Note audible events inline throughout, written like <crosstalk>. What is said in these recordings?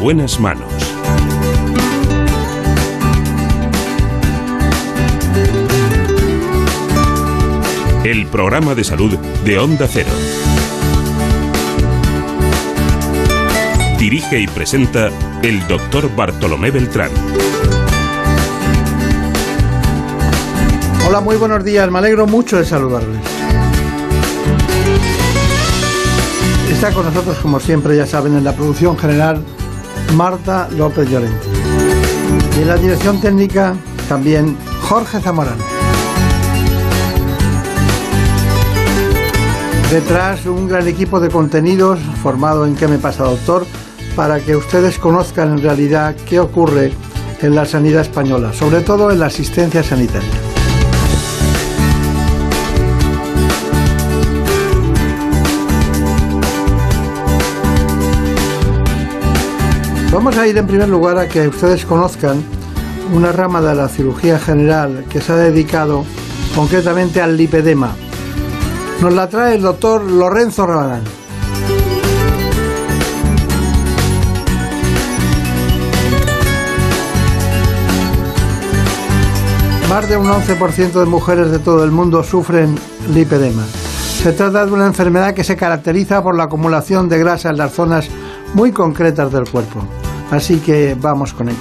En buenas manos. El programa de salud de Onda Cero. Dirige y presenta el doctor Bartolomé Beltrán. Hola, muy buenos días. Me alegro mucho de saludarles. Está con nosotros, como siempre, ya saben, en la producción general Marta López Llorente. Y en la dirección técnica también Jorge Zamorano. Detrás un gran equipo de contenidos formado en ¿Qué me pasa, doctor? para que ustedes conozcan en realidad qué ocurre en la sanidad española, sobre todo en la asistencia sanitaria. Vamos a ir en primer lugar a que ustedes conozcan una rama de la cirugía general que se ha dedicado concretamente al lipedema. Nos la trae el doctor Lorenzo Rabadán. Más de un 11% de mujeres de todo el mundo sufren lipedema. Se trata de una enfermedad que se caracteriza por la acumulación de grasa en las zonas muy concretas del cuerpo. Así que vamos con ello.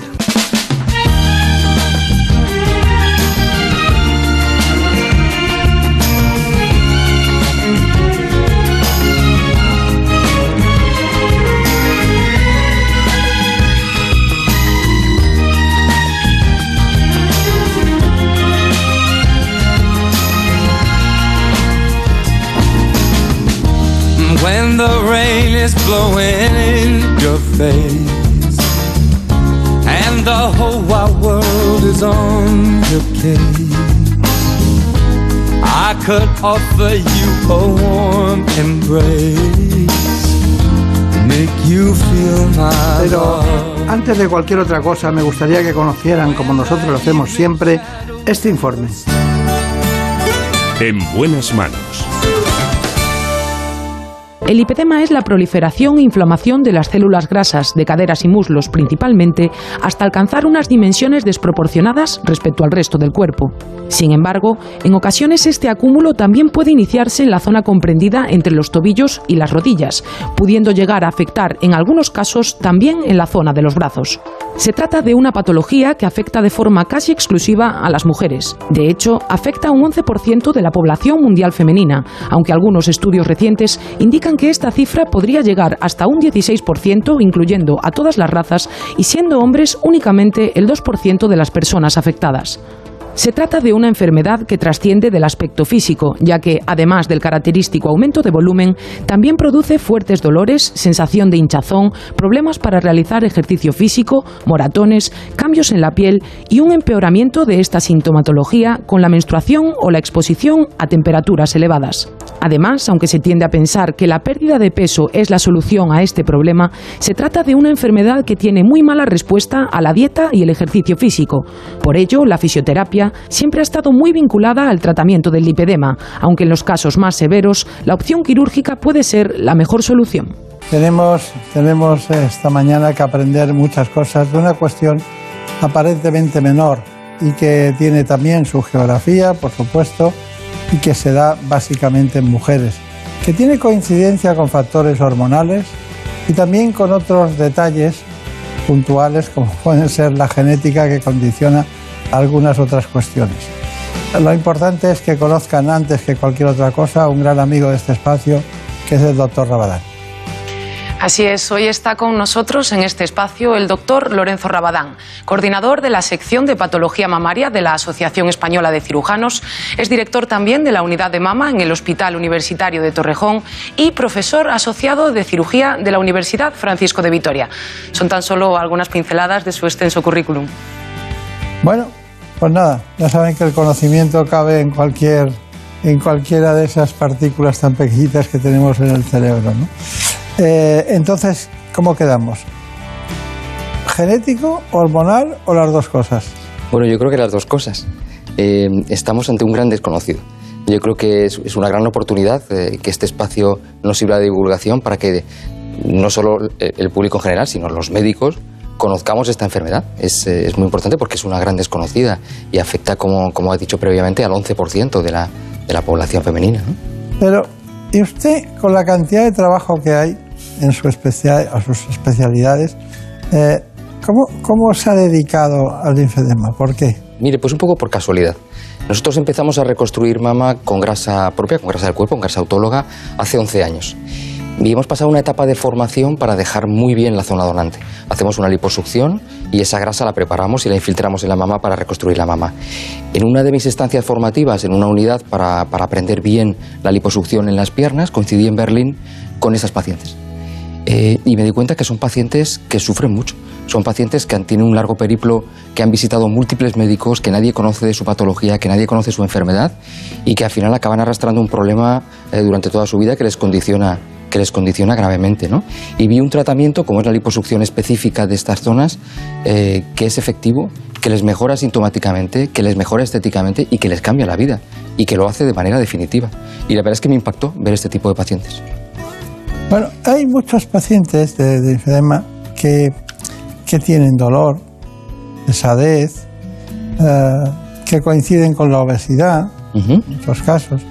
When the rain is blowing in your face and the whole wide world is on your case, I could offer you a warm embrace, make you feel my Pero love. antes de cualquier otra cosa, me gustaría que conocieran, como nosotros lo hacemos siempre, este informe. En buenas manos. El lipedema es la proliferación e inflamación de las células grasas de caderas y muslos principalmente hasta alcanzar unas dimensiones desproporcionadas respecto al resto del cuerpo. Sin embargo, en ocasiones este acúmulo también puede iniciarse en la zona comprendida entre los tobillos y las rodillas, pudiendo llegar a afectar en algunos casos también en la zona de los brazos. Se trata de una patología que afecta de forma casi exclusiva a las mujeres. De hecho, afecta a un 11% de la población mundial femenina, aunque algunos estudios recientes indican que esta cifra podría llegar hasta un 16%, incluyendo a todas las razas, y siendo hombres únicamente el 2% de las personas afectadas. Se trata de una enfermedad que trasciende del aspecto físico, ya que, además del característico aumento de volumen, también produce fuertes dolores, sensación de hinchazón, problemas para realizar ejercicio físico, moratones, cambios en la piel y un empeoramiento de esta sintomatología con la menstruación o la exposición a temperaturas elevadas. Además, aunque se tiende a pensar que la pérdida de peso es la solución a este problema, se trata de una enfermedad que tiene muy mala respuesta a la dieta y el ejercicio físico. Por ello, la fisioterapia siempre ha estado muy vinculada al tratamiento del lipedema, aunque en los casos más severos la opción quirúrgica puede ser la mejor solución. Tenemos, tenemos esta mañana que aprender muchas cosas de una cuestión aparentemente menor y que tiene también su geografía, por supuesto, y que se da básicamente en mujeres, que tiene coincidencia con factores hormonales y también con otros detalles puntuales como pueden ser la genética que condiciona algunas otras cuestiones. Lo importante es que conozcan antes que cualquier otra cosa a un gran amigo de este espacio, que es el doctor Rabadán. Así es, hoy está con nosotros en este espacio el doctor Lorenzo Rabadán, coordinador de la sección de patología mamaria de la Asociación Española de Cirujanos, es director también de la unidad de mama en el Hospital Universitario de Torrejón y profesor asociado de cirugía de la Universidad Francisco de Vitoria. Son tan solo algunas pinceladas de su extenso currículum. Bueno, pues nada, ya saben que el conocimiento cabe en cualquier en cualquiera de esas partículas tan pequeñitas que tenemos en el cerebro. ¿no? Eh, entonces, ¿cómo quedamos? ¿Genético, hormonal o las dos cosas? Bueno, yo creo que las dos cosas. Eh, estamos ante un gran desconocido. Yo creo que es, una gran oportunidad eh, que este espacio nos sirva de divulgación para que no solo el público en general, sino los médicos, conozcamos esta enfermedad. Es, es, muy importante porque es una gran desconocida y afecta, como, como ha dicho previamente, al 11% de la, de la población femenina. Pero, ¿y usted, con la cantidad de trabajo que hay en su especial, a sus especialidades, eh, ¿cómo, ¿cómo se ha dedicado al linfedema? ¿Por qué? Mire, pues un poco por casualidad. Nosotros empezamos a reconstruir mama con grasa propia, con grasa del cuerpo, con grasa autóloga, hace 11 años. Y hemos pasado una etapa de formación para dejar muy bien la zona donante. Hacemos una liposucción y esa grasa la preparamos y la infiltramos en la mama para reconstruir la mama. En una de mis estancias formativas, en una unidad para, para aprender bien la liposucción en las piernas, coincidí en Berlín con esas pacientes. Eh, y me di cuenta que son pacientes que sufren mucho. Son pacientes que han, tienen un largo periplo, que han visitado múltiples médicos, que nadie conoce de su patología, que nadie conoce su enfermedad y que al final acaban arrastrando un problema eh, durante toda su vida que les condiciona que les condiciona gravemente. ¿no? Y vi un tratamiento, como es la liposucción específica de estas zonas, eh, que es efectivo, que les mejora sintomáticamente, que les mejora estéticamente y que les cambia la vida y que lo hace de manera definitiva. Y la verdad es que me impactó ver este tipo de pacientes. Bueno, hay muchos pacientes de, de que, que, tienen dolor, pesadez, eh, que coinciden con la obesidad, uh -huh. en muchos casos.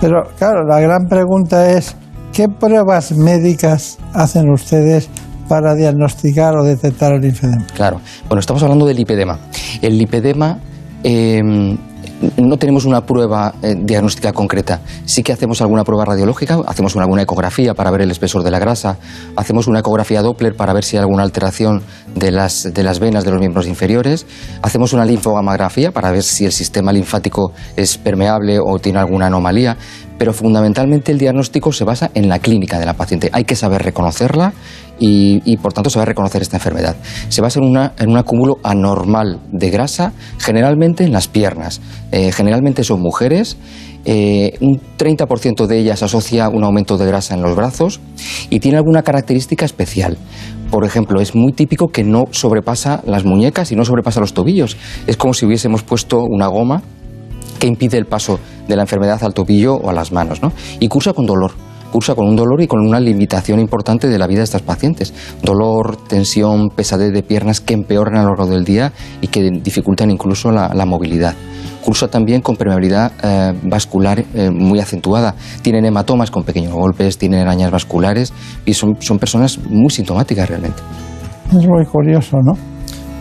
Pero claro, la gran pregunta es, ¿qué pruebas médicas hacen ustedes para diagnosticar o detectar el linfedema? Claro, bueno, estamos hablando del lipedema. El lipedema... Eh, no tenemos una prueba eh, diagnóstica concreta. Sí que hacemos alguna prueba radiológica, hacemos una, alguna ecografía para ver el espesor de la grasa, hacemos una ecografía Doppler para ver si hay alguna alteración de las, de las venas de los miembros inferiores, hacemos una linfogamografía para ver si el sistema linfático es permeable o tiene alguna anomalía, pero fundamentalmente el diagnóstico se basa en la clínica de la paciente. Hay que saber reconocerla y, por tanto saber reconocer esta enfermedad. Se basa en, en un acúmulo anormal de grasa, generalmente en las piernas. Eh, generalmente son mujeres. Eh, un 30% de ellas asocia un aumento de grasa en los brazos y tiene alguna característica especial. Por ejemplo, es muy típico que no sobrepasa las muñecas y no sobrepasa los tobillos. Es como si hubiésemos puesto una goma que impide el paso de la enfermedad al tobillo o a las manos. ¿no? Y cursa con dolor cursa con un dolor y con una limitación importante de la vida de estas pacientes. Dolor, tensión, pesadez de piernas que empeoran a lo largo del día y que dificultan incluso la, movilidad. Cursa también con permeabilidad eh, vascular eh, muy acentuada. Tienen hematomas con pequeños golpes, tienen arañas vasculares y son, son personas muy sintomáticas realmente. Es muy curioso, ¿no?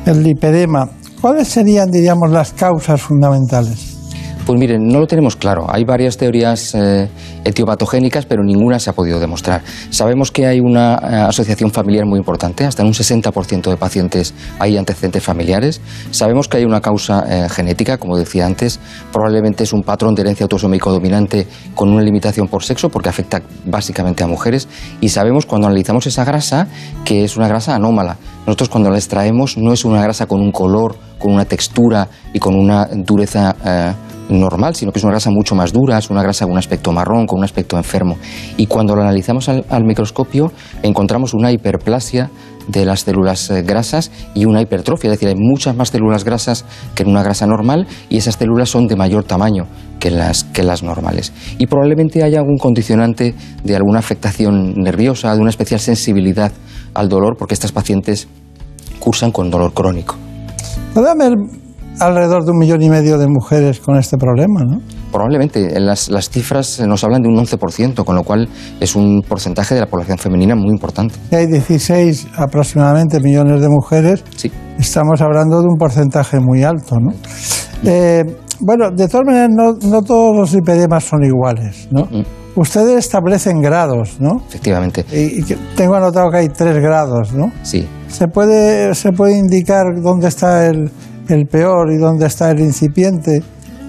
El lipedema. ¿Cuáles serían, diríamos, las causas fundamentales? Pues miren, no lo tenemos claro. Hay varias teorías eh, etiopatogénicas, pero ninguna se ha podido demostrar. Sabemos que hay una eh, asociación familiar muy importante, hasta en un 60% de pacientes hay antecedentes familiares. Sabemos que hay una causa eh, genética, como decía antes, probablemente es un patrón de herencia autosómico dominante con una limitación por sexo, porque afecta básicamente a mujeres. Y sabemos cuando analizamos esa grasa que es una grasa anómala. Nosotros cuando la extraemos no es una grasa con un color, con una textura y con una dureza normal, sino que es una grasa mucho más dura, es una grasa con un aspecto marrón, con un aspecto enfermo. Y cuando lo analizamos al, microscopio encontramos una hiperplasia de las células eh, grasas y una hipertrofia, es decir, hay muchas más células grasas que en una grasa normal y esas células son de mayor tamaño que las, normales. Y probablemente haya algún condicionante de alguna afectación nerviosa, de una especial sensibilidad al dolor, porque estas pacientes cursan con dolor crónico. Alrededor de un millón y medio de mujeres con este problema, ¿no? Probablemente. Las, las cifras nos hablan de un 11%, con lo cual es un porcentaje de la población femenina muy importante. Hay 16 aproximadamente millones de mujeres. Sí. Estamos hablando de un porcentaje muy alto, ¿no? Eh, bueno, de todas maneras, no, no, todos los lipedemas son iguales, ¿no? Mm. Ustedes establecen grados, ¿no? Efectivamente. Y, y, tengo anotado que hay tres grados, ¿no? Sí. ¿Se puede, se puede indicar dónde está el, el peor y dónde está el incipiente?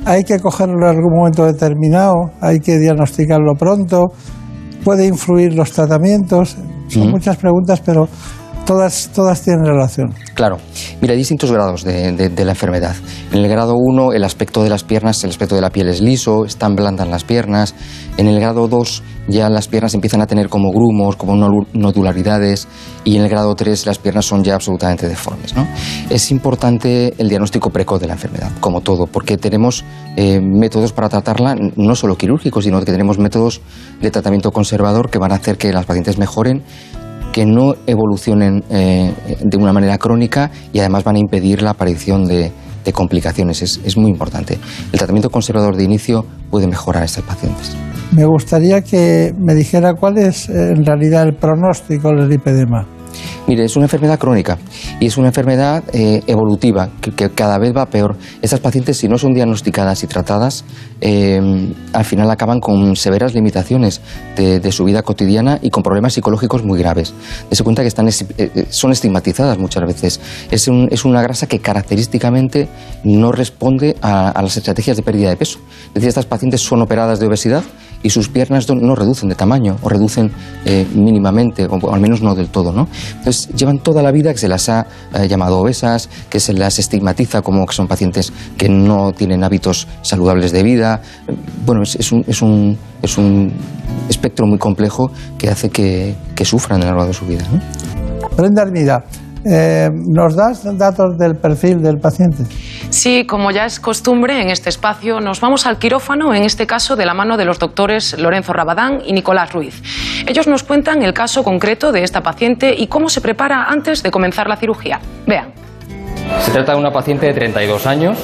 ¿Hay que cogerlo en algún momento determinado? ¿Hay que diagnosticarlo pronto? ¿Puede influir los tratamientos? Son muchas preguntas, pero todas, todas tienen relación. Claro. Mira, hay distintos grados de, de, la enfermedad. En el grado 1, el aspecto de las piernas, el aspecto de la piel es liso, están blandas las piernas. En el grado 2, ya las piernas empiezan a tener como grumos, como nodularidades. Y en el grado 3, las piernas son ya absolutamente deformes. ¿no? Es importante el diagnóstico precoz de la enfermedad, como todo, porque tenemos eh, métodos para tratarla, no solo quirúrgicos, sino que tenemos métodos de tratamiento conservador que van a hacer que las pacientes mejoren que no evolucionen eh, de una manera crónica y además van a impedir la aparición de, complicaciones. Es, muy importante. El tratamiento conservador de inicio puede mejorar a estos pacientes. Me gustaría que me dijera cuál es en realidad el pronóstico del lipedema. Mire, es una enfermedad crónica y es una enfermedad eh, evolutiva que, cada vez va peor. Estas pacientes, si no son diagnosticadas y tratadas, eh, al final acaban con severas limitaciones de, su vida cotidiana y con problemas psicológicos muy graves. Dese cuenta que están, eh, son estigmatizadas muchas veces. Es, una grasa que característicamente no responde a, a las estrategias de pérdida de peso. Es decir, estas pacientes son operadas de obesidad y sus piernas no reducen de tamaño o reducen eh, mínimamente, o al menos no del todo. ¿no? Entonces llevan toda la vida que se las ha eh, llamado obesas, que se las estigmatiza como que son pacientes que no tienen hábitos saludables de vida. Bueno, es, un, es, un, es un, espectro muy complejo que hace que, que sufran a lo largo de su vida. Brenda Armida, eh, ¿Nos das datos del perfil del paciente? Sí, como ya es costumbre en este espacio, nos vamos al quirófano, en este caso de la mano de los doctores Lorenzo Rabadán y Nicolás Ruiz. Ellos nos cuentan el caso concreto de esta paciente y cómo se prepara antes de comenzar la cirugía. Vean. Se trata de una paciente de 32 años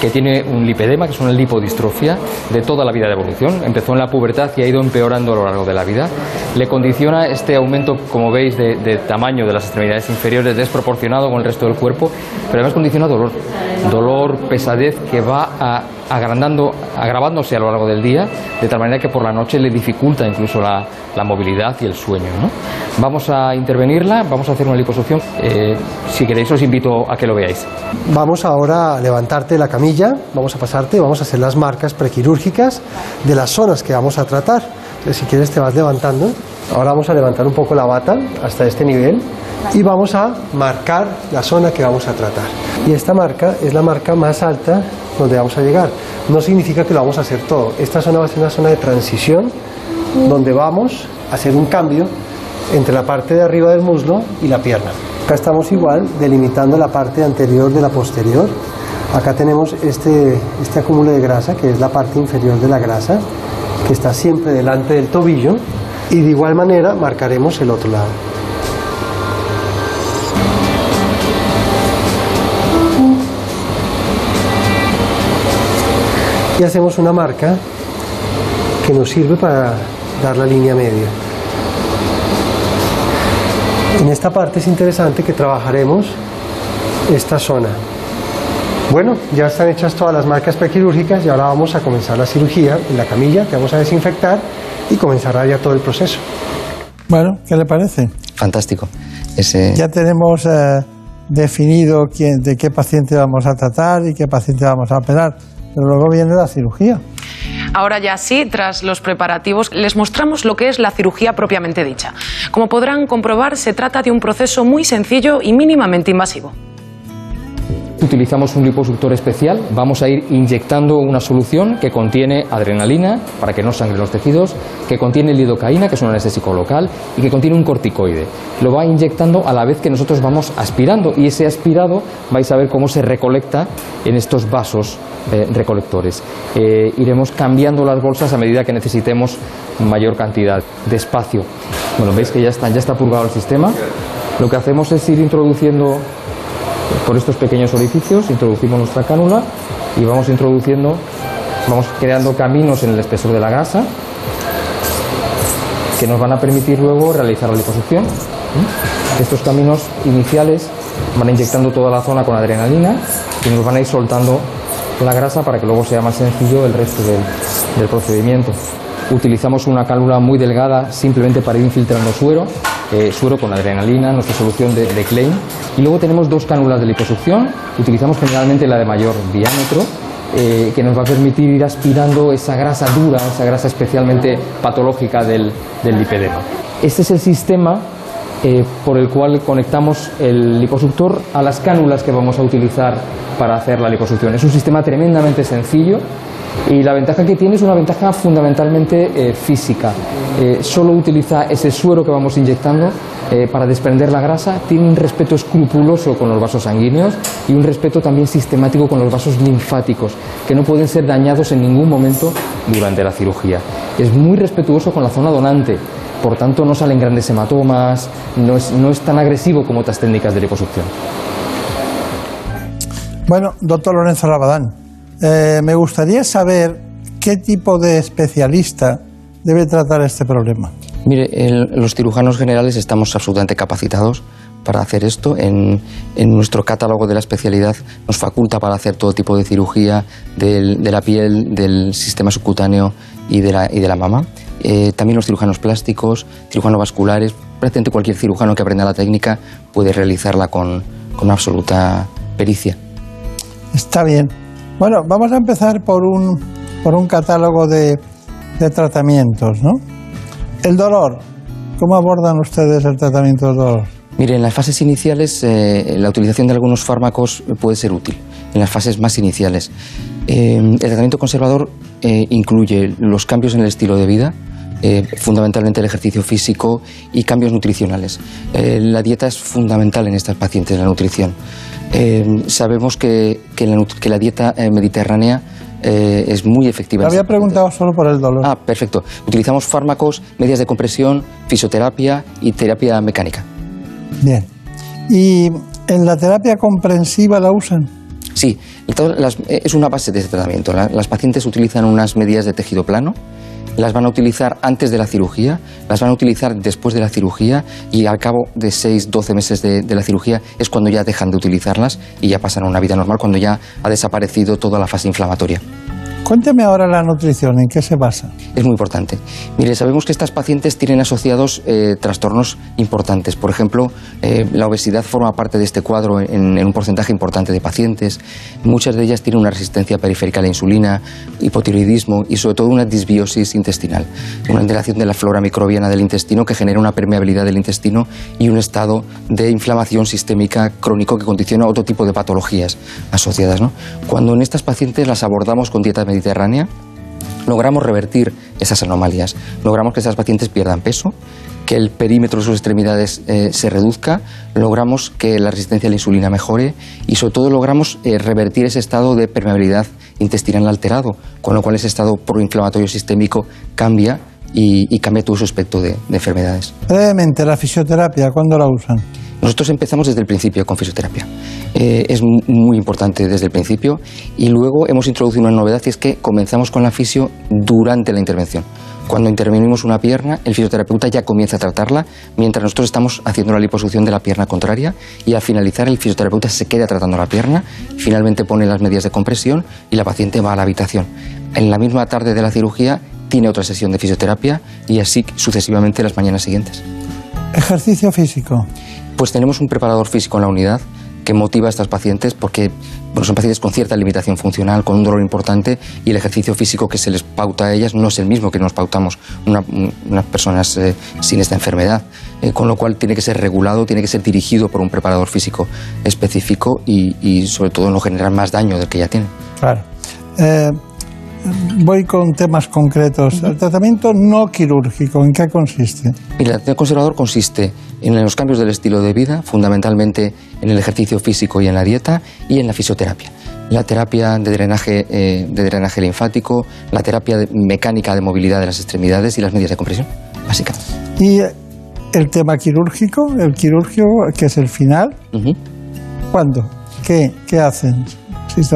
que tiene un lipedema, que es una lipodistrofia de toda la vida de evolución. Empezó en la pubertad y ha ido empeorando a lo largo de la vida. Le condiciona este aumento, como veis, de, tamaño de las extremidades inferiores desproporcionado con el resto del cuerpo, pero además condiciona dolor. Dolor, pesadez que va a agrandando, agravándose a lo largo del día, de tal manera que por la noche le dificulta incluso la, movilidad y el sueño. Vamos a intervenirla, vamos a hacer una liposucción. Eh, si queréis, os invito a que lo veáis. Vamos ahora a levantarte la camilla, vamos a pasarte, vamos a hacer las marcas prequirúrgicas de las zonas que vamos a tratar. si quieres, te vas levantando. Ahora vamos a levantar un poco la bata hasta este nivel y vamos a marcar la zona que vamos a tratar. Y esta marca es la marca más alta donde vamos a llegar. No significa que lo vamos a hacer todo. Esta zona va a ser una zona de transición donde vamos a hacer un cambio entre la parte de arriba del muslo y la pierna. Acá estamos igual delimitando la parte anterior de la posterior. Acá tenemos este, este acúmulo de grasa, que es la parte inferior de la grasa, que está siempre delante del tobillo. Y de igual manera marcaremos el otro lado. y hacemos una marca que nos sirve para dar la línea media. En esta parte es interesante que trabajaremos esta zona. Bueno, ya están hechas todas las marcas prequirúrgicas y ahora vamos a comenzar la cirugía en la camilla que vamos a desinfectar y comenzará ya todo el proceso. Bueno, ¿qué le parece? Fantástico. Ya tenemos eh, definido quién, de qué paciente vamos a tratar y qué paciente vamos a operar pero luego viene la cirugía. Ahora ya sí, tras los preparativos, les mostramos lo que es la cirugía propiamente dicha. Como podrán comprobar, se trata de un proceso muy sencillo y mínimamente invasivo utilizamos un liposuctor especial. Vamos a ir inyectando una solución que contiene adrenalina para que no sangren los tejidos, que contiene lidocaína, que es un anestésico local, y que contiene un corticoide. Lo va inyectando a la vez que nosotros vamos aspirando y ese aspirado vais a ver cómo se recolecta en estos vasos eh, recolectores. Eh, iremos cambiando las bolsas a medida que necesitemos mayor cantidad de espacio. Bueno, veis que ya está, ya está purgado el sistema. Lo que hacemos es ir introduciendo por estos pequeños orificios introducimos nuestra cánula y vamos introduciendo, vamos creando caminos en el espesor de la grasa que nos van a permitir luego realizar la liposucción. Estos caminos iniciales van inyectando toda la zona con adrenalina y nos van a ir soltando la grasa para que luego sea más sencillo el resto del, procedimiento. Utilizamos una cánula muy delgada simplemente para ir infiltrando suero, eh, suero con adrenalina, nuestra solución de, de Klein y luego tenemos dos cánulas de liposucción, utilizamos generalmente la de mayor diámetro, eh, que nos va a permitir ir aspirando esa grasa dura, esa grasa especialmente patológica del, del lipedema. Este es el sistema eh, por el cual conectamos el liposuctor a las cánulas que vamos a utilizar para hacer la liposucción. Es un sistema tremendamente sencillo y la ventaja que tiene es una ventaja fundamentalmente eh, física. Eh, solo utiliza ese suero que vamos inyectando para desprender la grasa, tiene un respeto escrupuloso con los vasos sanguíneos y un respeto también sistemático con los vasos linfáticos, que no pueden ser dañados en ningún momento durante la cirugía. Es muy respetuoso con la zona donante Por tanto, no salen grandes hematomas, no es, no es tan agresivo como otras técnicas de liposucción. Bueno, doctor Lorenzo Rabadán, eh, me gustaría saber qué tipo de especialista debe tratar este problema. Mire, el- los cirujanos generales estamos absolutamente capacitados para hacer esto. En, en nuestro catálogo de la especialidad nos faculta para hacer todo tipo de cirugía del- de la piel, del sistema subcutáneo y de la, y de la mama. Eh, también los cirujanos plásticos, cirujanos vasculares, prácticamente cualquier cirujano que aprenda la técnica puede realizarla con, con absoluta pericia. Está bien. Bueno, vamos a empezar por un, por un catálogo de, de tratamientos, ¿no? El dolor. ¿Cómo abordan ustedes el tratamiento del dolor? Mire, en las fases iniciales eh, la utilización de algunos fármacos puede ser útil, en las fases más iniciales. Eh, el tratamiento conservador eh, incluye los cambios en el estilo de vida, eh, fundamentalmente el ejercicio físico y cambios nutricionales. Eh, la dieta es fundamental en estas pacientes, la nutrición. Eh, sabemos que, que la, que la dieta mediterránea es muy efectiva. en Había preguntado solo por el dolor. Ah, perfecto. Utilizamos fármacos, medias de compresión, fisioterapia y terapia mecánica. Bien. ¿Y en la terapia comprensiva la usan? Sí, entonces, las- eh, es una base de tratamiento. La- las pacientes utilizan unas medidas de tejido plano, las van a utilizar antes de la cirugía, las van a utilizar después de la cirugía y al cabo de 6, 12 meses de, de la cirugía es cuando ya dejan de utilizarlas y ya pasan a una vida normal, cuando ya ha desaparecido toda la fase inflamatoria. Cuénteme ahora la nutrición, ¿en qué se basa? Es muy importante. Mire, sabemos que estas pacientes tienen asociados eh, trastornos importantes. Por ejemplo, eh, la obesidad forma parte de este cuadro en, en un porcentaje importante de pacientes. Muchas de ellas tienen una resistencia periférica a la insulina, hipotiroidismo y sobre todo una disbiosis intestinal, una alteración de la flora microbiana del intestino que genera una permeabilidad del intestino y un estado de inflamación sistémica crónico que condiciona otro tipo de patologías asociadas. ¿no? Cuando en estas pacientes las abordamos con dieta mediterránea, logramos revertir esas anomalías, logramos que esas pacientes pierdan peso, que el perímetro de sus extremidades eh, se reduzca, logramos que la resistencia a la insulina mejore y sobre todo logramos eh, revertir ese estado de permeabilidad intestinal alterado, con lo cual ese estado proinflamatorio sistémico cambia y, y cambia todo su aspecto de, de enfermedades. Brevemente, la fisioterapia, ¿cuándo la usan? Nosotros empezamos desde el principio con fisioterapia. Eh, es mu- muy importante desde el principio y luego hemos introducido una novedad y es que comenzamos con la fisio durante la intervención. Cuando intervenimos una pierna, el fisioterapeuta ya comienza a tratarla mientras nosotros estamos haciendo la liposucción de la pierna contraria y al finalizar el fisioterapeuta se queda tratando la pierna, finalmente pone las medidas de compresión y la paciente va a la habitación. En la misma tarde de la cirugía tiene otra sesión de fisioterapia y así sucesivamente las mañanas siguientes. Ejercicio físico. Pues tenemos un preparador físico en la unidad que motiva a estas pacientes porque bueno, son pacientes con cierta limitación funcional, con un dolor importante y el ejercicio físico que se les pauta a ellas no es el mismo que nos pautamos una- unas personas eh, sin esta enfermedad. Eh, con lo cual tiene que ser regulado, tiene que ser dirigido por un preparador físico específico y, sobre todo no generar más daño del que ya tiene. Claro. Eh, voy con temas concretos. El tratamiento no quirúrgico, ¿en qué consiste? El tratamiento conservador consiste en los cambios del estilo de vida, fundamentalmente en el ejercicio físico y en la dieta, y en la fisioterapia. La terapia de drenaje, eh, de drenaje linfático, la terapia de- mecánica de movilidad de las extremidades y las medidas de compresión, básicamente. Y el tema quirúrgico, el quirúrgico, que es el final, Ujú. ¿cuándo? ¿Qué, qué hacen?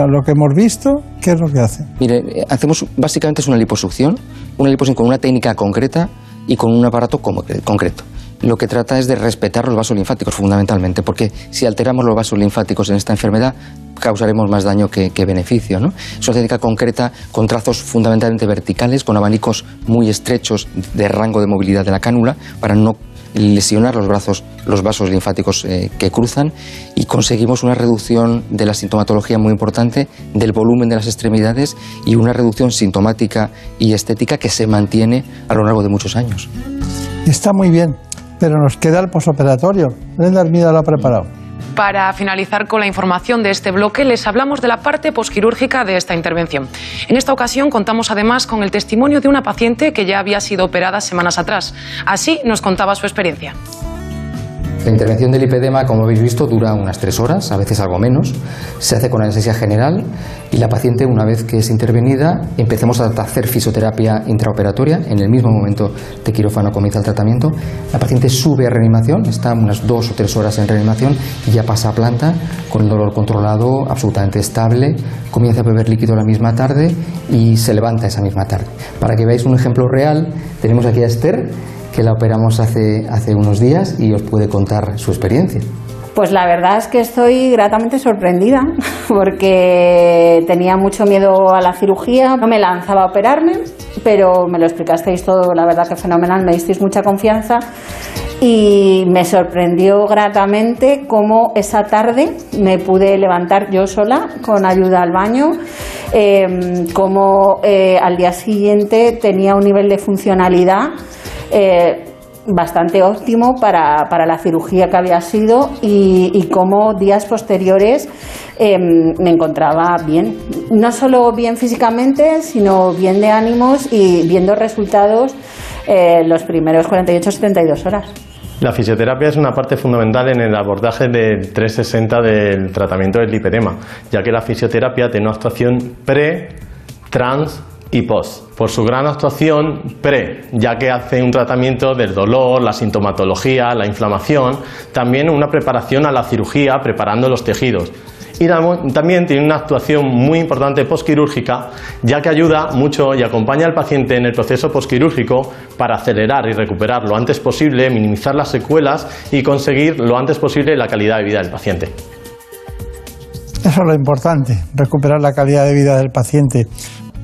Lo que hemos visto, ¿qué es lo que hacen? Mire, eh, hacemos básicamente es una liposucción, una liposucción con una técnica concreta y con un aparato como- concreto. Lo que trata es de respetar los vasos linfáticos fundamentalmente, porque si alteramos los vasos linfáticos en esta enfermedad, causaremos más daño que, que beneficio. ¿no? Es una técnica concreta con trazos fundamentalmente verticales, con abanicos muy estrechos de rango de movilidad de la cánula, para no lesionar los brazos, los vasos linfáticos eh, que cruzan y conseguimos una reducción de la sintomatología muy importante del volumen de las extremidades y una reducción sintomática y estética que se mantiene a lo largo de muchos años. Está muy bien, pero nos queda el posoperatorio. Brenda Armida lo ha preparado. Para finalizar con la información de este bloque, les hablamos de la parte posquirúrgica de esta intervención. En esta ocasión contamos además con el testimonio de una paciente que ya había sido operada semanas atrás. Así nos contaba su experiencia. La intervención del lipedema, como habéis visto, dura unas tres horas, a veces algo menos. Se hace con anestesia general y la paciente, una vez que es intervenida, empecemos a hacer fisioterapia intraoperatoria. En el mismo momento de quirófano comienza el tratamiento. La paciente sube a reanimación, está unas dos o tres horas en reanimación y ya pasa a planta con el dolor controlado, absolutamente estable. Comienza a beber líquido la misma tarde y se levanta esa misma tarde. Para que veáis un ejemplo real, tenemos aquí a Esther que la operamos hace, hace unos días y os puede contar su experiencia. Pues la verdad es que estoy gratamente sorprendida <laughs> porque tenía mucho miedo a la cirugía, no me lanzaba a operarme, pero me lo explicasteis todo, la verdad que fenomenal, me disteis mucha confianza y me sorprendió gratamente cómo esa tarde me pude levantar yo sola con ayuda al baño, eh, cómo eh, al día siguiente tenía un nivel de funcionalidad eh, bastante óptimo para, para, la cirugía que había sido y, y cómo días posteriores eh, me encontraba bien. No solo bien físicamente, sino bien de ánimos y viendo resultados eh, los primeros 48-72 horas. La fisioterapia es una parte fundamental en el abordaje del 360 del tratamiento del lipedema, ya que la fisioterapia tiene una actuación pre, trans y post, por su gran actuación pre, ya que hace un tratamiento del dolor, la sintomatología, la inflamación, también una preparación a la cirugía, preparando los tejidos. Y también tiene una actuación muy importante postquirúrgica, ya que ayuda mucho y acompaña al paciente en el proceso postquirúrgico para acelerar y recuperar lo antes posible, minimizar las secuelas y conseguir lo antes posible la calidad de vida del paciente. Eso es lo importante, recuperar la calidad de vida del paciente.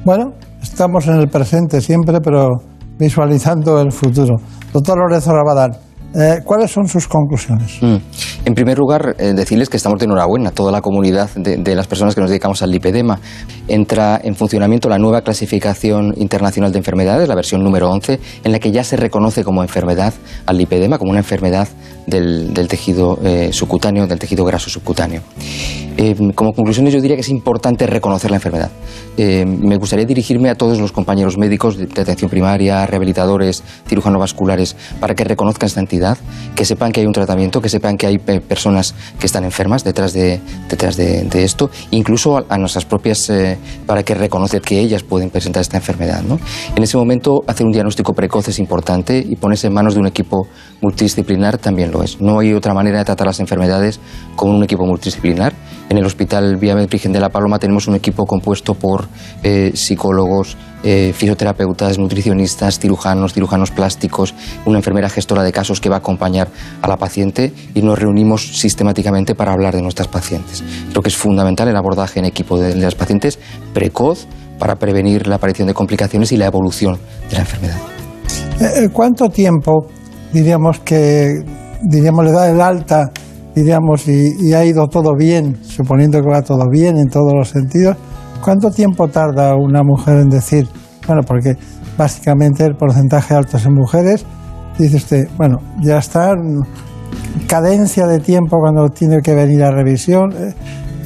Bueno, Estamos en el presente siempre, pero visualizando el futuro. Doctor Lorenzo Rabadán, eh, ¿cuáles son sus conclusiones? Mm. En primer lugar, eh, decirles que estamos de enhorabuena, toda la comunidad de, las personas que nos dedicamos al lipedema. Entra en funcionamiento la nueva clasificación internacional de enfermedades, la versión número 11, en la que ya se reconoce como enfermedad al lipedema, como una enfermedad del, tejido eh, subcutáneo, del tejido graso subcutáneo. Eh, como conclusiones yo diría que es importante reconocer la enfermedad. Eh, me gustaría dirigirme a todos los compañeros médicos de, de atención primaria, rehabilitadores, cirujanos vasculares, para que reconozcan esta entidad, que sepan que hay un tratamiento, que sepan que hay personas que están enfermas detrás de, detrás de, esto, incluso a, a nuestras propias, eh, para que reconozcan que ellas pueden presentar esta enfermedad. ¿no? En ese momento, hacer un diagnóstico precoz es importante y ponerse en manos de un equipo multidisciplinar también lo es. No hay otra manera de tratar las enfermedades con un equipo multidisciplinar. En el Hospital Vía Virgen de la Paloma tenemos un equipo compuesto por eh, psicólogos, eh, fisioterapeutas, nutricionistas, cirujanos, cirujanos plásticos, una enfermera gestora de casos que va a acompañar a la paciente y nos reunimos sistemáticamente para hablar de nuestras pacientes. Creo que es fundamental el abordaje en equipo de, las pacientes precoz para prevenir la aparición de complicaciones y la evolución de la enfermedad. Eh, ¿Cuánto tiempo diríamos que diríamos le da el alta y, y ha ido todo bien, suponiendo que va todo bien en todos los sentidos? ¿Cuánto tiempo tarda una mujer en decir, bueno, porque básicamente el porcentaje alto es en mujeres, dice usted, bueno, ya está, cadencia de tiempo cuando tiene que venir a revisión,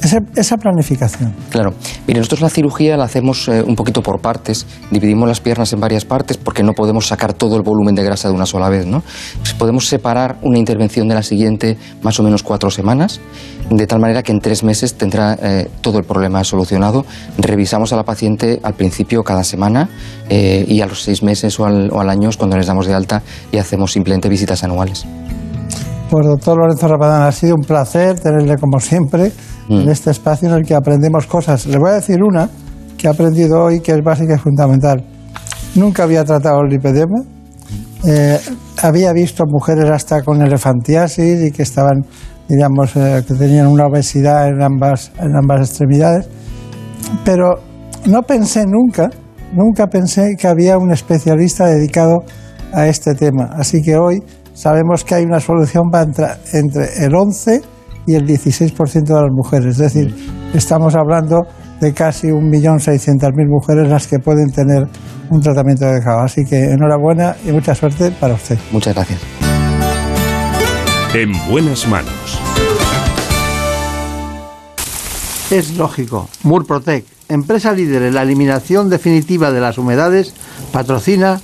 esa, esa, planificación. Claro. Mire, nosotros la cirugía la hacemos eh, un poquito por partes. Dividimos las piernas en varias partes porque no podemos sacar todo el volumen de grasa de una sola vez, ¿no? Pues podemos separar una intervención de la siguiente más o menos cuatro semanas, de tal manera que en tres meses tendrá eh, todo el problema solucionado. Revisamos a la paciente al principio cada semana eh, y a los seis meses o al, o al año es cuando les damos de alta y hacemos simplemente visitas anuales. Pues doctor Lorenzo Rapadán, ha sido un placer tenerle como siempre mm. en este espacio en el que aprendemos cosas. Le voy a decir una que he aprendido hoy que es básica y fundamental. Nunca había tratado el lipedema. Eh, había visto mujeres hasta con elefantiasis y que estaban, digamos, eh, que tenían una obesidad en ambas, en ambas extremidades. Pero no pensé nunca, nunca pensé que había un especialista dedicado a este tema. Así que hoy sabemos que hay una solución entrar entre el 11 y el 16% de las mujeres. Es decir, estamos hablando de casi 1.600.000 mujeres las que pueden tener un tratamiento adecuado. Así que enhorabuena y mucha suerte para usted. Muchas gracias. En buenas manos. Es lógico. Murprotec, empresa líder en la eliminación definitiva de las humedades, patrocina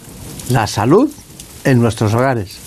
la salud en nuestros hogares.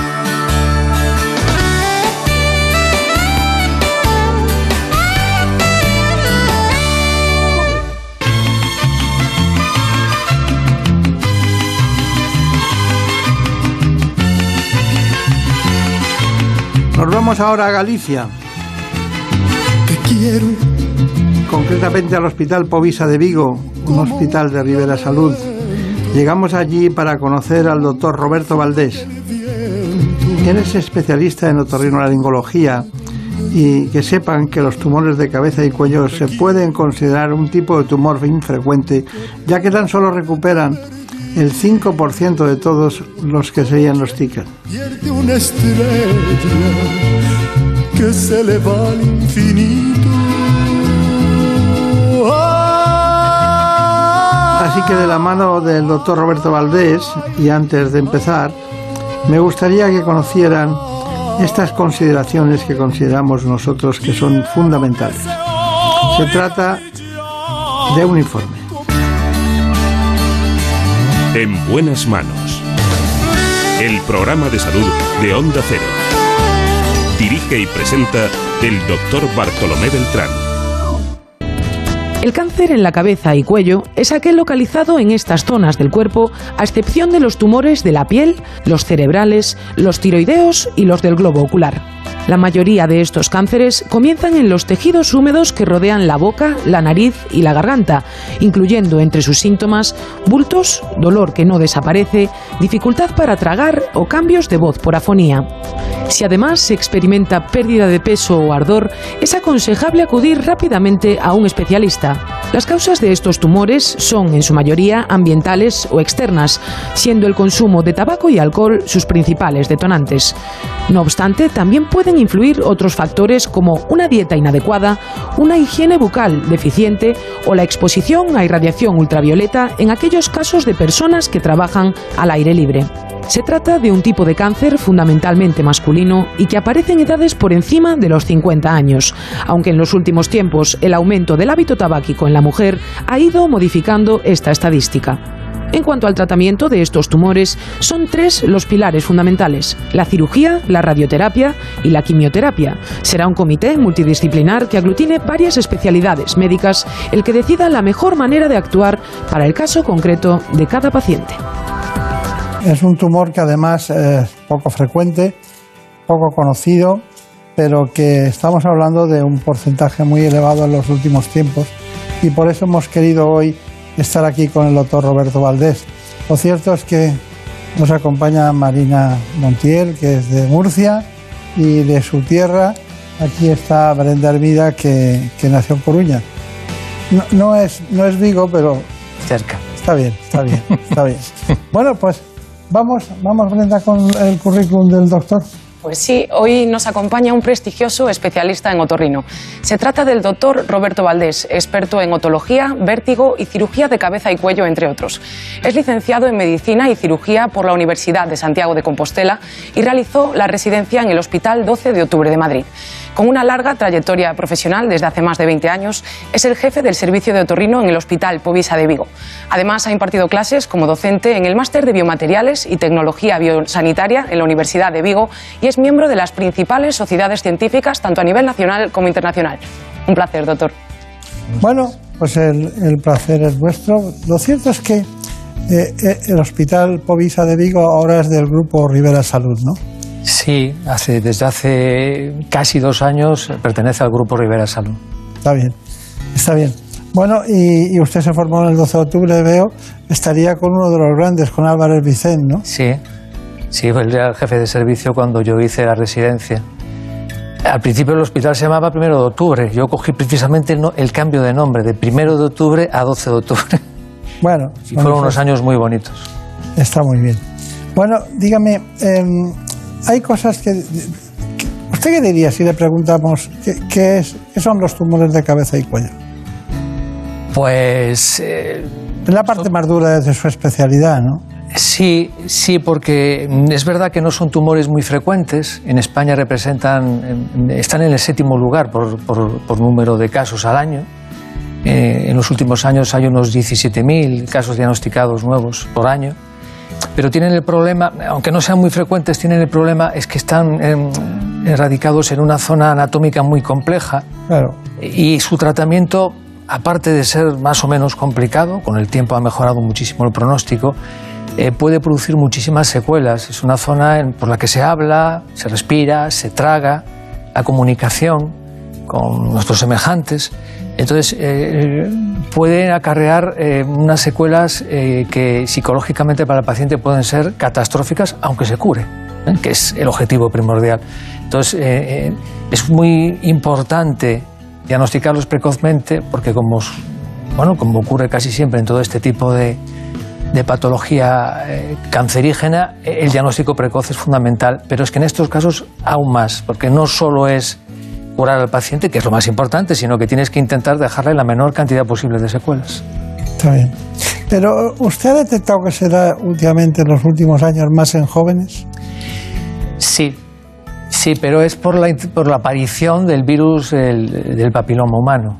Nos vamos ahora a Galicia. Te quiero. Concretamente al Hospital Povisa de Vigo, un hospital de Rivera Salud. Llegamos allí para conocer al doctor Roberto Valdés. Él es especialista en otorrinolaringología y que sepan que los tumores de cabeza y cuello se pueden considerar un tipo de tumor infrecuente, ya que tan solo recuperan el 5% de todos los que se diagnostican. Pierde una estrella que se eleva al infinito. Así que de la mano del doctor Roberto Valdés, y antes de empezar, me gustaría que conocieran estas consideraciones que consideramos nosotros que son fundamentales. Se trata de un informe. En buenas manos. El programa de salud de Onda Cero. Dirige y presenta el doctor Bartolomé Beltrán. El cáncer en la cabeza y cuello es aquel localizado en estas zonas del cuerpo, a excepción de los tumores de la piel, los cerebrales, los tiroideos y los del globo ocular. La mayoría de estos cánceres comienzan en los tejidos húmedos que rodean la boca, la nariz y la garganta, incluyendo entre sus síntomas bultos, dolor que no desaparece, dificultad para tragar o cambios de voz por afonía. Si además se experimenta pérdida de peso o ardor, es aconsejable acudir rápidamente a un especialista. Las causas de estos tumores son en su mayoría ambientales o externas, siendo el consumo de tabaco y alcohol sus principales detonantes. No obstante, también pueden influir otros factores como una dieta inadecuada, una higiene bucal deficiente o la exposición a irradiación ultravioleta en aquellos casos de personas que trabajan al aire libre. Se trata de un tipo de cáncer fundamentalmente masculino y que aparece en edades por encima de los 50 años, aunque en los últimos tiempos el aumento del hábito tabáquico en la mujer ha ido modificando esta estadística. En cuanto al tratamiento de estos tumores, son tres los pilares fundamentales, la cirugía, la radioterapia y la quimioterapia. Será un comité multidisciplinar que aglutine varias especialidades médicas el que decida la mejor manera de actuar para el caso concreto de cada paciente. Es un tumor que además es poco frecuente, poco conocido, pero que estamos hablando de un porcentaje muy elevado en los últimos tiempos y por eso hemos querido hoy estar aquí con el doctor Roberto Valdés. Lo cierto es que nos acompaña Marina Montiel, que es de Murcia y de su tierra. Aquí está Brenda Hermida, que, que nació en Coruña. No, no, es, no es Vigo, pero... Cerca. Está bien, está bien, <laughs> está bien. Bueno, pues vamos, vamos Brenda, con el currículum del doctor. Pues sí, hoy nos acompaña un prestigioso especialista en otorrino. Se trata del doctor Roberto Valdés, experto en otología, vértigo y cirugía de cabeza y cuello, entre otros. Es licenciado en medicina y cirugía por la Universidad de Santiago de Compostela y realizó la residencia en el Hospital 12 de Octubre de Madrid. Con una larga trayectoria profesional desde hace más de 20 años, es el jefe del servicio de otorrino en el Hospital Povisa de Vigo. Además, ha impartido clases como docente en el Máster de Biomateriales y Tecnología Biosanitaria en la Universidad de Vigo y es miembro de las principales sociedades científicas, tanto a nivel nacional como internacional. Un placer, doctor. Bueno, pues el, placer es vuestro. Lo cierto es que eh, eh, el Hospital Povisa de Vigo ahora es del grupo Rivera Salud, ¿no? Sí, hace, desde hace casi dos años pertenece al grupo Rivera Salud. Está bien, está bien. Bueno, y, y, usted se formó en el 12 de octubre, veo, estaría con uno de los grandes, con Álvarez Vicent, ¿no? Sí, sí, era el jefe de servicio cuando yo hice la residencia. Al principio el hospital se llamaba Primero de Octubre. Yo cogí precisamente el, no, el cambio de nombre, de Primero de Octubre a 12 de Octubre. Bueno, y fueron unos años muy bonitos. Está muy bien. Bueno, dígame, eh, hay cosas que, ¿Usted qué diría si le preguntamos qué, qué, es, qué son los tumores de cabeza y cuello? Pues. Eh, Es la parte más dura de su especialidad, ¿no? Sí, sí, porque es verdad que no son tumores muy frecuentes. En España representan, están en el séptimo lugar por, por, número de casos al año. Eh, en los últimos años hay unos 17.000 casos diagnosticados nuevos por año. Pero tienen el problema, aunque no sean muy frecuentes, tienen el problema es que están em, erradicados en una zona anatómica muy compleja. Claro. Y su tratamiento, aparte de ser más o menos complicado, con el tiempo ha mejorado muchísimo el pronóstico, eh, puede producir muchísimas secuelas. Es una zona por la que se habla, se respira, se traga, la comunicación con nuestros semejantes. Entonces, eh, puede acarrear eh, unas secuelas que psicológicamente para el paciente pueden ser catastróficas, aunque se cure, que es el objetivo primordial. Entonces, es muy importante diagnosticarlos precozmente porque como, bueno, como ocurre casi siempre en todo este tipo de, patología eh, cancerígena, el diagnóstico precoz es fundamental, pero es que en estos casos aún más, porque no solo es curar al paciente, que es lo más importante, sino que tienes que intentar dejarle la menor cantidad posible de secuelas. Está bien. Pero ¿usted ha detectado que se da últimamente en los últimos años más en jóvenes? Sí, sí, pero es por la, por la aparición del virus del papiloma humano.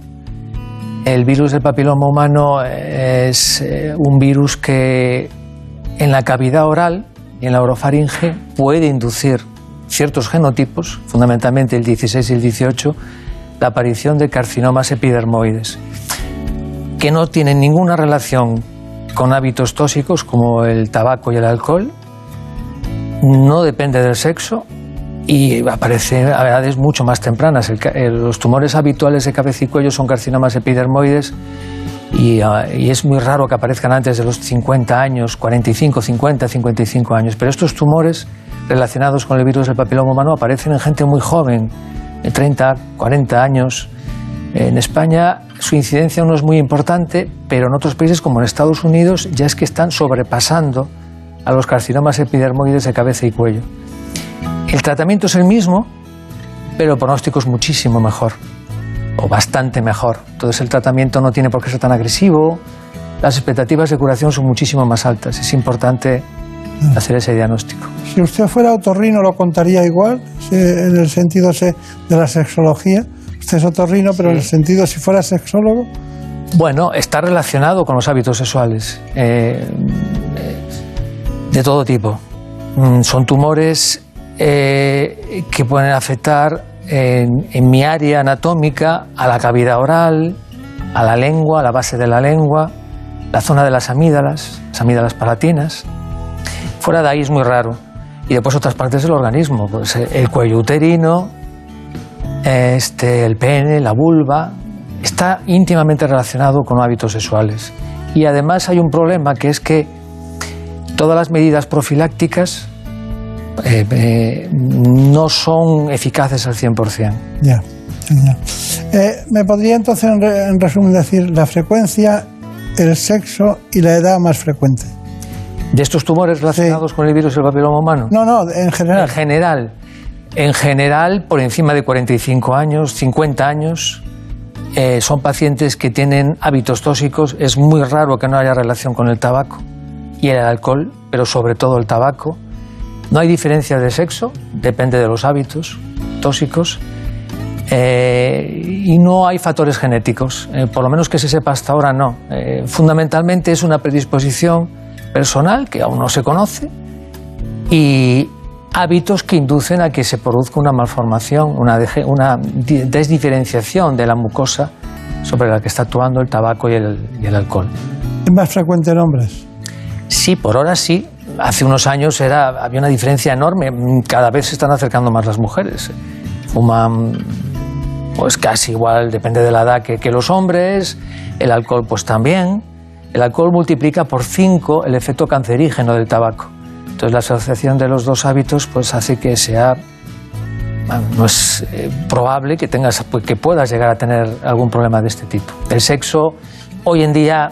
El virus del papiloma humano es eh, un virus que en la cavidad oral y en la orofaringe puede inducir ciertos genotipos, fundamentalmente el 16 y el 18, la aparición de carcinomas epidermoides, que no tienen ninguna relación con hábitos tóxicos como el tabaco y el alcohol, no depende del sexo y aparecen a edades mucho más tempranas. los tumores habituales de cabeza y cuello son carcinomas epidermoides ah, y, es muy raro que aparezcan antes de los 50 años, 45, 50, 55 años. Pero estos tumores relacionados con el virus del papiloma humano aparecen en gente muy joven, de 30, 40 años. En España su incidencia no es muy importante, pero en otros países como en Estados Unidos ya es que están sobrepasando a los carcinomas epidermoides de cabeza y cuello. El tratamiento es el mismo, pero el pronóstico es muchísimo mejor, o bastante mejor. Entonces el tratamiento no tiene por qué ser tan agresivo, las expectativas de curación son muchísimo más altas. Es importante <laughs> hacer ese diagnóstico. Si usted fuera otorrino, ¿lo contaría igual? En el sentido de la sexología. Usted es otorrino, pero en el sentido, si fuera sexólogo. Bueno, está relacionado con los hábitos sexuales eh, de todo tipo. Mm, son tumores eh, que pueden afectar en, mi área anatómica a la cavidad oral, a la lengua, a la base de la lengua, la zona de las amígdalas, las amígdalas palatinas. Fuera de ahí es muy raro. Y después otras partes del organismo, pues eh, el cuello uterino, este, el pene, la vulva, está íntimamente relacionado con hábitos sexuales. Y además hay un problema que es que todas las medidas profilácticas eh, eh, no son eficaces al 100%. Ya, ya. Eh, ¿Me podría entonces, en, resumen, decir la frecuencia, el sexo y la edad más frecuente? ¿De estos tumores relacionados con el virus del papiloma humano? No, no, en general. En general. En general, por encima de 45 años, 50 años, son pacientes que tienen hábitos tóxicos. Es muy raro que no haya relación con el tabaco y el alcohol, pero sobre todo el tabaco. No hay diferencia de sexo, depende de los hábitos tóxicos. Eh, y no hay factores genéticos, eh, por lo menos que se sepa hasta ahora no. Eh, fundamentalmente es una predisposición personal que aún no se conoce y hábitos que inducen a que se produzca una malformación, una, una desdiferenciación de la mucosa sobre la que está actuando el tabaco y el, y el alcohol. ¿Es más frecuente en hombres? Sí, por ahora sí, hace unos años era, había una diferencia enorme. Cada vez se están acercando más las mujeres. Fuman pues casi igual, depende de la edad que, que los hombres. El alcohol pues también. El alcohol multiplica por cinco el efecto cancerígeno del tabaco. Entonces la asociación de los dos hábitos pues hace que sea no es eh, probable que tengas que puedas llegar a tener algún problema de este tipo. El sexo hoy en día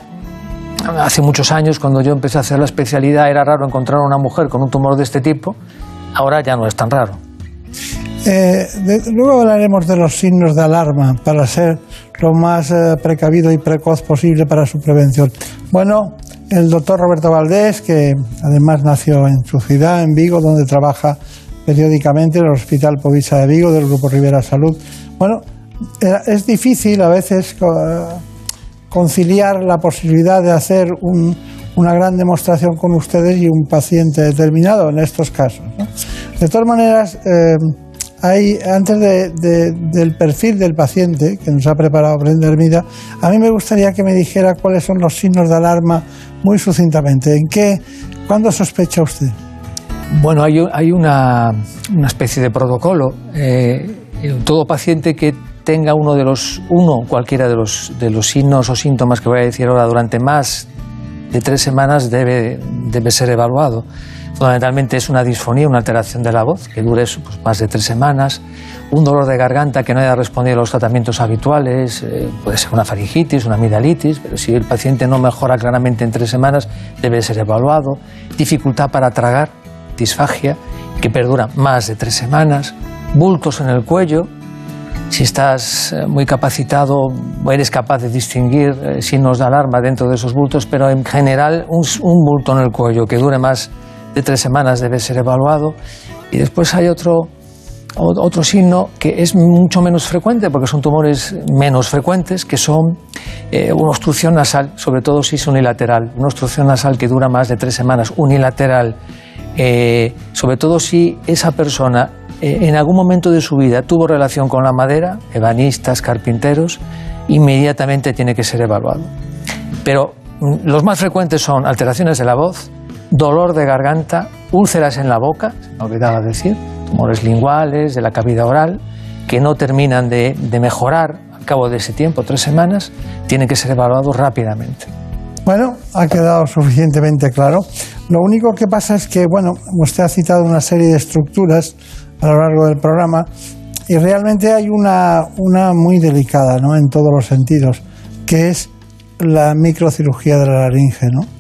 hace muchos años, cuando yo empecé a hacer la especialidad, era raro encontrar una mujer con un tumor de este tipo. Ahora ya no es tan raro. Eh, luego hablaremos de los signos de alarma para ser lo más eh, precavido y precoz posible para su prevención. Bueno, el doctor Roberto Valdés, que además nació en su ciudad, en Vigo, donde trabaja periódicamente en el Hospital Povisa de Vigo del Grupo Rivera Salud. Bueno, eh, es difícil a veces conciliar la posibilidad de hacer una gran demostración con ustedes y un paciente determinado en estos casos. De todas maneras, hay, antes del perfil del paciente que nos ha preparado Brenda Hermida, a mí me gustaría que me dijera cuáles son los signos de alarma muy sucintamente. ¿En qué, cuándo sospecha usted? Bueno, hay, una, especie de protocolo. Eh, todo paciente que tenga uno de los, uno, cualquiera de los, de los signos o síntomas que voy a decir ahora durante más de tres semanas debe, debe ser evaluado. Fundamentalmente es una disfonía, una alteración de la voz que dure pues, más de tres semanas, un dolor de garganta que no haya respondido a los tratamientos habituales, eh, puede ser una faringitis, una amigdalitis, pero si el paciente no mejora claramente en tres semanas debe ser evaluado, dificultad para tragar, disfagia, que perdura más de tres semanas, bultos en el cuello, si estás eh, muy capacitado eres capaz de distinguir eh, signos de alarma dentro de esos bultos, pero en general un, un bulto en el cuello que dure más de tres semanas debe ser evaluado. Y después hay otro, otro signo que es mucho menos frecuente, porque son tumores menos frecuentes, que son eh, una obstrucción nasal, sobre todo si es unilateral. Una obstrucción nasal que dura más de tres semanas, unilateral, eh, sobre todo si esa persona eh, en algún momento de su vida tuvo relación con la madera, ebanistas, carpinteros, inmediatamente tiene que ser evaluado. Pero mm, los más frecuentes son alteraciones de la voz, dolor de garganta, úlceras en la boca, se me olvidaba decir, tumores linguales, de la cavidad oral, que no terminan de, mejorar al cabo de ese tiempo, tres semanas, tienen que ser evaluados rápidamente. Bueno, ha quedado suficientemente claro. Lo único que pasa es que, bueno, usted ha citado una serie de estructuras a lo largo del programa y realmente hay una, una muy delicada, ¿no? En todos los sentidos, que es la microcirugía de la laringe, ¿no?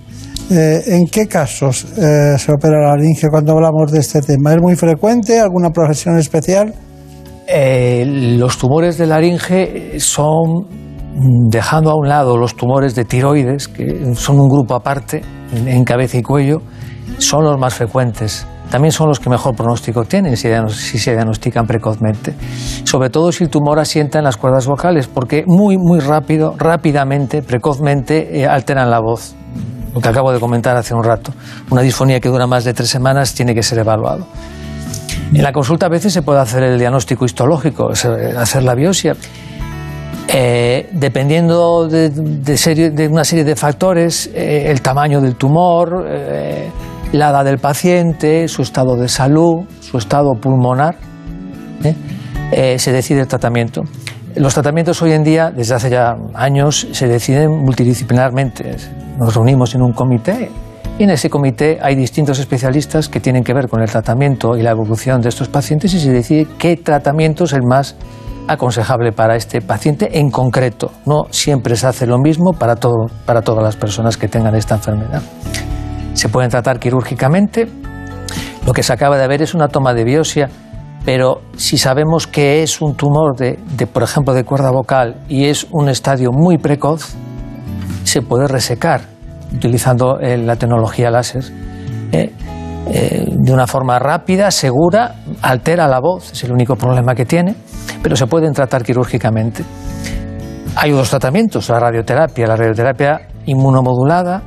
Eh, ¿En qué casos eh, se opera la laringe cuando hablamos de este tema? ¿Es muy frecuente? ¿Alguna profesión especial? Eh, los tumores de laringe son, dejando a un lado los tumores de tiroides, que son un grupo aparte en, cabeza y cuello, son los más frecuentes. También son los que mejor pronóstico tienen si, si, se diagnostican precozmente. Sobre todo si el tumor asienta en las cuerdas vocales, porque muy, muy rápido, rápidamente, precozmente, alteran la voz lo que acabo de comentar hace un rato. Una disfonía que dura más de tres semanas tiene que ser evaluado. En la consulta a veces se puede hacer el diagnóstico histológico, hacer la biopsia. Eh, dependiendo de, una serie de factores, eh, el tamaño del tumor, eh, la edad del paciente, su estado de salud, su estado pulmonar, se decide el tratamiento. Los tratamientos hoy en día, desde hace ya años, se deciden multidisciplinarmente. Nos reunimos en un comité y en ese comité hay distintos especialistas que tienen que ver con el tratamiento y la evolución de estos pacientes y se decide qué tratamiento es el más aconsejable para este paciente en concreto. No siempre se hace lo mismo para, todo, para todas las personas que tengan esta enfermedad. Se pueden tratar quirúrgicamente. Lo que se acaba de ver es una toma de biopsia pero si sabemos que es un tumor de, por ejemplo, de cuerda vocal y es un estadio muy precoz, se puede resecar utilizando eh, la tecnología láser. Eh, eh, de una forma rápida, segura, altera la voz, es el único problema que tiene, pero se pueden tratar quirúrgicamente. Hay otros tratamientos, la radioterapia, la radioterapia inmunomodulada,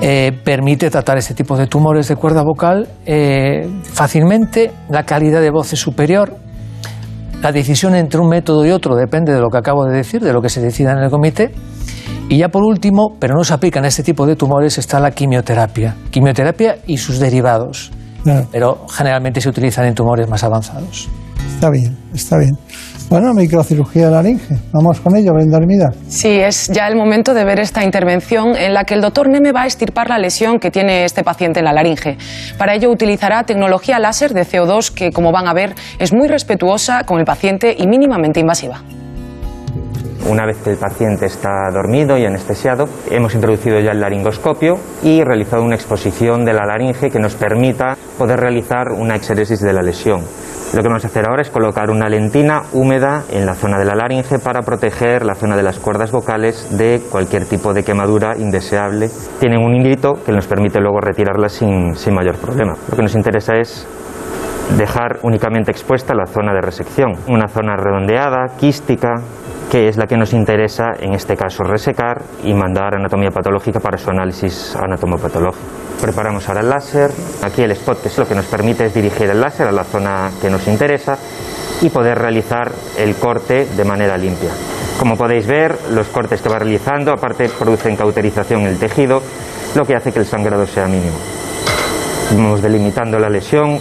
eh, permite tratar este tipo de tumores de cuerda vocal eh, fácilmente, la calidad de voz es superior. La decisión entre un método y otro depende de lo que acabo de decir, de lo que se decida en el comité. Y ya por último, pero no se aplica en este tipo de tumores, está la quimioterapia. Quimioterapia y sus derivados. Pero generalmente se utilizan en tumores más avanzados. Está bien, está bien. Bueno, microcirugía de laringe. Vamos con ello, Brenda Armida. Sí, es ya el momento de ver esta intervención en la que el doctor Neme va a estirpar la lesión que tiene este paciente en la laringe. Para ello utilizará tecnología láser de CO2 que, como van a ver, es muy respetuosa con el paciente y mínimamente invasiva. Una vez que el paciente está dormido y anestesiado, hemos introducido ya el laringoscopio y realizado una exposición de la laringe que nos permita poder realizar una exéresis de la lesión. Lo que vamos a hacer ahora es colocar una lentina húmeda en la zona de la laringe para proteger la zona de las cuerdas vocales de cualquier tipo de quemadura indeseable. Tienen un hilito que nos permite luego retirarla sin, sin mayor problema. Lo que nos interesa es dejar únicamente expuesta la zona de resección, una zona redondeada, quística, que es la que nos interesa en este caso resecar y mandar anatomía patológica para su análisis anatomopatológico. Preparamos ahora el láser, aquí el spot que es lo que nos permite es dirigir el láser a la zona que nos interesa y poder realizar el corte de manera limpia. Como podéis ver, los cortes que va realizando aparte producen cauterización en el tejido, lo que hace que el sangrado sea mínimo. Vamos delimitando la lesión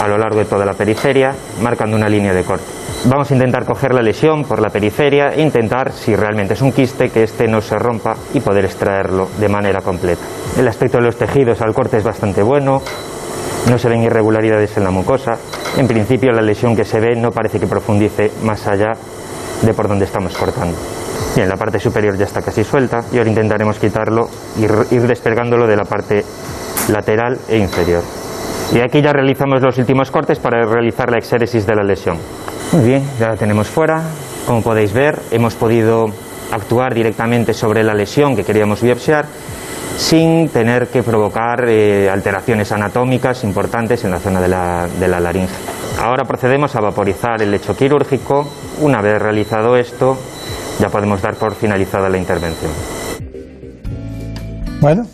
a lo largo de toda la periferia, marcando una línea de corte. Vamos a intentar coger la lesión por la periferia e intentar, si realmente es un quiste, que éste no se rompa y poder extraerlo de manera completa. El aspecto de los tejidos al corte es bastante bueno, no se ven irregularidades en la mucosa. En principio la lesión que se ve no parece que profundice más allá de por donde estamos cortando. Bien, la parte superior ya está casi suelta y ahora intentaremos quitarlo y ir despegándolo de la parte lateral e inferior. Y aquí ya realizamos los últimos cortes para realizar la exéresis de la lesión. Muy bien, ya la tenemos fuera. Como podéis ver, hemos podido actuar directamente sobre la lesión que queríamos biopsiar sin tener que provocar eh, alteraciones anatómicas importantes en la zona de la, de la laringe. Ahora procedemos a vaporizar el lecho quirúrgico. Una vez realizado esto, ya podemos dar por finalizada la intervención. Bueno,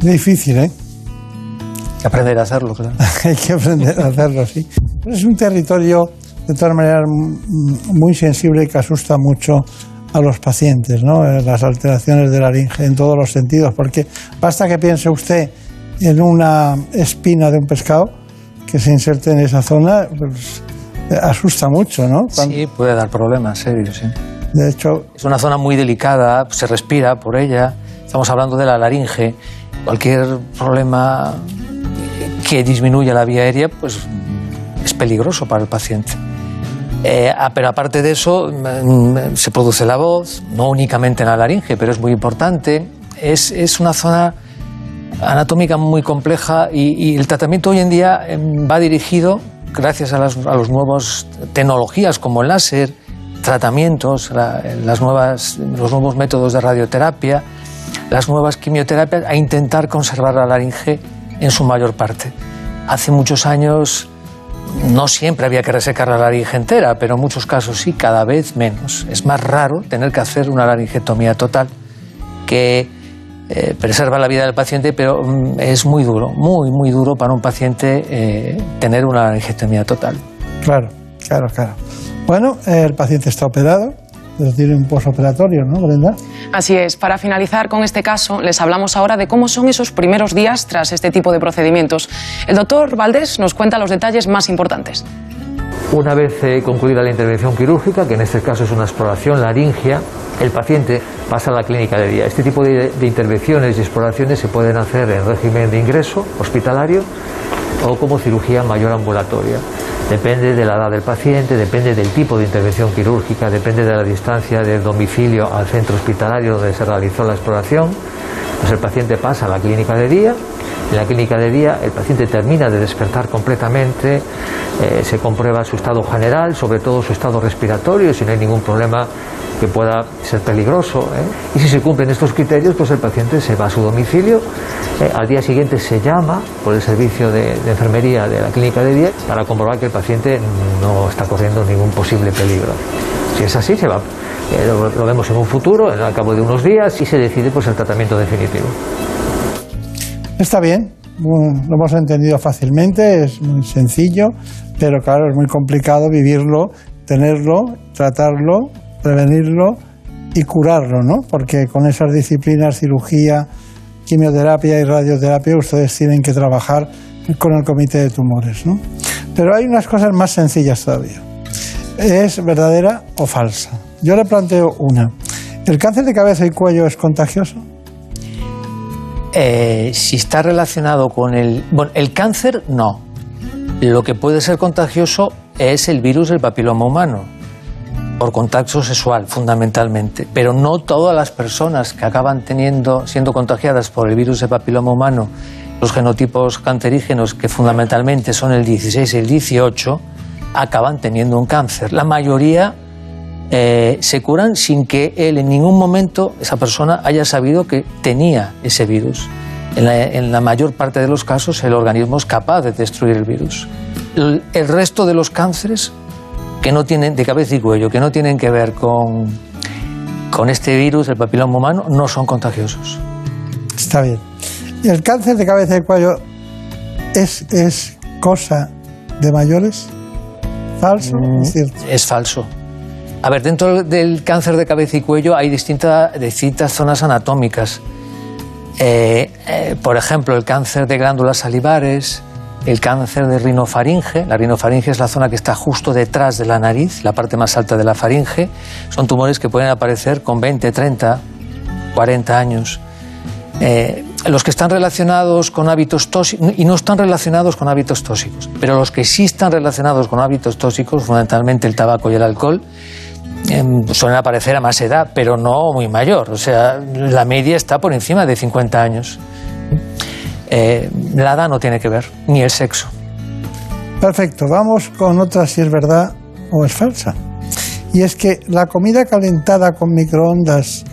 difícil, ¿eh? Hay que aprender a hacerlo, claro. <laughs> Hay que aprender a hacerlo, sí. Es un territorio, de todas maneras, muy sensible y que asusta mucho a los pacientes, ¿no? Eh, las alteraciones de la laringe en todos los sentidos, porque basta que piense usted en una espina de un pescado que se inserte en esa zona, pues, asusta mucho, ¿no? Sí, puede dar problemas serios, sí. De hecho, es una zona muy delicada, se respira por ella. Estamos hablando de la laringe. Cualquier problema que disminuya la vía aérea, pues es peligroso para el paciente. Eh, ah, pero aparte de eso, mm, se produce la voz, no únicamente en la laringe, pero es muy importante. Es, es una zona anatómica muy compleja y, y, el tratamiento hoy en día em, va dirigido, gracias a las a los nuevas tecnologías como el láser, tratamientos, la, las nuevas, los nuevos métodos de radioterapia, las nuevas quimioterapias, a intentar conservar la laringe en su mayor parte. Hace muchos años no siempre había que resecar la laringe entera, pero en muchos casos sí, cada vez menos. Es más raro tener que hacer una laringectomía total que eh, preserva la vida del paciente, pero mm, es muy duro, muy, muy duro para un paciente eh, tener una laringectomía total. Claro, claro, claro. Bueno, el paciente está operado, pero tiene un posoperatorio, ¿no, Brenda? Así es. Para finalizar con este caso, les hablamos ahora de cómo son esos primeros días tras este tipo de procedimientos. El doctor Valdés nos cuenta los detalles más importantes. Una vez eh, concluida la intervención quirúrgica, que en este caso es una exploración laringia, el paciente pasa a la clínica de día. Este tipo de, de intervenciones y exploraciones se pueden hacer en régimen de ingreso hospitalario o como cirugía mayor ambulatoria. Depende de la edad del paciente, depende del tipo de intervención quirúrgica, depende de la distancia del domicilio al centro hospitalario donde se realizó la exploración. Pues el paciente pasa a la clínica de día. En la clínica de día el paciente termina de despertar completamente, eh, se comprueba su estado general, sobre todo su estado respiratorio, si no hay ningún problema que pueda ser peligroso. ¿eh? Y si se cumplen estos criterios, pues el paciente se va a su domicilio. Eh, al día siguiente se llama por el servicio de, enfermería de la clínica de día para comprobar que el paciente no está corriendo ningún posible peligro. Si es así, se va. Lo, lo, vemos en un futuro, al cabo de unos días, y se decide pues, el tratamiento definitivo. Está bien, lo hemos entendido fácilmente, es muy sencillo, pero claro, es muy complicado vivirlo, tenerlo, tratarlo, prevenirlo y curarlo, ¿no? Porque con esas disciplinas, cirugía, quimioterapia y radioterapia, ustedes tienen que trabajar con el comité de tumores, ¿no? Pero hay unas cosas más sencillas todavía. ¿Es verdadera o falsa? Yo le planteo una. ¿El cáncer de cabeza y cuello es contagioso? Eh, si está relacionado con el... Bueno, el cáncer no. Lo que puede ser contagioso es el virus del papiloma humano, por contacto sexual fundamentalmente. Pero no todas las personas que acaban teniendo, siendo contagiadas por el virus del papiloma humano los genotipos cancerígenos, que fundamentalmente son el 16 y el 18, acaban teniendo un cáncer. La mayoría eh, se curan sin que él en ningún momento, esa persona, haya sabido que tenía ese virus. En la, en la mayor parte de los casos el organismo es capaz de destruir el virus. El, el resto de los cánceres que no tienen de cabeza y cuello, que no tienen que ver con, con este virus, el papiloma humano, no son contagiosos. Está bien. ¿Y el cáncer de cabeza y cuello es, es cosa de mayores? ¿Falso? Mm, ¿Es cierto? Es falso. A ver, dentro del cáncer de cabeza y cuello hay distintas, zonas anatómicas. Eh, eh, por ejemplo, el cáncer de glándulas salivares, el cáncer de rinofaringe. La rinofaringe es la zona que está justo detrás de la nariz, la parte más alta de la faringe. Son tumores que pueden aparecer con 20, 30, 40 años. Eh, los que están relacionados con hábitos tóxicos, y no están relacionados con hábitos tóxicos, pero los que sí están relacionados con hábitos tóxicos, fundamentalmente el tabaco y el alcohol, eh, suelen aparecer a más edad, pero no muy mayor. O sea, la media está por encima de 50 años. Eh, la edad no tiene que ver, ni el sexo. Perfecto, vamos con otra si es verdad o es falsa. Y es que la comida calentada con microondas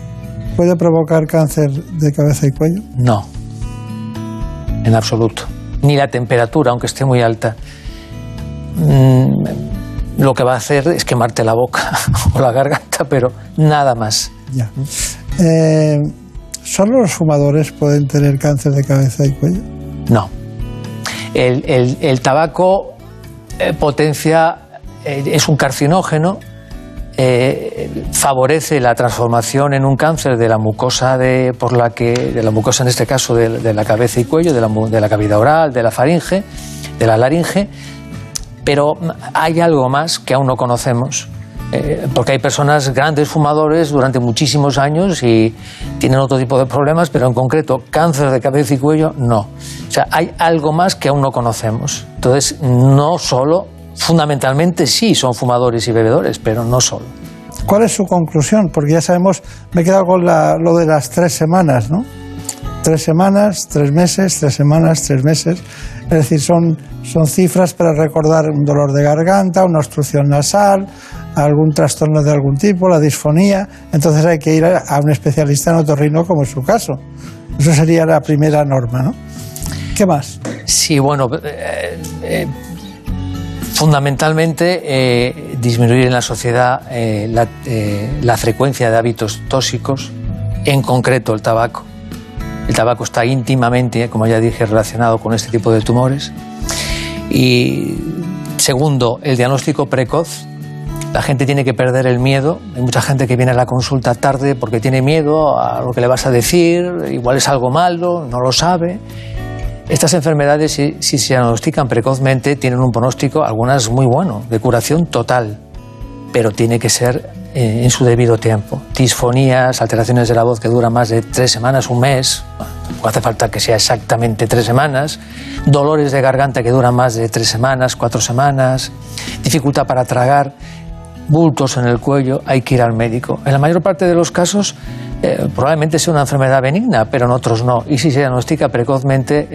puede provocar cáncer de cabeza y cuello. No, en absoluto. Ni la temperatura, aunque esté muy alta. Mm, lo que va a hacer es quemarte la boca <laughs> o la garganta, pero nada más. Ya. Eh, ¿Solo los fumadores pueden tener cáncer de cabeza y cuello? No. El, el- el tabaco eh, potencia, eh, es un carcinógeno, favorece la transformación en un cáncer de la mucosa de, por la que, de la mucosa en este caso de, de la cabeza y cuello, de la, de la cavidad oral, de la faringe, de la laringe, pero hay algo más que aún no conocemos. eh, porque hay personas grandes fumadores durante muchísimos años y tienen otro tipo de problemas, pero en concreto cáncer de cabeza y cuello no. O sea, hay algo más que aún no conocemos. Entonces, no solo, fundamentalmente sí son fumadores y bebedores, pero no solo. ¿Cuál es su conclusión? Porque ya sabemos, me he quedado con la- lo de las tres semanas, ¿no? Tres semanas, tres meses, tres semanas, tres meses. Es decir, son, son cifras para recordar un dolor de garganta, una obstrucción nasal, algún trastorno de algún tipo, la disfonía. Entonces hay que ir a, un especialista en otorrino, como es su caso. Eso sería la primera norma, ¿no? ¿Qué más? Sí, bueno, eh, eh, fundamentalmente eh, disminuir en la sociedad eh, la frecuencia de hábitos tóxicos, en concreto el tabaco. El tabaco está íntimamente, como ya dije, relacionado con este tipo de tumores. Y segundo, el diagnóstico precoz. La gente tiene que perder el miedo. Hay mucha gente que viene a la consulta tarde porque tiene miedo a lo que le vas a decir, igual es algo malo, no lo sabe. Estas enfermedades, si, se diagnostican precozmente, tienen un pronóstico, algunas muy bueno, de curación total, pero tiene que ser eh, en su debido tiempo. Disfonías, alteraciones de la voz que duran más de tres semanas, un mes, no hace falta que sea exactamente tres semanas, dolores de garganta que duran más de tres semanas, cuatro semanas, dificultad para tragar, bultos en el cuello, hay que ir al médico. En la mayor parte de los casos eh, probablemente sea una enfermedad benigna, pero en otros no. Y si se diagnostica precozmente,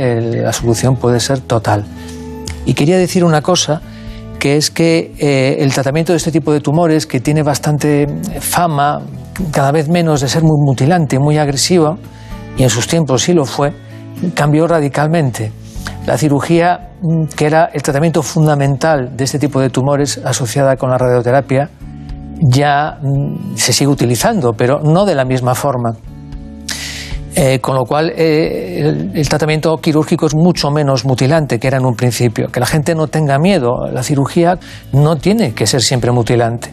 la solución puede ser total. Y quería decir una cosa, que es que eh, el tratamiento de este tipo de tumores, que tiene bastante fama, cada vez menos de ser muy mutilante, muy agresivo, y en sus tiempos sí lo fue, cambió radicalmente. La cirugía, mm, que era el tratamiento fundamental de este tipo de tumores asociada con la radioterapia, ya mm, se sigue utilizando, pero no de la misma forma. Eh, con lo cual, eh, el, tratamiento quirúrgico es mucho menos mutilante que era en un principio. Que la gente no tenga miedo. La cirugía no tiene que ser siempre mutilante.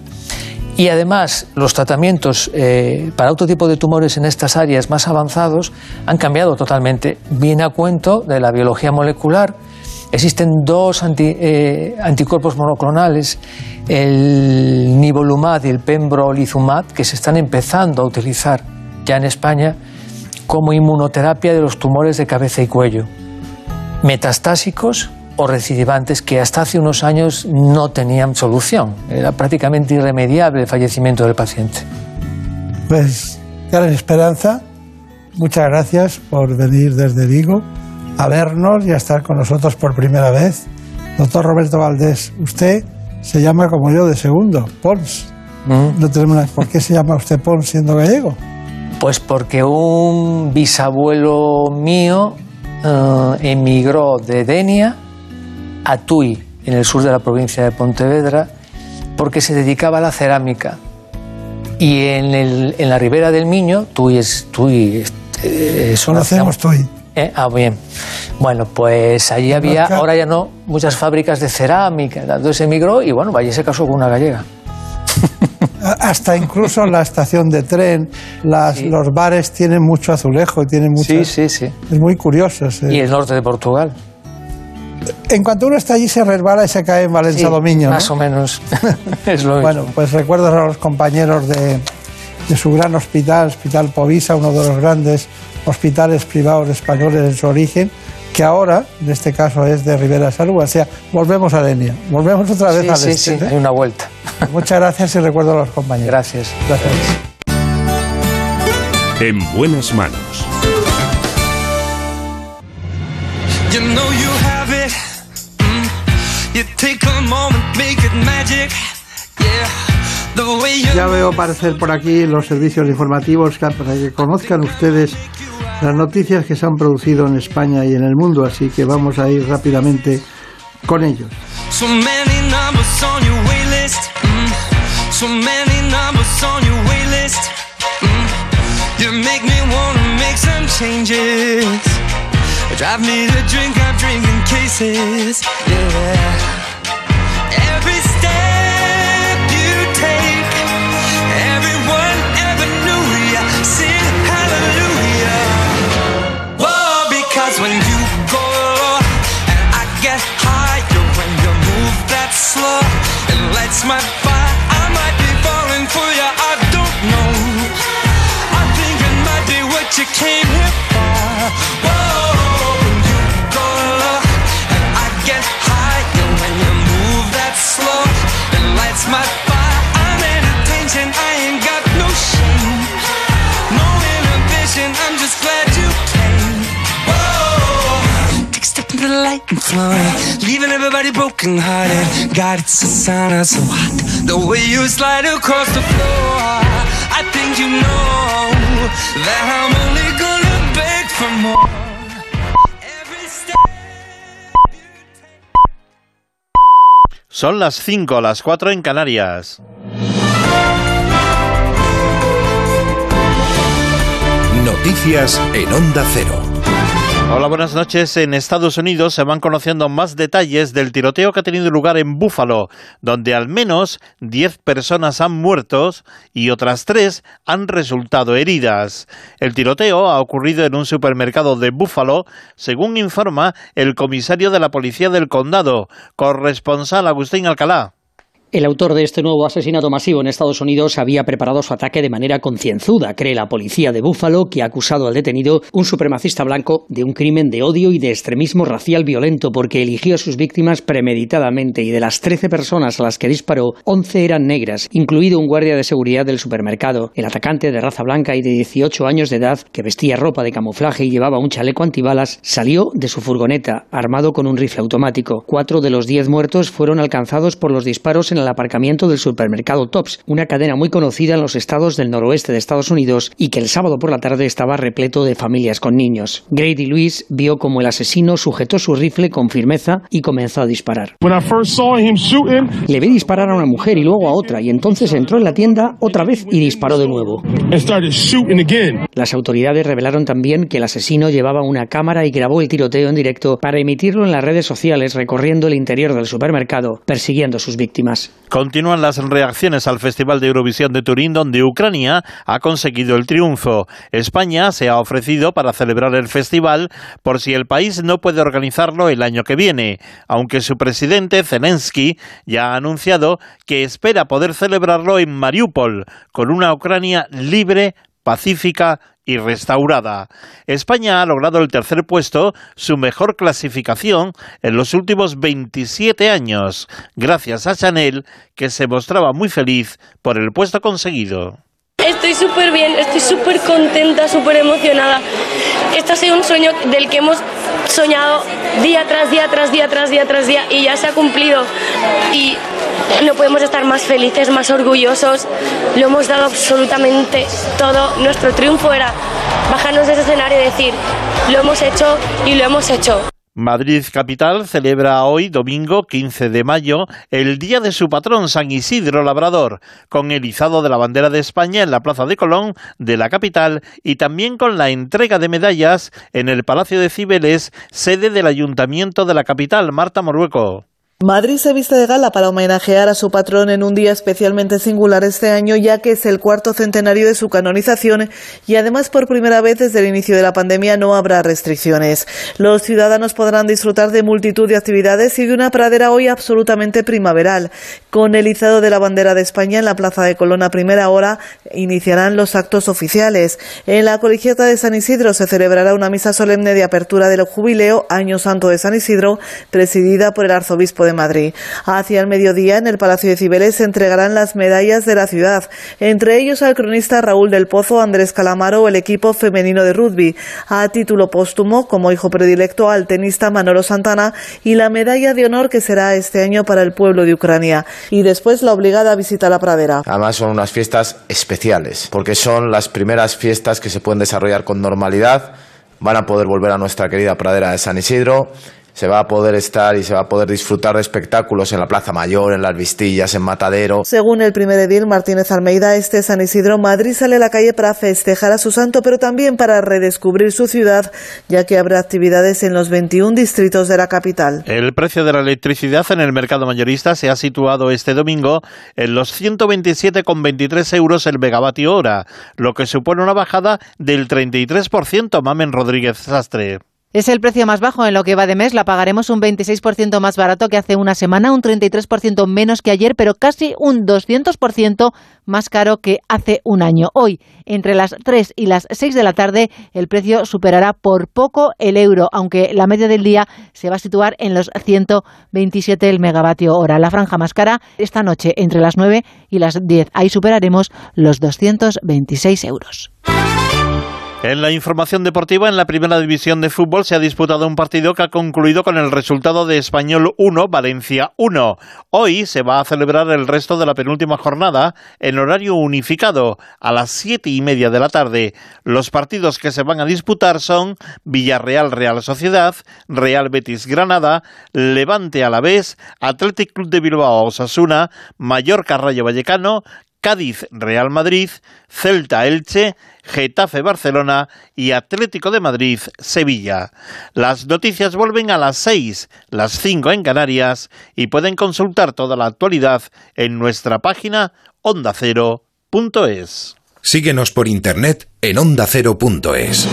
Y además, los tratamientos eh, para otro tipo de tumores en estas áreas más avanzados han cambiado totalmente. Viene a cuento de la biología molecular. Existen dos anti- anticuerpos monoclonales, el nivolumab y el pembrolizumab, que se están empezando a utilizar ya en España como inmunoterapia de los tumores de cabeza y cuello, metastásicos o recidivantes que hasta hace unos años no tenían solución. Era prácticamente irremediable el fallecimiento del paciente. Pues, Karen Esperanza, muchas gracias por venir desde Vigo a vernos y a estar con nosotros por primera vez. Doctor Roberto Valdés, usted se llama como yo de segundo, Pons. No tenemos una- ¿Por qué se llama usted Pons siendo gallego? Pues porque un bisabuelo mío eh, emigró de Denia a Tui, en el sur de la provincia de Pontevedra, porque se dedicaba a la cerámica. Y en, el- en la ribera del Miño, Tui es... Tui es, eh, es una- Conocemos Tui. Eh, ah, bien. Bueno, pues allí había, ahora ya no, muchas fábricas de cerámica. Entonces emigró y bueno, allí se casó con una gallega. <laughs> Hasta incluso la estación de tren, las, los bares tienen mucho azulejo, tienen mucho. Sí, sí, sí. Es muy curioso. sí. Y el norte de Portugal. En cuanto uno está allí, se resbala y se cae en Valencia Sí, Dominio. ¿no? Más o menos. <laughs> es lo Bueno, pues recuerdo a los compañeros de, de su gran hospital, Hospital Povisa, uno de los grandes hospitales privados españoles en su origen, que ahora, en este caso, es de Rivera Salud. O sea, volvemos a Denia, volvemos otra vez Sí, al sí, este, sí, ¿eh? hay una vuelta. Muchas gracias y recuerdo a los compañeros. Gracias. Gracias. En buenas manos. You know you have it. Mm. You take a moment, make it magic. Yeah. The way you Ya veo aparecer por aquí los servicios informativos que- para que conozcan ustedes las noticias que se han producido en España y en el mundo, así que vamos a ir rápidamente con ellos. So many numbers on your slow, it lights my fire. I might be falling for you, I don't know. I think it might be what you came here for. Whoa, when you go low and I get higher when you move that slow, it lights my fire. I'm in the light and leaving everybody broken hearted. God, it's a sound so hot. The way you slide across the floor, I think you know that I'm only gonna beg for more. Every step. Son las 5, las 4 en Canarias. Noticias en Onda Cero. Hola, buenas noches. En Estados Unidos se van conociendo más detalles del tiroteo que ha tenido lugar en Búfalo, donde al menos 10 personas han muerto y otras 3 han resultado heridas. El tiroteo ha ocurrido en un supermercado de Búfalo, según informa el comisario de la policía del condado, corresponsal Agustín Alcalá. El autor de este nuevo asesinato masivo en Estados Unidos había preparado su ataque de manera concienzuda, cree la policía de Búfalo, que ha acusado al detenido, un supremacista blanco, de un crimen de odio y de extremismo racial violento porque eligió a sus víctimas premeditadamente y de las 13 personas a las que disparó, 11 eran negras, incluido un guardia de seguridad del supermercado. El atacante de raza blanca y de 18 años de edad, que vestía ropa de camuflaje y llevaba un chaleco antibalas, salió de su furgoneta, armado con un rifle automático. Cuatro de los diez muertos fueron alcanzados por los disparos en el aparcamiento del supermercado Tops, una cadena muy conocida en los estados del noroeste de Estados Unidos y que el sábado por la tarde estaba repleto de familias con niños. Grady Lewis vio como el asesino sujetó su rifle con firmeza y comenzó a disparar. Le vi disparar a una mujer y luego a otra y entonces entró en la tienda otra vez y disparó de nuevo. Las autoridades revelaron también que el asesino llevaba una cámara y grabó el tiroteo en directo para emitirlo en las redes sociales recorriendo el interior del supermercado, persiguiendo a sus víctimas. Continúan las reacciones al Festival de Eurovisión de Turín, donde Ucrania ha conseguido el triunfo. España se ha ofrecido para celebrar el festival por si el país no puede organizarlo el año que viene, aunque su presidente, Zelensky, ya ha anunciado que espera poder celebrarlo en Mariupol, con una Ucrania libre, pacífica y restaurada. España ha logrado el tercer puesto, su mejor clasificación en los últimos 27 años, gracias a Chanel, que se mostraba muy feliz por el puesto conseguido. Estoy súper bien, estoy súper contenta, súper emocionada. Este ha sido un sueño del que hemos soñado día tras día, tras día, tras día, tras día y ya se ha cumplido. Y no podemos estar más felices, más orgullosos. Lo hemos dado absolutamente todo. Nuestro triunfo era bajarnos de ese escenario y decir, lo hemos hecho y lo hemos hecho. Madrid Capital celebra hoy, domingo 15 de mayo, el día de su patrón San Isidro Labrador, con el izado de la bandera de España en la Plaza de Colón de la capital y también con la entrega de medallas en el Palacio de Cibeles, sede del Ayuntamiento de la capital, Marta Morueco. Madrid se viste de gala para homenajear a su patrón en un día especialmente singular este año, ya que es el cuarto centenario de su canonización y además por primera vez desde el inicio de la pandemia no habrá restricciones. Los ciudadanos podrán disfrutar de multitud de actividades y de una pradera hoy absolutamente primaveral. Con el izado de la bandera de España en la Plaza de Colón a primera hora iniciarán los actos oficiales. En la colegiata de San Isidro se celebrará una misa solemne de apertura del jubileo Año Santo de San Isidro, presidida por el arzobispo de Madrid. Hacia el mediodía, en el Palacio de Cibeles, se entregarán las medallas de la ciudad, entre ellos al cronista Raúl del Pozo, Andrés Calamaro o el equipo femenino de rugby, a título póstumo, como hijo predilecto al tenista Manolo Santana, y la medalla de honor que será este año para el pueblo de Ucrania. Y después la obligada visita a la pradera. Además son unas fiestas especiales, porque son las primeras fiestas que se pueden desarrollar con normalidad. Van a poder volver a nuestra querida pradera de San Isidro se va a poder estar y se va a poder disfrutar de espectáculos en la Plaza Mayor, en las Vistillas, en Matadero. Según el primer edil Martínez Almeida, este San Isidro, Madrid sale a la calle para festejar a su santo, pero también para redescubrir su ciudad, ya que habrá actividades en los 21 distritos de la capital. El precio de la electricidad en el mercado mayorista se ha situado este domingo en los 127,23 euros el megavatio hora, lo que supone una bajada del 33%, Mamen Rodríguez Sastre. Es el precio más bajo en lo que va de mes. La pagaremos un 26% más barato que hace una semana, un 33% menos que ayer, pero casi un 200% más caro que hace un año. Hoy, entre las 3 y las 6 de la tarde, el precio superará por poco el euro, aunque la media del día se va a situar en los 127 el megavatio hora. La franja más cara esta noche entre las 9 y las 10. Ahí superaremos los 226 euros. En la información deportiva, en la primera división de fútbol se ha disputado un partido que ha concluido con el resultado de Español 1, Valencia 1. Hoy se va a celebrar el resto de la penúltima jornada en horario unificado a las siete y media de la tarde. Los partidos que se van a disputar son Villarreal Real Sociedad, Real Betis Granada, Levante Alavés, Athletic Club de Bilbao Osasuna, Mallorca Rayo Vallecano, Cádiz Real Madrid, Celta Elche, Getafe Barcelona y Atlético de Madrid Sevilla. Las noticias vuelven a las 6, las 5 en Canarias y pueden consultar toda la actualidad en nuestra página ondacero.es. Síguenos por internet en ondacero.es.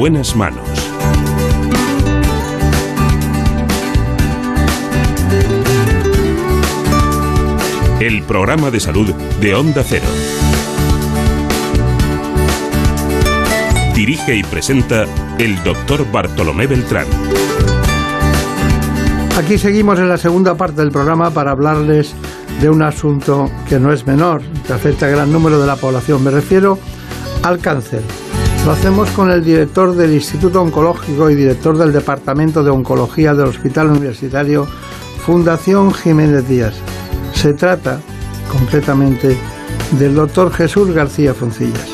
buenas manos. El programa de salud de Onda Cero. Dirige y presenta el doctor Bartolomé Beltrán. Aquí seguimos en la segunda parte del programa para hablarles de un asunto que no es menor, que afecta a gran número de la población. Me refiero al cáncer. Lo hacemos con el director del Instituto Oncológico y director del Departamento de Oncología del Hospital Universitario Fundación Jiménez Díaz. Se trata, concretamente, del doctor Jesús García Foncillas.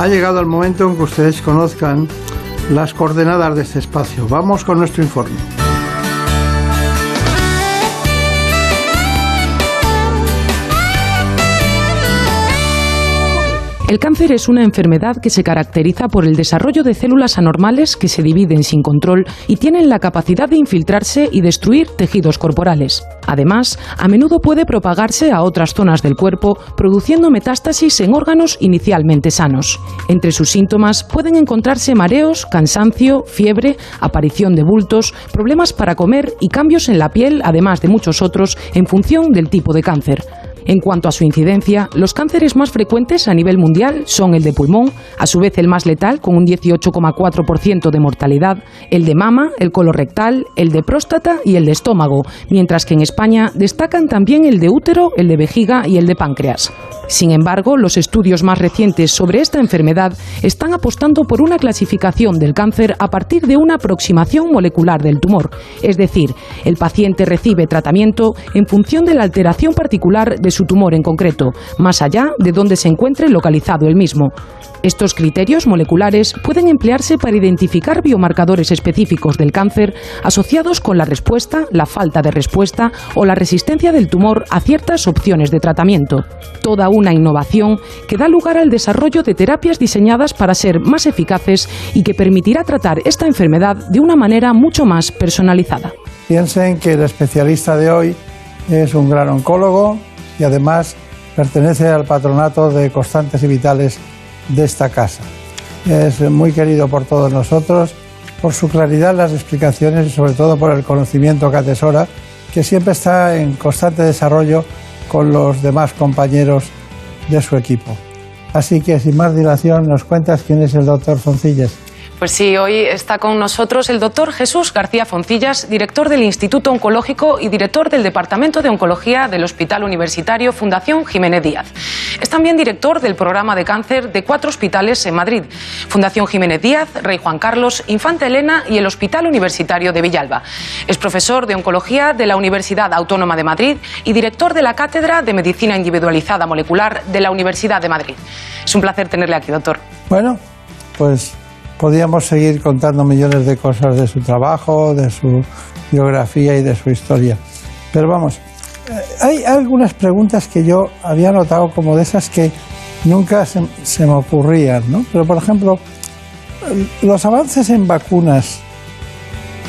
Ha llegado el momento en que ustedes conozcan las coordenadas de este espacio. Vamos con nuestro informe. El cáncer es una enfermedad que se caracteriza por el desarrollo de células anormales que se dividen sin control y tienen la capacidad de infiltrarse y destruir tejidos corporales. Además, a menudo puede propagarse a otras zonas del cuerpo, produciendo metástasis en órganos inicialmente sanos. Entre sus síntomas pueden encontrarse mareos, cansancio, fiebre, aparición de bultos, problemas para comer y cambios en la piel, además de muchos otros, en función del tipo de cáncer. En cuanto a su incidencia, los cánceres más frecuentes a nivel mundial son el de pulmón, a su vez el más letal con un 18,4% de mortalidad, el de mama, el colorectal, el de próstata y el de estómago, mientras que en España destacan también el de útero, el de vejiga y el de páncreas. Sin embargo, los estudios más recientes sobre esta enfermedad están apostando por una clasificación del cáncer a partir de una aproximación molecular del tumor, es decir, el paciente recibe tratamiento en función de la alteración particular de su tumor en concreto, más allá de donde se encuentre localizado el mismo. Estos criterios moleculares pueden emplearse para identificar biomarcadores específicos del cáncer asociados con la respuesta, la falta de respuesta o la resistencia del tumor a ciertas opciones de tratamiento. Toda una innovación que da lugar al desarrollo de terapias diseñadas para ser más eficaces y que permitirá tratar esta enfermedad de una manera mucho más personalizada. Piensen que el especialista de hoy es un gran oncólogo y además pertenece al patronato de constantes y vitales de esta casa. Es muy querido por todos nosotros, por su claridad en las explicaciones y sobre todo por el conocimiento que atesora, que siempre está en constante desarrollo con los demás compañeros de su equipo. Así que sin más dilación, nos cuentas quién es el doctor Foncillas. Pues sí, hoy está con nosotros el doctor Jesús García Foncillas, director del Instituto Oncológico y director del Departamento de Oncología del Hospital Universitario Fundación Jiménez Díaz. Es también director del programa de cáncer de cuatro hospitales en Madrid, Fundación Jiménez Díaz, Rey Juan Carlos, Infanta Elena y el Hospital Universitario de Villalba. Es profesor de Oncología de la Universidad Autónoma de Madrid y director de la Cátedra de Medicina Individualizada Molecular de la Universidad de Madrid. Es un placer tenerle aquí, doctor. Bueno, pues podríamos seguir contando millones de cosas de su trabajo, de su biografía y de su historia. Pero vamos, eh, hay algunas preguntas que yo había notado como de esas que nunca se, se me ocurrían, ¿no? Pero por ejemplo, los avances en vacunas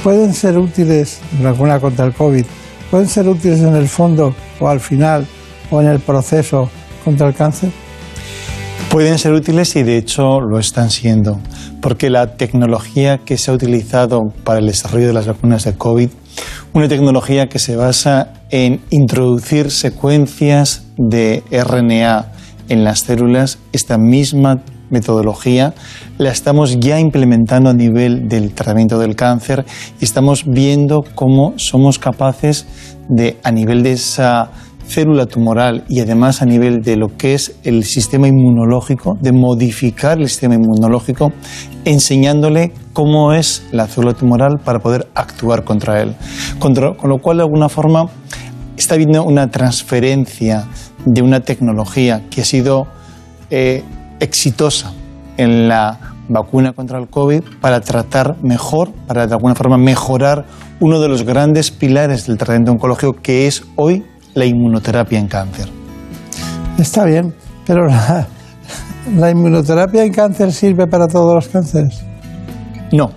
pueden ser útiles, vacuna contra el COVID, pueden ser útiles en el fondo o al final o en el proceso contra el cáncer. Pueden ser útiles y de hecho lo están siendo, porque la tecnología que se ha utilizado para el desarrollo de las vacunas de COVID, una tecnología que se basa en introducir secuencias de RNA en las células, esta misma metodología la estamos ya implementando a nivel del tratamiento del cáncer y estamos viendo cómo somos capaces de, a nivel de esa célula tumoral y además a nivel de lo que es el sistema inmunológico, de modificar el sistema inmunológico, enseñándole cómo es la célula tumoral para poder actuar contra él. con lo cual, de alguna forma, está habiendo una transferencia de una tecnología que ha sido eh, exitosa en la vacuna contra el COVID para tratar mejor, para de alguna forma mejorar uno de los grandes pilares del tratamiento oncológico que es hoy la inmunoterapia en cáncer. Está bien, pero la, la inmunoterapia en cáncer sirve para todos los cánceres. No,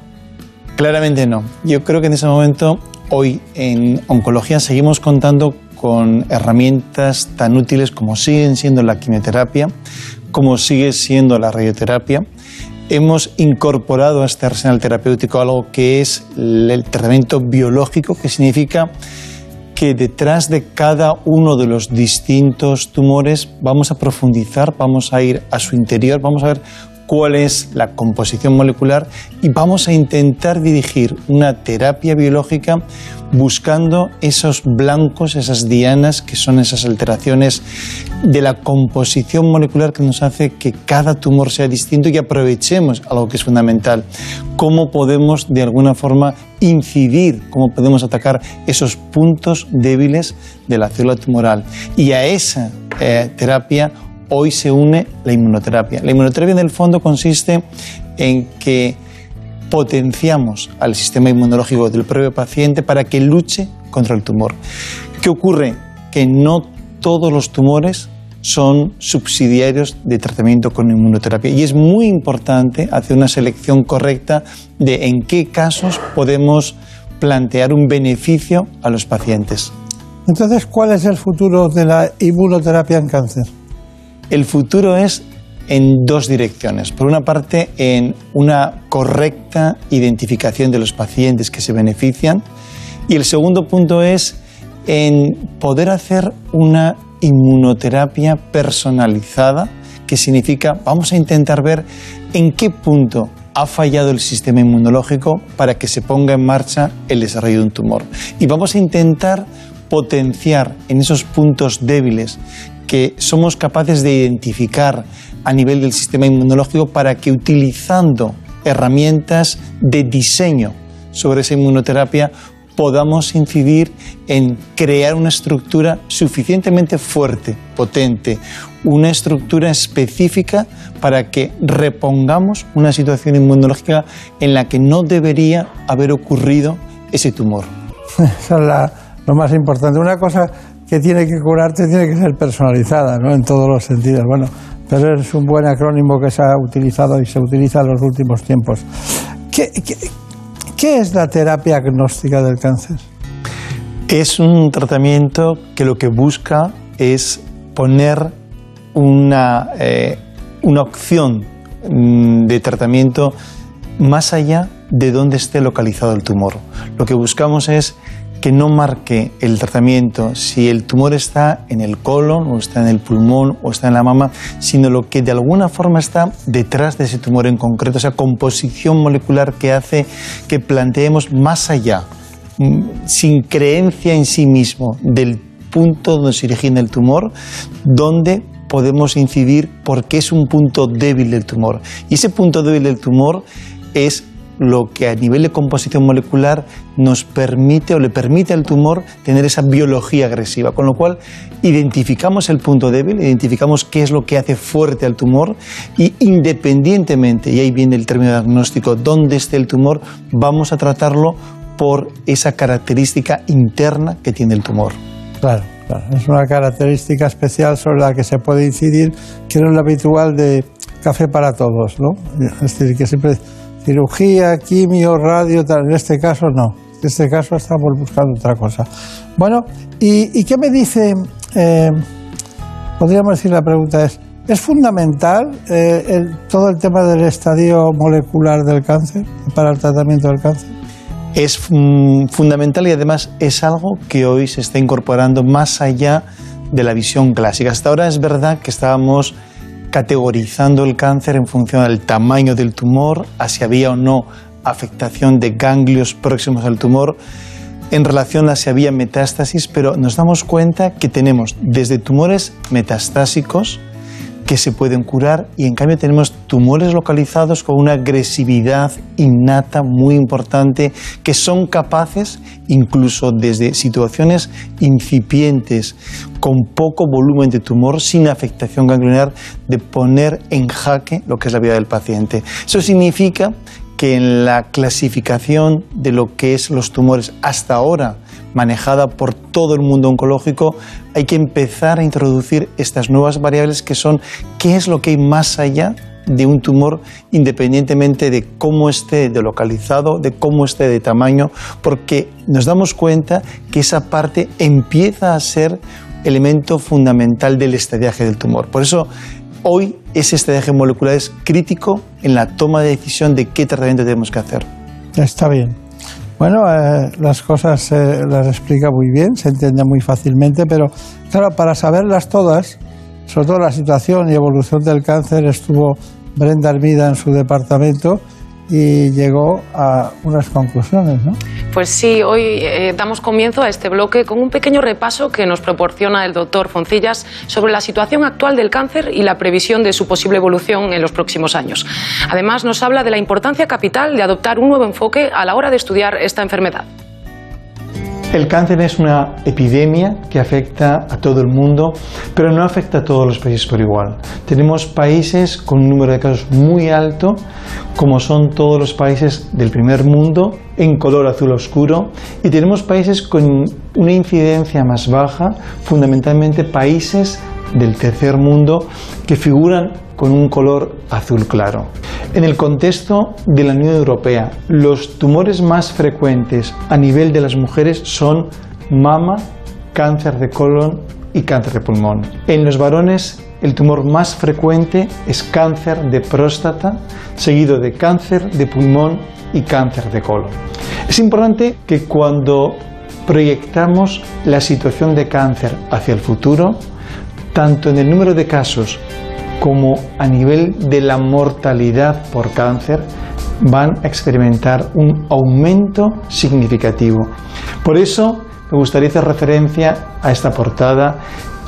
claramente no. Yo creo que en ese momento, hoy en oncología, seguimos contando con herramientas tan útiles como siguen siendo la quimioterapia, como sigue siendo la radioterapia. Hemos incorporado a este arsenal terapéutico algo que es el tratamiento biológico, que significa que detrás de cada uno de los distintos tumores vamos a profundizar, vamos a ir a su interior, vamos a ver cuál es la composición molecular y vamos a intentar dirigir una terapia biológica buscando esos blancos, esas dianas, que son esas alteraciones de la composición molecular que nos hace que cada tumor sea distinto y aprovechemos algo que es fundamental, cómo podemos de alguna forma incidir, cómo podemos atacar esos puntos débiles de la célula tumoral. Y a esa eh, terapia hoy se une la inmunoterapia. La inmunoterapia en el fondo consiste en que potenciamos al sistema inmunológico del propio paciente para que luche contra el tumor. ¿Qué ocurre? Que no todos los tumores son subsidiarios de tratamiento con inmunoterapia y es muy importante hacer una selección correcta de en qué casos podemos plantear un beneficio a los pacientes. Entonces, ¿cuál es el futuro de la inmunoterapia en cáncer? El futuro es en dos direcciones. Por una parte, en una correcta identificación de los pacientes que se benefician y el segundo punto es en poder hacer una inmunoterapia personalizada, que significa vamos a intentar ver en qué punto ha fallado el sistema inmunológico para que se ponga en marcha el desarrollo de un tumor. Y vamos a intentar potenciar en esos puntos débiles somos capaces de identificar a nivel del sistema inmunológico para que utilizando herramientas de diseño sobre esa inmunoterapia podamos incidir en crear una estructura suficientemente fuerte, potente, una estructura específica para que repongamos una situación inmunológica en la que no debería haber ocurrido ese tumor. <laughs> Eso es lo más importante. Una cosa que tiene que curarte tiene que ser personalizada, ¿no? En todos los sentidos. Bueno, pero es un buen acrónimo que se ha utilizado y se utiliza en los últimos tiempos. ¿Qué, qué ¿Qué es la terapia agnóstica del cáncer? Es un tratamiento que lo que busca es poner una, eh, una opción mm, de tratamiento más allá de donde esté localizado el tumor. Lo que buscamos es que no marque el tratamiento si el tumor está en el colon o está en el pulmón o está en la mama, sino lo que de alguna forma está detrás de ese tumor en concreto, esa composición molecular que hace que planteemos más allá, mm, sin creencia en sí mismo del punto donde se origina el tumor, donde podemos incidir porque es un punto débil del tumor. Y ese punto débil del tumor es lo que a nivel de composición molecular nos permite o le permite al tumor tener esa biología agresiva, con lo cual identificamos el punto débil, identificamos qué es lo que hace fuerte al tumor y independientemente, y ahí viene el término diagnóstico, dónde esté el tumor, vamos a tratarlo por esa característica interna que tiene el tumor. Claro, claro. es una característica especial sobre la que se puede incidir, que no es lo habitual de café para todos, ¿no? Es decir, que siempre cirugía, quimio, radio, En este caso no. En este caso estamos buscando otra cosa. Bueno, ¿y, qué me dice? Eh, podríamos decir la pregunta es, ¿es fundamental eh, todo el tema del estadio molecular del cáncer para el tratamiento del cáncer? Es fundamental y además es algo que hoy se está incorporando más allá de la visión clásica. Hasta ahora es verdad que estábamos categorizando el cáncer en función del tamaño del tumor, a si había o no afectación de ganglios próximos al tumor, en relación a si había metástasis, pero nos damos cuenta que tenemos desde tumores metastásicos, que se pueden curar y en cambio tenemos tumores localizados con una agresividad innata muy importante que son capaces incluso desde situaciones incipientes con poco volumen de tumor sin afectación ganglionar de poner en jaque lo que es la vida del paciente. Eso significa que en la clasificación de lo que es los tumores hasta ahora manejada por todo el mundo oncológico, hay que empezar a introducir estas nuevas variables que son qué es lo que hay más allá de un tumor independientemente de cómo esté de localizado, de cómo esté de tamaño, porque nos damos cuenta que esa parte empieza a ser elemento fundamental del estadiaje del tumor. Por eso hoy ese estadiaje molecular es crítico en la toma de decisión de qué tratamiento tenemos que hacer. Está bien. Bueno, eh, las cosas las explica muy bien, se entiende muy fácilmente, pero claro, para saberlas todas, sobre todo la situación y evolución del cáncer, estuvo Brenda Armida en su departamento y llegó a unas conclusiones, ¿no? Pues sí, hoy eh, damos comienzo a este bloque con un pequeño repaso que nos proporciona el doctor Foncillas sobre la situación actual del cáncer y la previsión de su posible evolución en los próximos años. Además, nos habla de la importancia capital de adoptar un nuevo enfoque a la hora de estudiar esta enfermedad. El cáncer es una epidemia que afecta a todo el mundo, pero no afecta a todos los países por igual. Tenemos países con un número de casos muy alto, como son todos los países del primer mundo, en color azul oscuro, y tenemos países con una incidencia más baja, fundamentalmente países del tercer mundo que figuran con un color azul claro. En el contexto de la Unión Europea, los tumores más frecuentes a nivel de las mujeres son mama, cáncer de colon y cáncer de pulmón. En los varones, el tumor más frecuente es cáncer de próstata, seguido de cáncer de pulmón y cáncer de colon. Es importante que cuando proyectamos la situación de cáncer hacia el futuro, tanto en el número de casos como a nivel de la mortalidad por cáncer, van a experimentar un aumento significativo. Por eso me gustaría hacer referencia a esta portada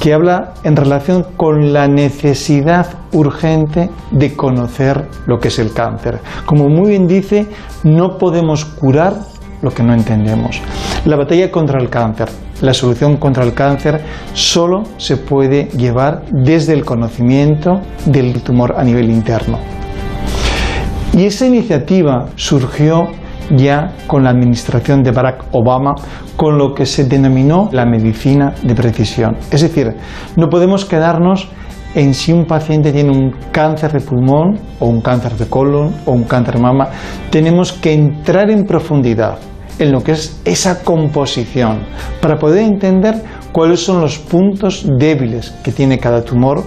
que habla en relación con la necesidad urgente de conocer lo que es el cáncer. Como muy bien dice, no podemos curar lo que no entendemos. La batalla contra el cáncer, la solución contra el cáncer solo se puede llevar desde el conocimiento del tumor a nivel interno. Y esa iniciativa surgió ya con la administración de Barack Obama, con lo que se denominó la medicina de precisión. Es decir, no podemos quedarnos en si un paciente tiene un cáncer de pulmón o un cáncer de colon o un cáncer de mama, tenemos que entrar en profundidad en lo que es esa composición para poder entender cuáles son los puntos débiles que tiene cada tumor,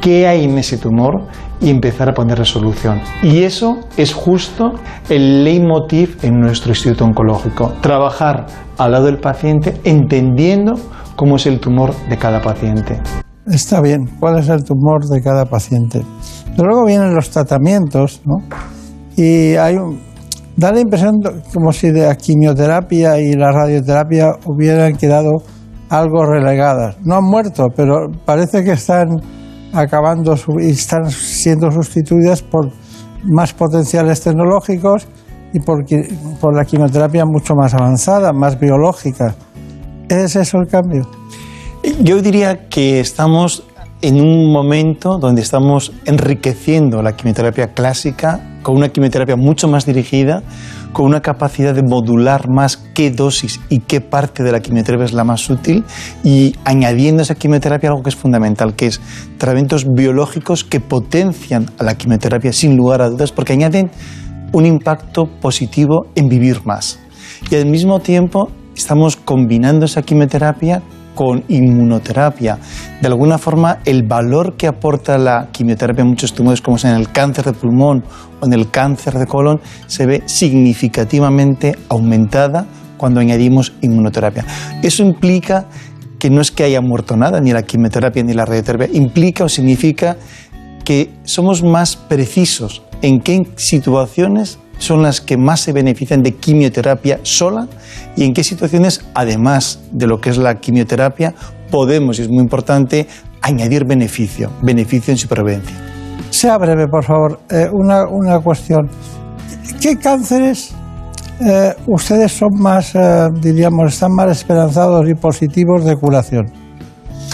qué hay en ese tumor y empezar a poner resolución. Y eso es justo el leitmotiv en nuestro instituto oncológico, trabajar al lado del paciente entendiendo cómo es el tumor de cada paciente. Está bien, cuál es el tumor de cada paciente. luego vienen los tratamientos, ¿no? Y hay un, da la impresión como si la quimioterapia y la radioterapia hubieran quedado algo relegadas. No han muerto, pero parece que están acabando y están siendo sustituidas por más potenciales tecnológicos y por, por la quimioterapia mucho más avanzada, más biológica. ¿Es eso el cambio? Yo diría que estamos en un momento donde estamos enriqueciendo la quimioterapia clásica con una quimioterapia mucho más dirigida, con una capacidad de modular más qué dosis y qué parte de la quimioterapia es la más útil y añadiendo a esa quimioterapia algo que es fundamental, que es tratamientos biológicos que potencian a la quimioterapia sin lugar a dudas porque añaden un impacto positivo en vivir más. Y al mismo tiempo estamos combinando esa quimioterapia con inmunoterapia. De alguna forma, el valor que aporta la quimioterapia en muchos tumores, como en el cáncer de pulmón o en el cáncer de colon, se ve significativamente aumentada cuando añadimos inmunoterapia. Eso implica que no es que haya muerto nada, ni la quimioterapia ni la radioterapia, implica o significa que somos más precisos en qué situaciones son las que más se benefician de quimioterapia sola y en qué situaciones, además de lo que es la quimioterapia, podemos, y es muy importante, añadir beneficio, beneficio en supervivencia. Sea breve, por favor, eh, una, cuestión. ¿Qué cánceres eh, ustedes son más, eh, diríamos, están más esperanzados y positivos de curación?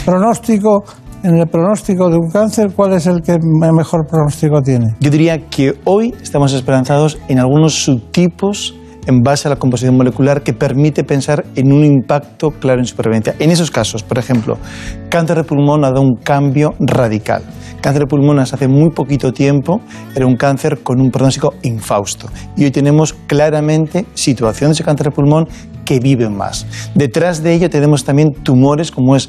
Pronóstico en el pronóstico de un cáncer, ¿cuál es el que mejor pronóstico tiene? Yo diría que hoy estamos esperanzados en algunos subtipos en base a la composición molecular que permite pensar en un impacto claro en supervivencia. En esos casos, por ejemplo, cáncer de pulmón ha dado un cambio radical. Cáncer de pulmón hace muy poquito tiempo era un cáncer con un pronóstico infausto y hoy tenemos claramente situaciones de cáncer de pulmón que viven más. Detrás de ello tenemos también tumores como es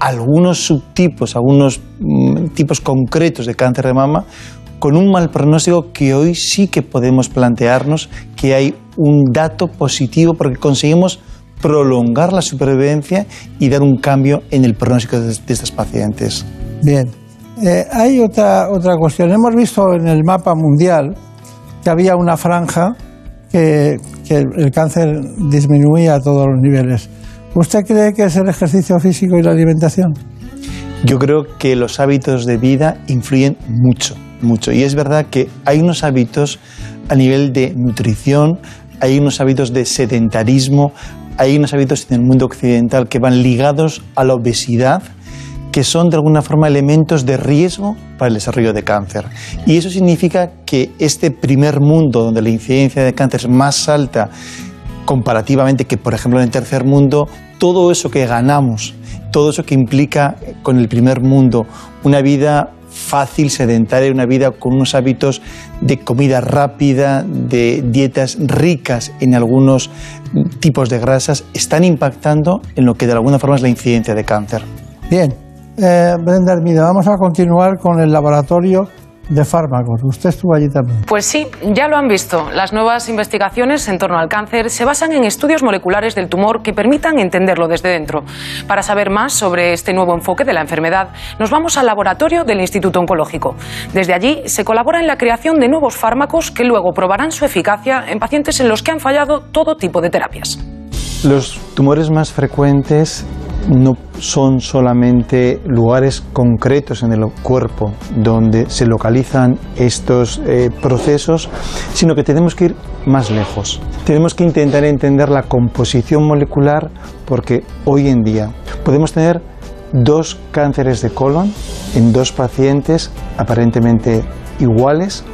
algunos subtipos, algunos mm, tipos concretos de cáncer de mama con un mal pronóstico que hoy sí que podemos plantearnos que hay un dato positivo porque conseguimos prolongar la supervivencia y dar un cambio en el pronóstico de, estas pacientes. Bien, eh, hay otra, otra cuestión. Hemos visto en el mapa mundial que había una franja que, el cáncer disminuía a todos los niveles. ¿Usted cree que es el ejercicio físico y la alimentación? Yo creo que los hábitos de vida influyen mucho, mucho. Y es verdad que hay unos hábitos a nivel de nutrición, hay unos hábitos de sedentarismo, hay unos hábitos en el mundo occidental que van ligados a la obesidad, que son de alguna forma elementos de riesgo para el desarrollo de cáncer. Y eso significa que este primer mundo, donde la incidencia de cáncer es más alta comparativamente que, por ejemplo, en el tercer mundo, todo eso que ganamos, todo eso que implica con el primer mundo una vida fácil, sedentaria, una vida con unos hábitos de comida rápida, de dietas ricas en algunos tipos de grasas, están impactando en lo que de alguna forma es la incidencia de cáncer. Bien, eh, Brenda Hermida, vamos a continuar con el laboratorio de fármacos. Usted estuvo allí también. Pues sí, ya lo han visto. Las nuevas investigaciones en torno al cáncer se basan en estudios moleculares del tumor que permitan entenderlo desde dentro. Para saber más sobre este nuevo enfoque de la enfermedad, nos vamos al laboratorio del Instituto Oncológico. Desde allí se colabora en la creación de nuevos fármacos que luego probarán su eficacia en pacientes en los que han fallado todo tipo de terapias. Los tumores más frecuentes no son solamente lugares concretos en el cuerpo donde se localizan estos eh, procesos, sino que tenemos que ir más lejos. Tenemos que intentar entender la composición molecular porque hoy en día podemos tener dos cánceres de colon en dos pacientes aparentemente iguales,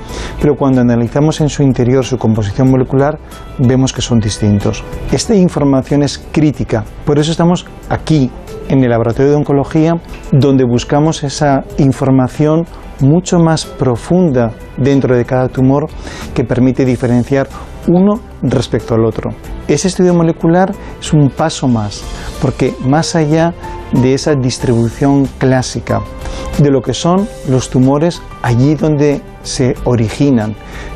pero cuando analizamos en su interior su composición molecular vemos que son distintos. Esta información es crítica, por eso estamos aquí en el laboratorio de oncología donde buscamos esa información mucho más profunda dentro de cada tumor que permite diferenciar uno respecto al otro. Ese estudio molecular es un paso más, porque más allá de esa distribución clásica de lo que son los tumores allí donde se originan,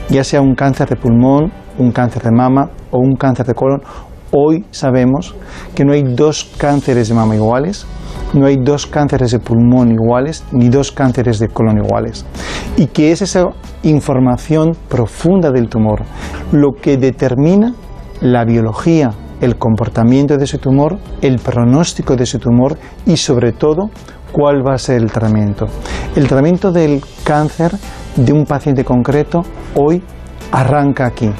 ya sea un cáncer de pulmón, un cáncer de mama o un cáncer de colon, hoy sabemos que no hay dos cánceres de mama iguales, no hay dos cánceres de pulmón iguales, ni dos cánceres de colon iguales. Y que es esa información profunda del tumor lo que determina la biología, el comportamiento de ese tumor, el pronóstico de ese tumor y sobre todo cuál va a ser el tratamiento. El tratamiento del cáncer de un paciente concreto hoy arranca aquí.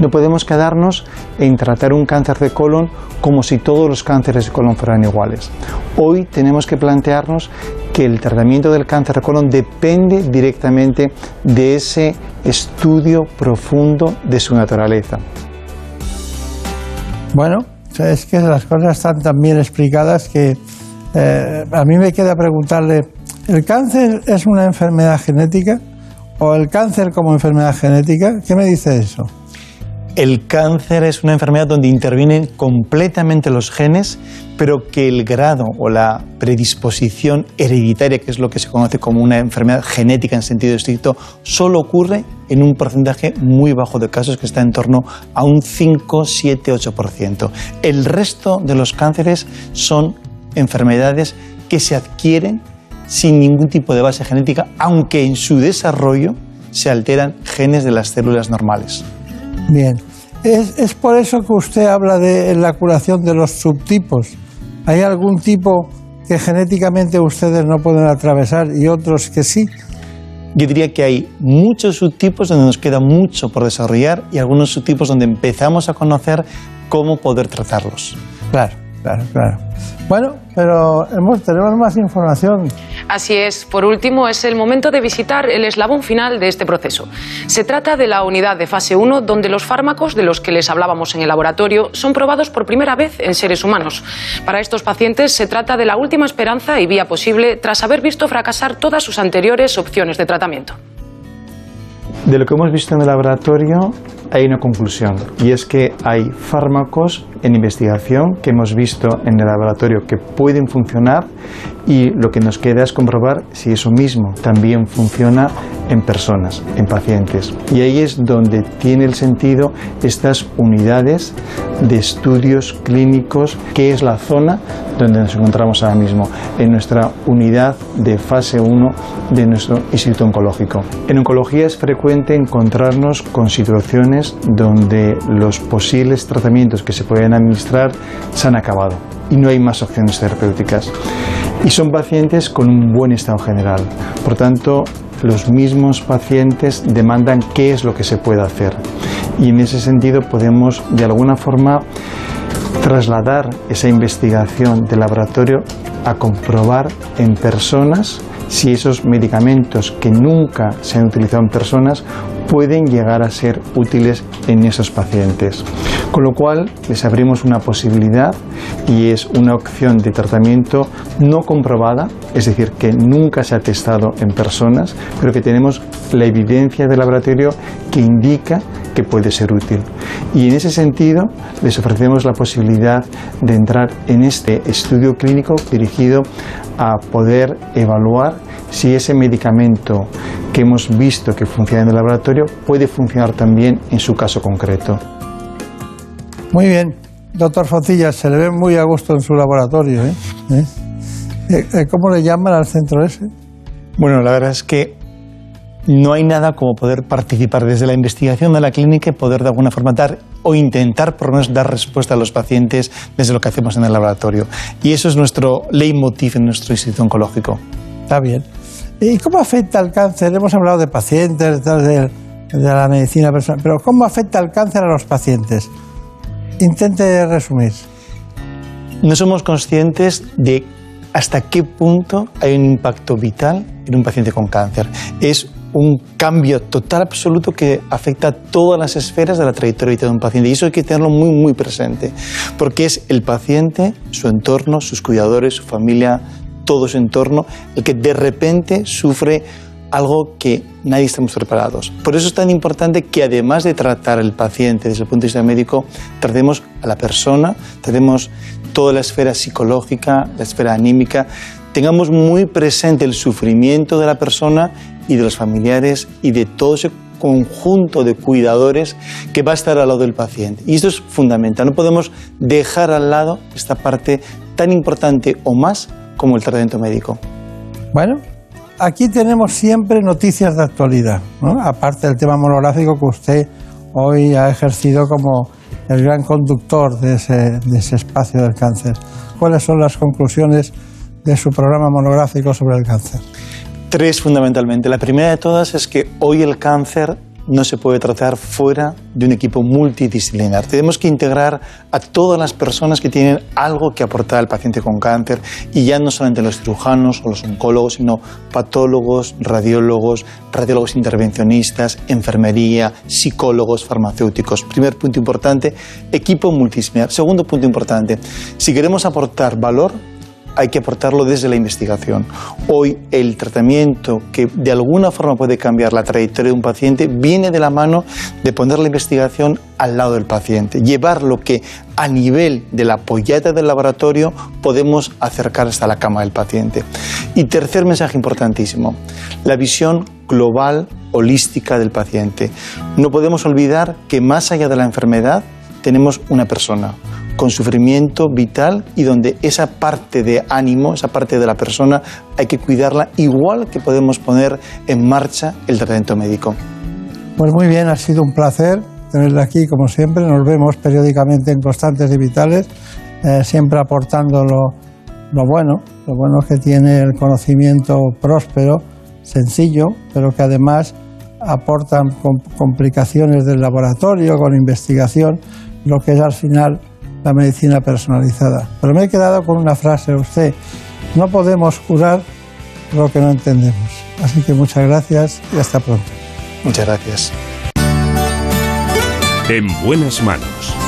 No podemos quedarnos en tratar un cáncer de colon como si todos los cánceres de colon fueran iguales. Hoy tenemos que plantearnos que el tratamiento del cáncer de colon depende directamente de ese estudio profundo de su naturaleza. Bueno, es que las cosas están tan bien explicadas que eh, a mí me queda preguntarle, ¿el cáncer es una enfermedad genética? ¿O el cáncer como enfermedad genética? ¿Qué me dice eso? El cáncer es una enfermedad donde intervienen completamente los genes, pero que el grado o la predisposición hereditaria, que es lo que se conoce como una enfermedad genética en sentido estricto, solo ocurre en un porcentaje muy bajo de casos que está en torno a un 5, 7, 8%. El resto de los cánceres son enfermedades que se adquieren sin ningún tipo de base genética, aunque en su desarrollo se alteran genes de las células normales. Bien, es, por eso que usted habla de la curación de los subtipos. ¿Hay algún tipo que genéticamente ustedes no pueden atravesar y otros que sí? Yo diría que hay muchos subtipos donde nos queda mucho por desarrollar y algunos subtipos donde empezamos a conocer cómo poder tratarlos. Claro, claro, claro. Bueno, pero hemos, tenemos más información. Así es. Por último, es el momento de visitar el eslabón final de este proceso. Se trata de la unidad de fase 1, donde los fármacos de los que les hablábamos en el laboratorio son probados por primera vez en seres humanos. Para estos pacientes se trata de la última esperanza y vía posible tras haber visto fracasar todas sus anteriores opciones de tratamiento. De lo que hemos visto en el laboratorio hay una conclusión y es que hay fármacos en investigación que hemos visto en el laboratorio que pueden funcionar y lo que nos queda es comprobar si eso mismo también funciona en personas, en pacientes. Y ahí es donde tiene el sentido estas unidades de estudios clínicos, que es la zona donde nos encontramos ahora mismo, en nuestra unidad de fase 1 de nuestro Instituto Oncológico. En oncología es frecuente encontrarnos con situaciones donde los posibles tratamientos que se pueden administrar se han acabado y no hay más opciones terapéuticas. Y son pacientes con un buen estado general. Por tanto, los mismos pacientes demandan qué es lo que se puede hacer. Y en ese sentido podemos, de alguna forma, trasladar esa investigación de laboratorio a comprobar en personas si esos medicamentos que nunca se han utilizado en personas pueden llegar a ser útiles en esos pacientes. Con lo cual les abrimos una posibilidad y es una opción de tratamiento no comprobada, es decir, que nunca se ha testado en personas, pero que tenemos la evidencia del laboratorio que indica que puede ser útil. Y en ese sentido les ofrecemos la posibilidad de entrar en este estudio clínico dirigido a poder evaluar si ese medicamento que hemos visto que funciona en el laboratorio puede funcionar también en su caso concreto. Muy bien, doctor Foncilla, se le ve muy a gusto en su laboratorio. ¿eh? ¿Eh? ¿Eh? ¿Cómo le llaman al centro ese? Bueno, la verdad es que no hay nada como poder participar desde la investigación de la clínica y poder de alguna forma dar o intentar por lo menos dar respuesta a los pacientes desde lo que hacemos en el laboratorio. Y eso es nuestro leitmotiv en nuestro instituto oncológico. Está bien. ¿Y cómo afecta el cáncer? Hemos hablado de pacientes, de, de la medicina personal, pero ¿cómo afecta el cáncer a los pacientes? Intente resumir. No somos conscientes de hasta qué punto hay un impacto vital en un paciente con cáncer. Es un cambio total absoluto que afecta a todas las esferas de la trayectoria de un paciente y eso hay que tenerlo muy muy presente porque es el paciente, su entorno, sus cuidadores, su familia, todo su entorno, el que de repente sufre algo que nadie estamos preparados. Por eso es tan importante que además de tratar al paciente desde el punto de vista médico, tratemos a la persona, tratemos toda la esfera psicológica, la esfera anímica, tengamos muy presente el sufrimiento de la persona y de los familiares y de todo ese conjunto de cuidadores que va a estar al lado del paciente. Y esto es fundamental, no podemos dejar al lado esta parte tan importante o más como el tratamiento médico. Bueno, aquí tenemos siempre noticias de actualidad, aparte del tema monográfico que usted hoy ha ejercido como el gran conductor de ese, de ese espacio del cáncer. ¿Cuáles son las conclusiones de su programa monográfico sobre el cáncer? Tres fundamentalmente. La primera de todas es que hoy el cáncer no se puede tratar fuera de un equipo multidisciplinar. Tenemos que integrar a todas las personas que tienen algo que aportar al paciente con cáncer y ya no solamente los cirujanos o los oncólogos, sino patólogos, radiólogos, radiólogos intervencionistas, enfermería, psicólogos, farmacéuticos. Primer punto importante, equipo multidisciplinar. Segundo punto importante, si queremos aportar valor, hay que aportarlo desde la investigación. Hoy el tratamiento que de alguna forma puede cambiar la trayectoria de un paciente viene de la mano de poner la investigación al lado del paciente, llevar lo que a nivel de la polleta del laboratorio podemos acercar hasta la cama del paciente. Y tercer mensaje importantísimo, la visión global, holística del paciente. No podemos olvidar que más allá de la enfermedad tenemos una persona, con sufrimiento vital y donde esa parte de ánimo, esa parte de la persona, hay que cuidarla igual que podemos poner en marcha el tratamiento médico. Pues muy bien, ha sido un placer tenerla aquí como siempre. Nos vemos periódicamente en Constantes y Vitales, eh, siempre aportando lo, bueno, lo bueno que tiene el conocimiento próspero, sencillo, pero que además aportan complicaciones del laboratorio, con investigación, lo que es al final la medicina personalizada. Pero me he quedado con una frase de usted, no podemos curar lo que no entendemos. Así que muchas gracias y hasta pronto. Muchas gracias. En buenas manos.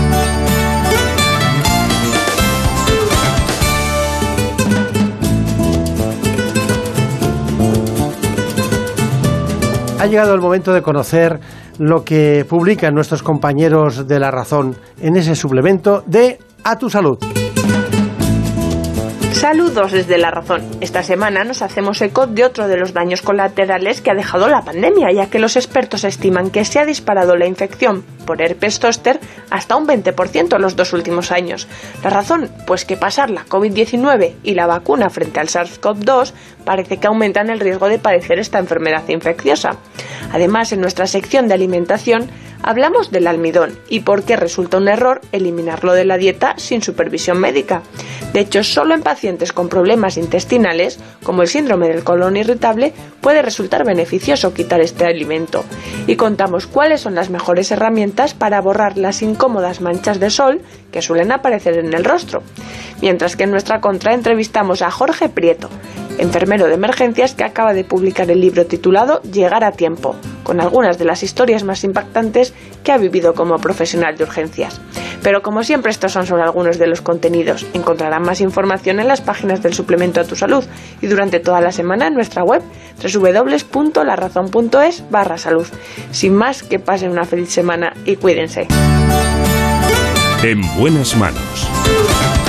Ha llegado el momento de conocer lo que publican nuestros compañeros de La Razón en ese suplemento de A tu Salud. Saludos desde la razón. Esta semana nos hacemos eco de otro de los daños colaterales que ha dejado la pandemia, ya que los expertos estiman que se ha disparado la infección por herpes zóster hasta un 20% en los dos últimos años. La razón, pues que pasar la COVID-19 y la vacuna frente al SARS-CoV-2 parece que aumentan el riesgo de padecer esta enfermedad infecciosa. Además, en nuestra sección de alimentación hablamos del almidón y por qué resulta un error eliminarlo de la dieta sin supervisión médica. De hecho, solo en pacientes con problemas intestinales, como el síndrome del colon irritable, puede resultar beneficioso quitar este alimento. Y contamos cuáles son las mejores herramientas para borrar las incómodas manchas de sol que suelen aparecer en el rostro. Mientras que en nuestra contra entrevistamos a Jorge Prieto, enfermero de emergencias que acaba de publicar el libro titulado Llegar a tiempo, con algunas de las historias más impactantes que ha vivido como profesional de urgencias. Pero como siempre estos son solo algunos de los contenidos. Encontrarán más información en las páginas del suplemento a tu salud y durante toda la semana en nuestra web www.larazón.es barra salud. Sin más, que pasen una feliz semana y cuídense. En buenas manos.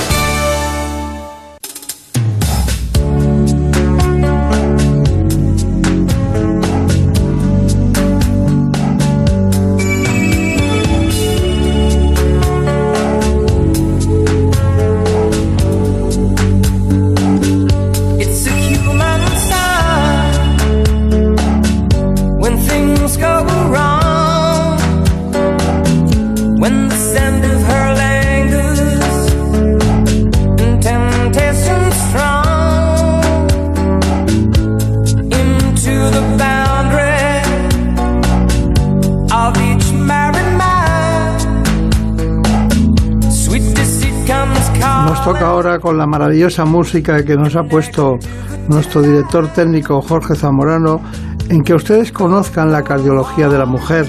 Con la maravillosa música que nos ha puesto nuestro director técnico Jorge Zamorano, en que ustedes conozcan la cardiología de la mujer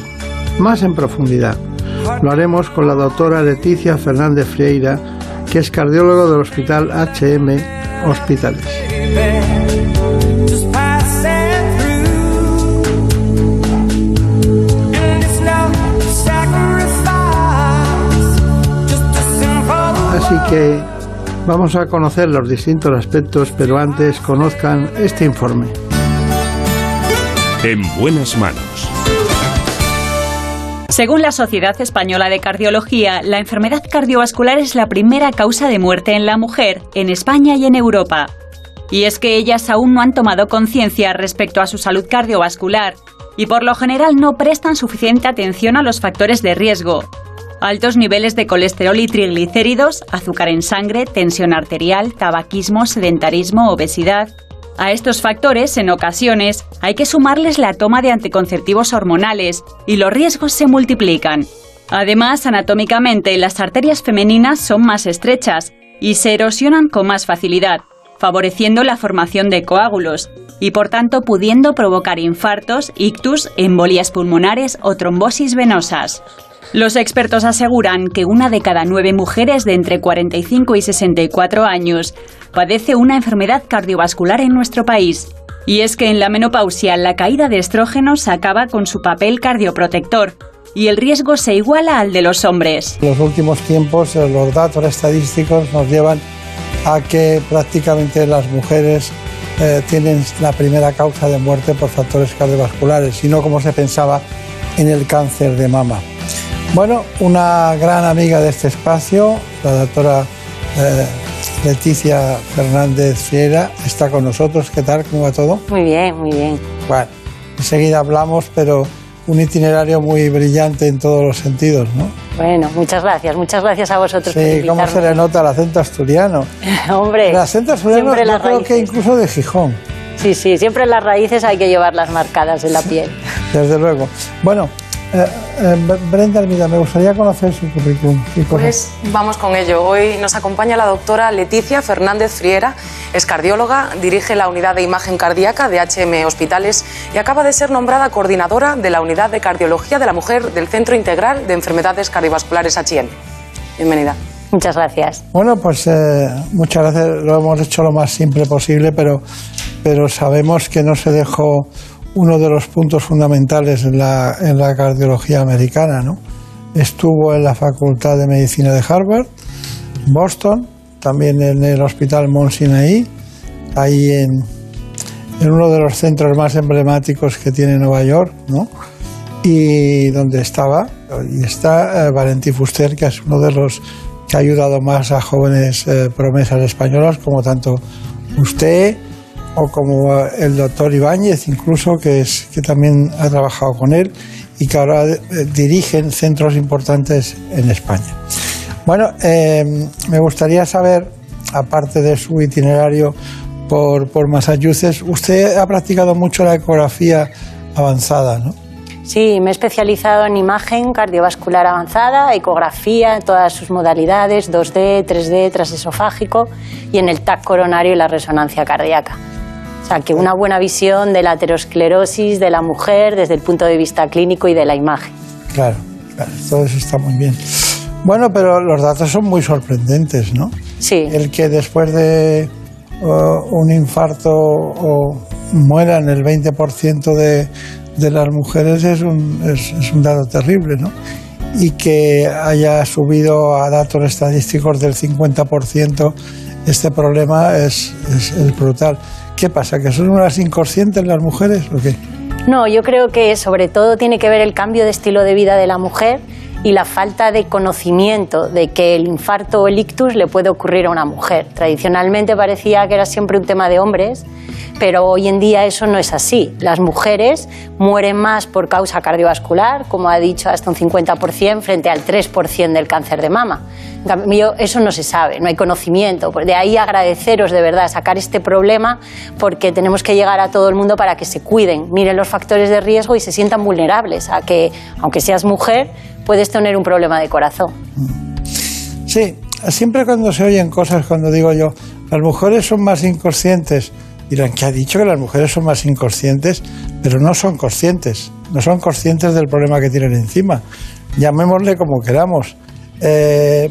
más en profundidad. Lo haremos con la doctora Leticia Fernández Freira, que es cardiólogo del Hospital HM Hospitales. Así que Vamos a conocer los distintos aspectos, pero antes conozcan este informe. En buenas manos. Según la Sociedad Española de Cardiología, la enfermedad cardiovascular es la primera causa de muerte en la mujer, en España y en Europa. Y es que ellas aún no han tomado conciencia respecto a su salud cardiovascular y por lo general no prestan suficiente atención a los factores de riesgo, altos niveles de colesterol y triglicéridos, azúcar en sangre, tensión arterial, tabaquismo, sedentarismo, obesidad. A estos factores, en ocasiones, hay que sumarles la toma de anticonceptivos hormonales y los riesgos se multiplican. Además, anatómicamente, las arterias femeninas son más estrechas y se erosionan con más facilidad, favoreciendo la formación de coágulos y por tanto pudiendo provocar infartos, ictus, embolias pulmonares o trombosis venosas. Los expertos aseguran que una de cada nueve mujeres de entre 45 y 64 años padece una enfermedad cardiovascular en nuestro país. Y es que en la menopausia la caída de estrógenos acaba con su papel cardioprotector y el riesgo se iguala al de los hombres. Los últimos tiempos eh, los datos estadísticos nos llevan a que prácticamente las mujeres eh, tienen la primera causa de muerte por factores cardiovasculares y no como se pensaba en el cáncer de mama. Bueno, una gran amiga de este espacio, la doctora eh, Leticia Fernández Fiera, está con nosotros. ¿Qué tal? ¿Cómo va todo? Muy bien, muy bien. Bueno, enseguida hablamos, pero un itinerario muy brillante en todos los sentidos, ¿no? Bueno, muchas gracias, muchas gracias a vosotros. Sí, cómo se le nota el acento asturiano. <laughs> Hombre, el acento asturiano yo creo que incluso de Gijón. Sí, sí, siempre las raíces hay que llevarlas marcadas en la piel. Desde luego. Bueno, eh, eh, Brenda mira, me gustaría conocer su currículum. Pues vamos con ello. Hoy nos acompaña la doctora Leticia Fernández Friera, es cardióloga, dirige la unidad de imagen cardíaca de HM Hospitales y acaba de ser nombrada coordinadora de la unidad de cardiología de la mujer del Centro Integral de Enfermedades Cardiovasculares HM. Bienvenida. Muchas gracias. Bueno, pues eh, muchas gracias. Lo hemos hecho lo más simple posible, pero, pero sabemos que no se dejó uno de los puntos fundamentales en la, en la cardiología americana. ¿no? Estuvo en la Facultad de Medicina de Harvard, Boston, también en el Hospital Monsinaí, ahí en, en uno de los centros más emblemáticos que tiene Nueva York, ¿no? Y donde estaba, y está eh, Valentí Fuster, que es uno de los que ha ayudado más a jóvenes eh, promesas españolas, como tanto usted o como el doctor Ibáñez, incluso, que, es, que también ha trabajado con él y que ahora eh, dirigen centros importantes en España. Bueno, eh, me gustaría saber, aparte de su itinerario por, por Massachusetts, usted ha practicado mucho la ecografía avanzada, ¿no? Sí, me he especializado en imagen cardiovascular avanzada, ecografía en todas sus modalidades, 2D, 3D, trasesofágico y en el TAC coronario y la resonancia cardíaca. O sea, que una buena visión de la aterosclerosis de la mujer desde el punto de vista clínico y de la imagen. Claro, claro, todo eso está muy bien. Bueno, pero los datos son muy sorprendentes, ¿no? Sí. El que después de uh, un infarto o mueran el 20% de, de las mujeres es un, es, es un dato terrible, ¿no? Y que haya subido a datos estadísticos del 50% este problema es, es, es brutal. ¿Qué pasa? ¿Que son unas inconscientes las mujeres o qué? No, yo creo que sobre todo tiene que ver el cambio de estilo de vida de la mujer y la falta de conocimiento de que el infarto o el ictus le puede ocurrir a una mujer. Tradicionalmente parecía que era siempre un tema de hombres, pero hoy en día eso no es así. Las mujeres mueren más por causa cardiovascular, como ha dicho, hasta un 50% frente al 3% del cáncer de mama. En cambio, eso no se sabe, no hay conocimiento. De ahí agradeceros de verdad sacar este problema porque tenemos que llegar a todo el mundo para que se cuiden, miren los factores de riesgo y se sientan vulnerables a que, aunque seas mujer, puedes tener un problema de corazón. Sí, siempre cuando se oyen cosas, cuando digo yo, las mujeres son más inconscientes, dirán que ha dicho que las mujeres son más inconscientes, pero no son conscientes, no son conscientes del problema que tienen encima. Llamémosle como queramos. Eh,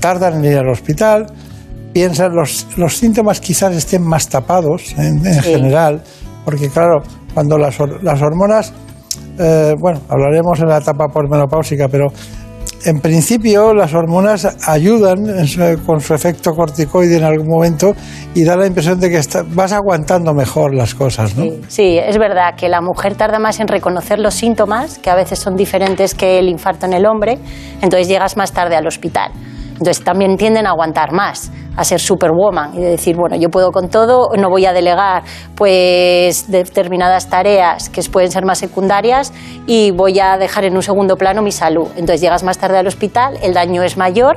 tardan en ir al hospital, piensan, los, los síntomas quizás estén más tapados en, en Sí. general, porque claro, cuando las, las hormonas, eh, bueno, hablaremos en la etapa posmenopáusica, pero en principio las hormonas ayudan con su efecto corticoide en algún momento y da la impresión de que está- vas aguantando mejor las cosas, ¿no? Sí, es verdad que la mujer tarda más en reconocer los síntomas, que a veces son diferentes que el infarto en el hombre, entonces llegas más tarde al hospital. Entonces también tienden a aguantar más, a ser superwoman y de decir, bueno, yo puedo con todo, no voy a delegar pues determinadas tareas que pueden ser más secundarias y voy a dejar en un segundo plano mi salud. Entonces llegas más tarde al hospital, el daño es mayor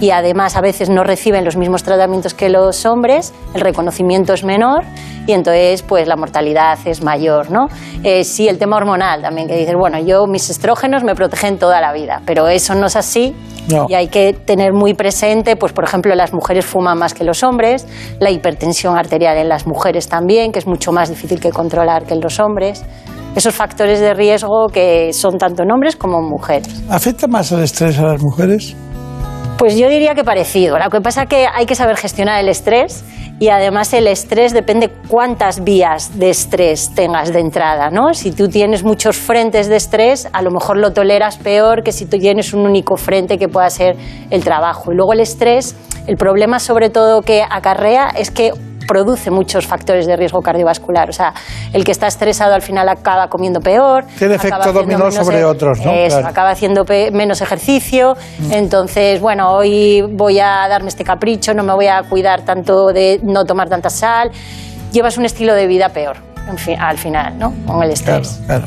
y además a veces no reciben los mismos tratamientos que los hombres, el reconocimiento es menor y entonces pues la mortalidad es mayor, ¿no? Eh, sí, el tema hormonal también, que dices, bueno, yo mis estrógenos me protegen toda la vida, pero eso no es así No. y hay que tener muy presente, pues por ejemplo, las mujeres fuman más que los hombres, la hipertensión arterial en las mujeres también, que es mucho más difícil que controlar que en los hombres. Esos factores de riesgo que son tanto en hombres como en mujeres. ¿Afecta más el estrés a las mujeres? Pues yo diría que parecido. Lo que pasa es que hay que saber gestionar el estrés y además el estrés depende cuántas vías de estrés tengas de entrada, ¿no? Si tú tienes muchos frentes de estrés, a lo mejor lo toleras peor que si tú tienes un único frente que pueda ser el trabajo. Y luego el estrés, el problema sobre todo que acarrea es que produce muchos factores de riesgo cardiovascular. O sea, el que está estresado al final acaba comiendo peor. Tiene efecto dominó sobre e- otros, ¿no? Eso, Claro. acaba haciendo menos ejercicio. Entonces, bueno, hoy voy a darme este capricho, no me voy a cuidar tanto de no tomar tanta sal. Llevas un estilo de vida peor, en fin, al final, ¿no? Con el estrés. Claro.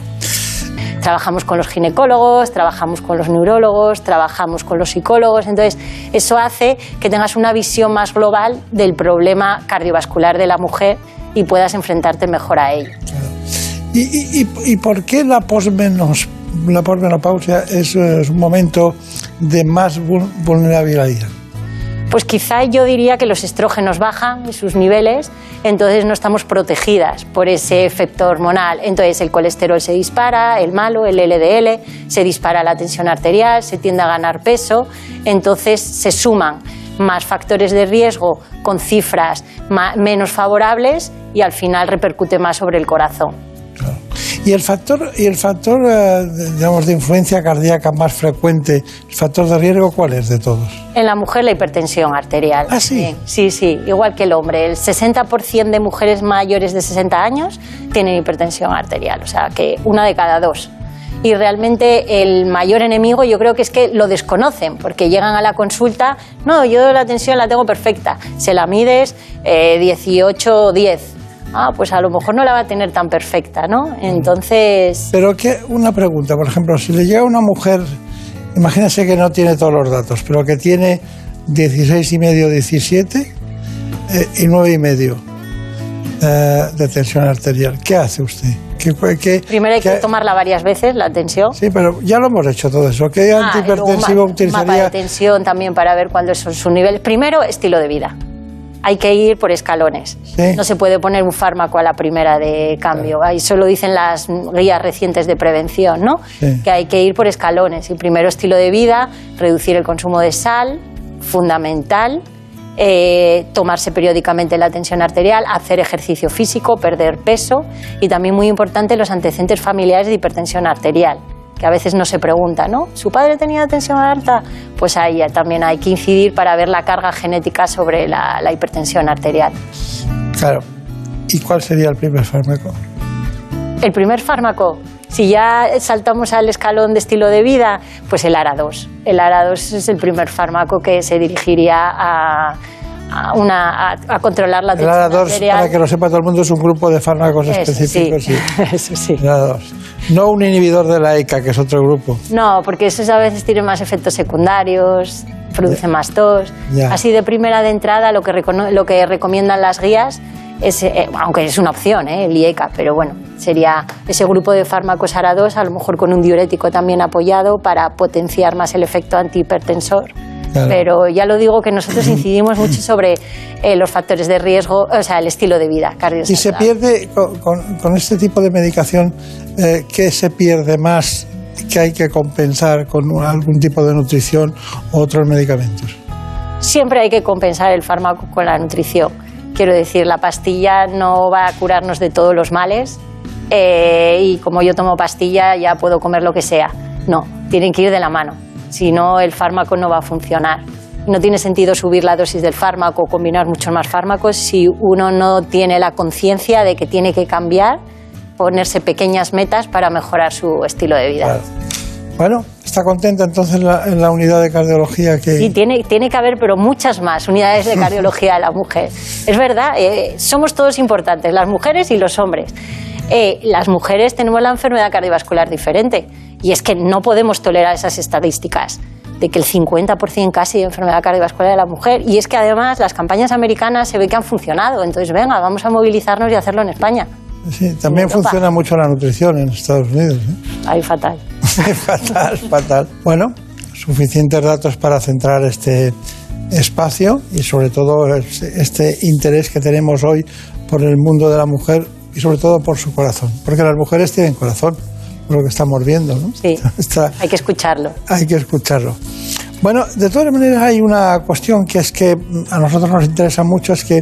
Trabajamos con los ginecólogos, trabajamos con los neurólogos, trabajamos con los psicólogos. Entonces, eso hace que tengas una visión más global del problema cardiovascular de la mujer y puedas enfrentarte mejor a ello. ¿Y, por qué la, posmenos, posmenopausia es, eh, es un momento de más vul- vulnerabilidad? Pues quizá yo diría que los estrógenos bajan sus niveles, entonces no estamos protegidas por ese efecto hormonal. Entonces el colesterol se dispara, el malo, el LDL, se dispara la tensión arterial, se tiende a ganar peso, entonces se suman más factores de riesgo con cifras menos favorables y al final repercute más sobre el corazón. ¿Y el factor, y el factor eh, digamos, de influencia cardíaca más frecuente, el factor de riesgo, cuál es de todos? En la mujer la hipertensión arterial. ¿Ah, sí? Sí, sí, igual que el hombre. El 60% de mujeres mayores de 60 años tienen hipertensión arterial, o sea que una de cada dos. Y realmente el mayor enemigo yo creo que es que lo desconocen, porque llegan a la consulta, no, yo la tensión la tengo perfecta, se la mides eh, 18 o 10. Ah, pues a lo mejor no la va a tener tan perfecta, ¿no? Entonces... Pero que una pregunta, por ejemplo, si le llega a una mujer, imagínese que no tiene todos los datos, pero que tiene 16 y medio, 17 eh, y 9 y medio eh, de tensión arterial, ¿qué hace usted? ¿Qué, qué- Primero hay que tomarla varias veces, la tensión. Sí, pero ya lo hemos hecho todo eso. ¿Qué Ah, y luego un antihipertensivo ma- mapa de utilizaría? tensión también para ver cuáles son sus niveles. Primero, estilo de vida. Hay que ir por escalones. Sí. No se puede poner un fármaco a la primera de cambio. Ahí solo dicen las guías recientes de prevención, ¿no? Sí. Que hay que ir por escalones. Y primero estilo de vida, reducir el consumo de sal, fundamental. eh, tomarse periódicamente la tensión arterial, hacer ejercicio físico, perder peso y también muy importante los antecedentes familiares de hipertensión arterial que a veces no se pregunta, ¿no? ¿Su padre tenía tensión alta? Pues ahí también hay que incidir para ver la carga genética sobre la, la hipertensión arterial. Claro. ¿Y cuál sería el primer fármaco? El primer fármaco, si ya saltamos al escalón de estilo de vida, pues el ARA2. El ARA2 es el primer fármaco que se dirigiría a, a una, a, a controlar la El tensión ARA2, arterial. para que lo sepa todo el mundo, es un grupo de fármacos Eso específicos. sí. <laughs> Eso sí. El ARA2. No un inhibidor de la ECA, que es otro grupo. No, porque esos a veces tienen más efectos secundarios, producen más tos. Ya. Así de primera de entrada lo que, recono- lo que recomiendan las guías es, eh, aunque es una opción, ¿eh? el IECA, pero bueno, sería ese grupo de fármacos ARA2, a lo mejor con un diurético también apoyado para potenciar más el efecto antihipertensor. Claro. Pero ya lo digo que nosotros incidimos mucho sobre eh, los factores de riesgo, o sea, el estilo de vida Y se cardiovascular. pierde, con, con- con este tipo de medicación, eh, ¿qué se pierde más que hay que compensar con un- algún tipo de nutrición u otros medicamentos? Siempre hay que compensar el fármaco con la nutrición. Quiero decir, la pastilla no va a curarnos de todos los males eh, y como yo tomo pastilla ya puedo comer lo que sea. No, tienen que ir de la mano. Si no, el fármaco no va a funcionar. No tiene sentido subir la dosis del fármaco o combinar muchos más fármacos si uno no tiene la conciencia de que tiene que cambiar, ponerse pequeñas metas para mejorar su estilo de vida. Bueno, ¿está contenta entonces la- en la unidad de cardiología que... Sí, tiene, tiene que haber, pero muchas más unidades de cardiología de la mujer. Es verdad, eh, somos todos importantes, las mujeres y los hombres. Eh, las mujeres tenemos la enfermedad cardiovascular diferente y es que no podemos tolerar esas estadísticas de que el 50% casi de enfermedad cardiovascular de la mujer y es que además las campañas americanas se ve que han funcionado, entonces venga, vamos a movilizarnos y hacerlo en España. Sí, también funciona mucho la nutrición en Estados Unidos. ¿eh? Ahí fatal. <laughs> fatal, fatal. Bueno, suficientes datos para centrar este espacio y sobre todo este este interés que tenemos hoy por el mundo de la mujer y sobre todo por su corazón, porque las mujeres tienen corazón, por lo que estamos viendo, ¿no? Sí, <laughs> Está- hay que escucharlo. hay que escucharlo. Bueno, de todas maneras hay una cuestión que es que mm, a nosotros nos interesa mucho, es que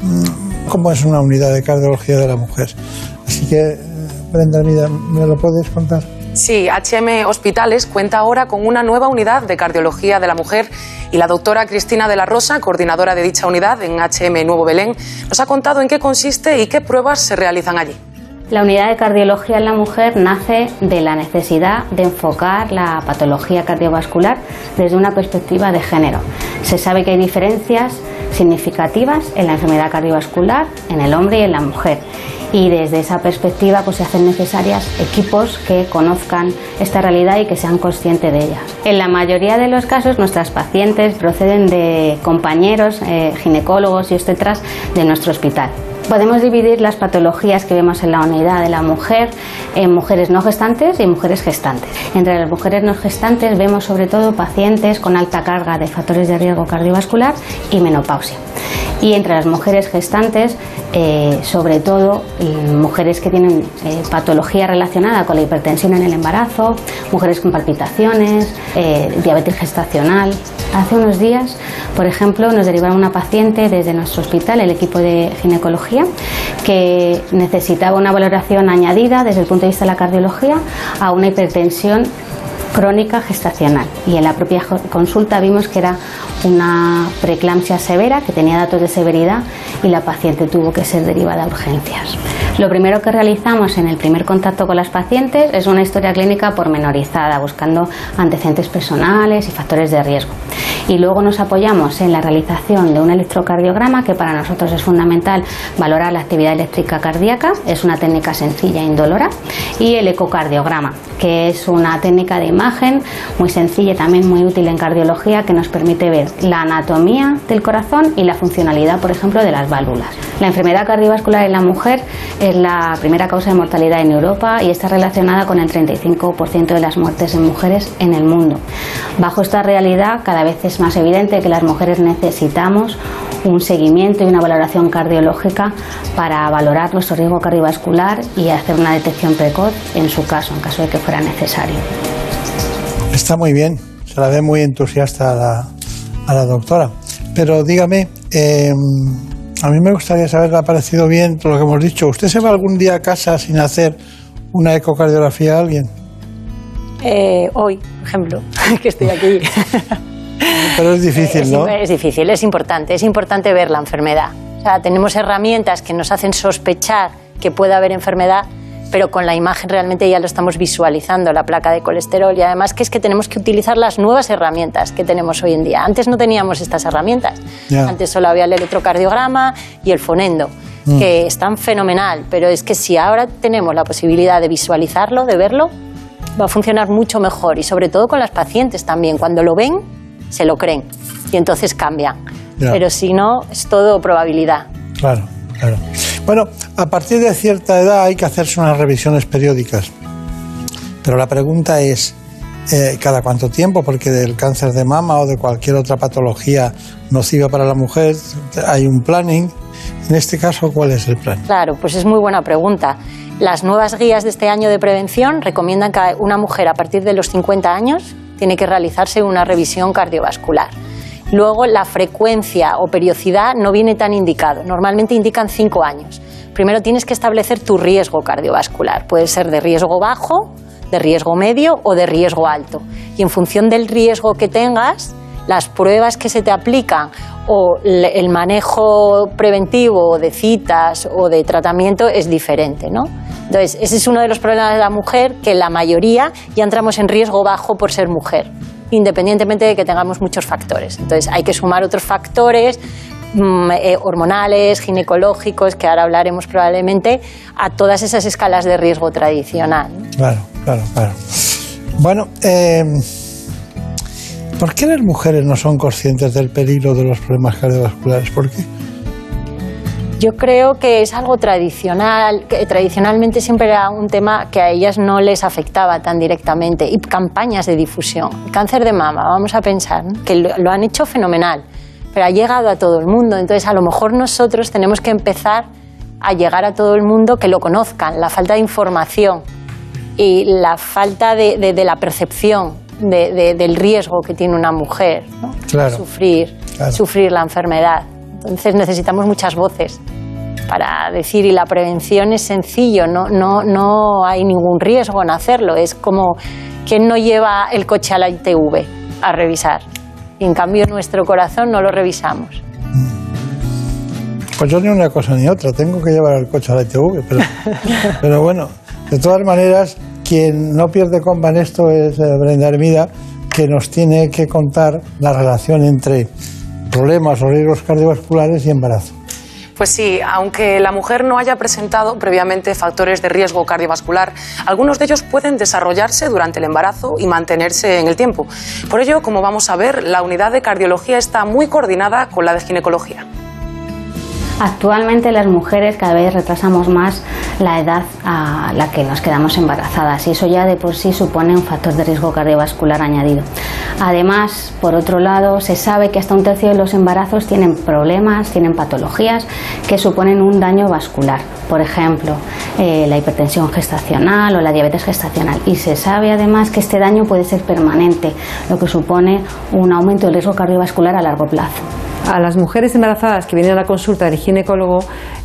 mm, cómo es una unidad de cardiología de la mujer. Así que, eh, Brenda, mira, ¿me lo puedes contar? Sí, HM Hospitales cuenta ahora con una nueva unidad de cardiología de la mujer y la doctora Cristina de la Rosa, coordinadora de dicha unidad en HM Nuevo Belén, nos ha contado en qué consiste y qué pruebas se realizan allí. La unidad de cardiología en la mujer nace de la necesidad de enfocar la patología cardiovascular desde una perspectiva de género. Se sabe que hay diferencias significativas en la enfermedad cardiovascular en el hombre y en la mujer. Y desde esa perspectiva pues, se hacen necesarias equipos que conozcan esta realidad y que sean conscientes de ella. En la mayoría de los casos nuestras pacientes proceden de compañeros eh, ginecólogos y obstetras de nuestro hospital. Podemos dividir las patologías que vemos en la unidad de la mujer en mujeres no gestantes y mujeres gestantes. Entre las mujeres no gestantes vemos sobre todo pacientes con alta carga de factores de riesgo cardiovascular y menopausia. Y entre las mujeres gestantes, eh, sobre todo mujeres que tienen eh, patología relacionada con la hipertensión en el embarazo, mujeres con palpitaciones, eh, diabetes gestacional. Hace unos días, por ejemplo, nos derivaron una paciente desde nuestro hospital, el equipo de ginecología, que necesitaba una valoración añadida desde el punto de vista de la cardiología a una hipertensión crónica gestacional y en la propia consulta vimos que era una preeclampsia severa que tenía datos de severidad y la paciente tuvo que ser derivada a urgencias. Lo primero que realizamos en el primer contacto con las pacientes es una historia clínica pormenorizada, buscando antecedentes personales y factores de riesgo. Y luego nos apoyamos en la realización de un electrocardiograma, que para nosotros es fundamental valorar la actividad eléctrica cardíaca, es una técnica sencilla e indolora, y el ecocardiograma, que es una técnica de imagen muy sencilla y también muy útil en cardiología, que nos permite ver la anatomía del corazón y la funcionalidad, por ejemplo, de las válvulas. La enfermedad cardiovascular en la mujer es la primera causa de mortalidad en Europa y está relacionada con el 35% de las muertes en mujeres en el mundo. Bajo esta realidad, cada vez es más evidente que las mujeres necesitamos un seguimiento y una valoración cardiológica para valorar nuestro riesgo cardiovascular y hacer una detección precoz en su caso, en caso de que fuera necesario. Está muy bien, se la ve muy entusiasta a la, a la doctora. Pero dígame, eh, a mí me gustaría saber, ¿le ha parecido bien todo lo que hemos dicho? ¿Usted se va algún día a casa sin hacer una ecocardiografía a alguien? Eh, hoy, por ejemplo, <laughs> que estoy aquí. Pero es difícil, ¿no? Es, difícil, es importante, es importante ver la enfermedad. O sea, tenemos herramientas que nos hacen sospechar que puede haber enfermedad, pero con la imagen realmente ya lo estamos visualizando, la placa de colesterol, y además que es que tenemos que utilizar las nuevas herramientas que tenemos hoy en día. Antes no teníamos estas herramientas, antes solo había el electrocardiograma y el fonendo, Mm. que están fenomenal, pero es que si ahora tenemos la posibilidad de visualizarlo, de verlo, va a funcionar mucho mejor y sobre todo con las pacientes también. Cuando lo ven, se lo creen y entonces cambian. Ya. Pero si no, es todo probabilidad. Claro, claro. Bueno, a partir de cierta edad hay que hacerse unas revisiones periódicas. Pero la pregunta es, eh, ¿cada cuánto tiempo? Porque del cáncer de mama o de cualquier otra patología nociva para la mujer hay un planning. En este caso, ¿cuál es el plan? Claro, pues es muy buena pregunta. Las nuevas guías de este año de prevención recomiendan que una mujer a partir de los 50 años tiene que realizarse una revisión cardiovascular. Luego, la frecuencia o periodicidad no viene tan indicado. Normalmente indican 5 años. Primero tienes que establecer tu riesgo cardiovascular. Puede ser de riesgo bajo, de riesgo medio o de riesgo alto. Y en función del riesgo que tengas, las pruebas que se te aplican o el manejo preventivo de citas o de tratamiento es diferente, ¿no? Entonces, ese es uno de los problemas de la mujer, que la mayoría ya entramos en riesgo bajo por ser mujer, independientemente de que tengamos muchos factores. Entonces, hay que sumar otros factores mm, eh, hormonales, ginecológicos, que ahora hablaremos probablemente, a todas esas escalas de riesgo tradicional. Claro, claro, claro. Bueno, eh, ¿por qué las mujeres no son conscientes del peligro de los problemas cardiovasculares? ¿Por qué? Yo creo que es algo tradicional, que tradicionalmente siempre era un tema que a ellas no les afectaba tan directamente y campañas de difusión. Cáncer de mama, vamos a pensar, ¿no? que lo, lo han hecho fenomenal, pero ha llegado a todo el mundo, entonces a lo mejor nosotros tenemos que empezar a llegar a todo el mundo que lo conozcan, la falta de información y la falta de, de- de la percepción de- de- del riesgo que tiene una mujer, ¿no? Claro. sufrir, Claro. sufrir la enfermedad. Entonces necesitamos muchas voces para decir, y la prevención es sencillo, no, no, no hay ningún riesgo en hacerlo. Es como quien no lleva el coche a la ITV a revisar. Y en cambio nuestro corazón no lo revisamos. Pues yo ni una cosa ni otra, tengo que llevar el coche a la ITV, pero, <laughs> pero bueno, de todas maneras, quien no pierde comba en esto es eh, Brenda Hermida, que nos tiene que contar la relación entre problemas riesgos cardiovasculares y embarazo. Pues sí, aunque la mujer no haya presentado previamente factores de riesgo cardiovascular, algunos de ellos pueden desarrollarse durante el embarazo y mantenerse en el tiempo. Por ello, como vamos a ver, la unidad de cardiología está muy coordinada con la de ginecología. Actualmente las mujeres cada vez retrasamos más la edad a la que nos quedamos embarazadas y eso ya de por sí supone un factor de riesgo cardiovascular añadido. Además, por otro lado, se sabe que hasta un tercio de los embarazos tienen problemas, tienen patologías que suponen un daño vascular. Por ejemplo, eh, la hipertensión gestacional o la diabetes gestacional. Y se sabe además que este daño puede ser permanente, lo que supone un aumento del riesgo cardiovascular a largo plazo. A las mujeres embarazadas que vienen a la consulta del ginecólogo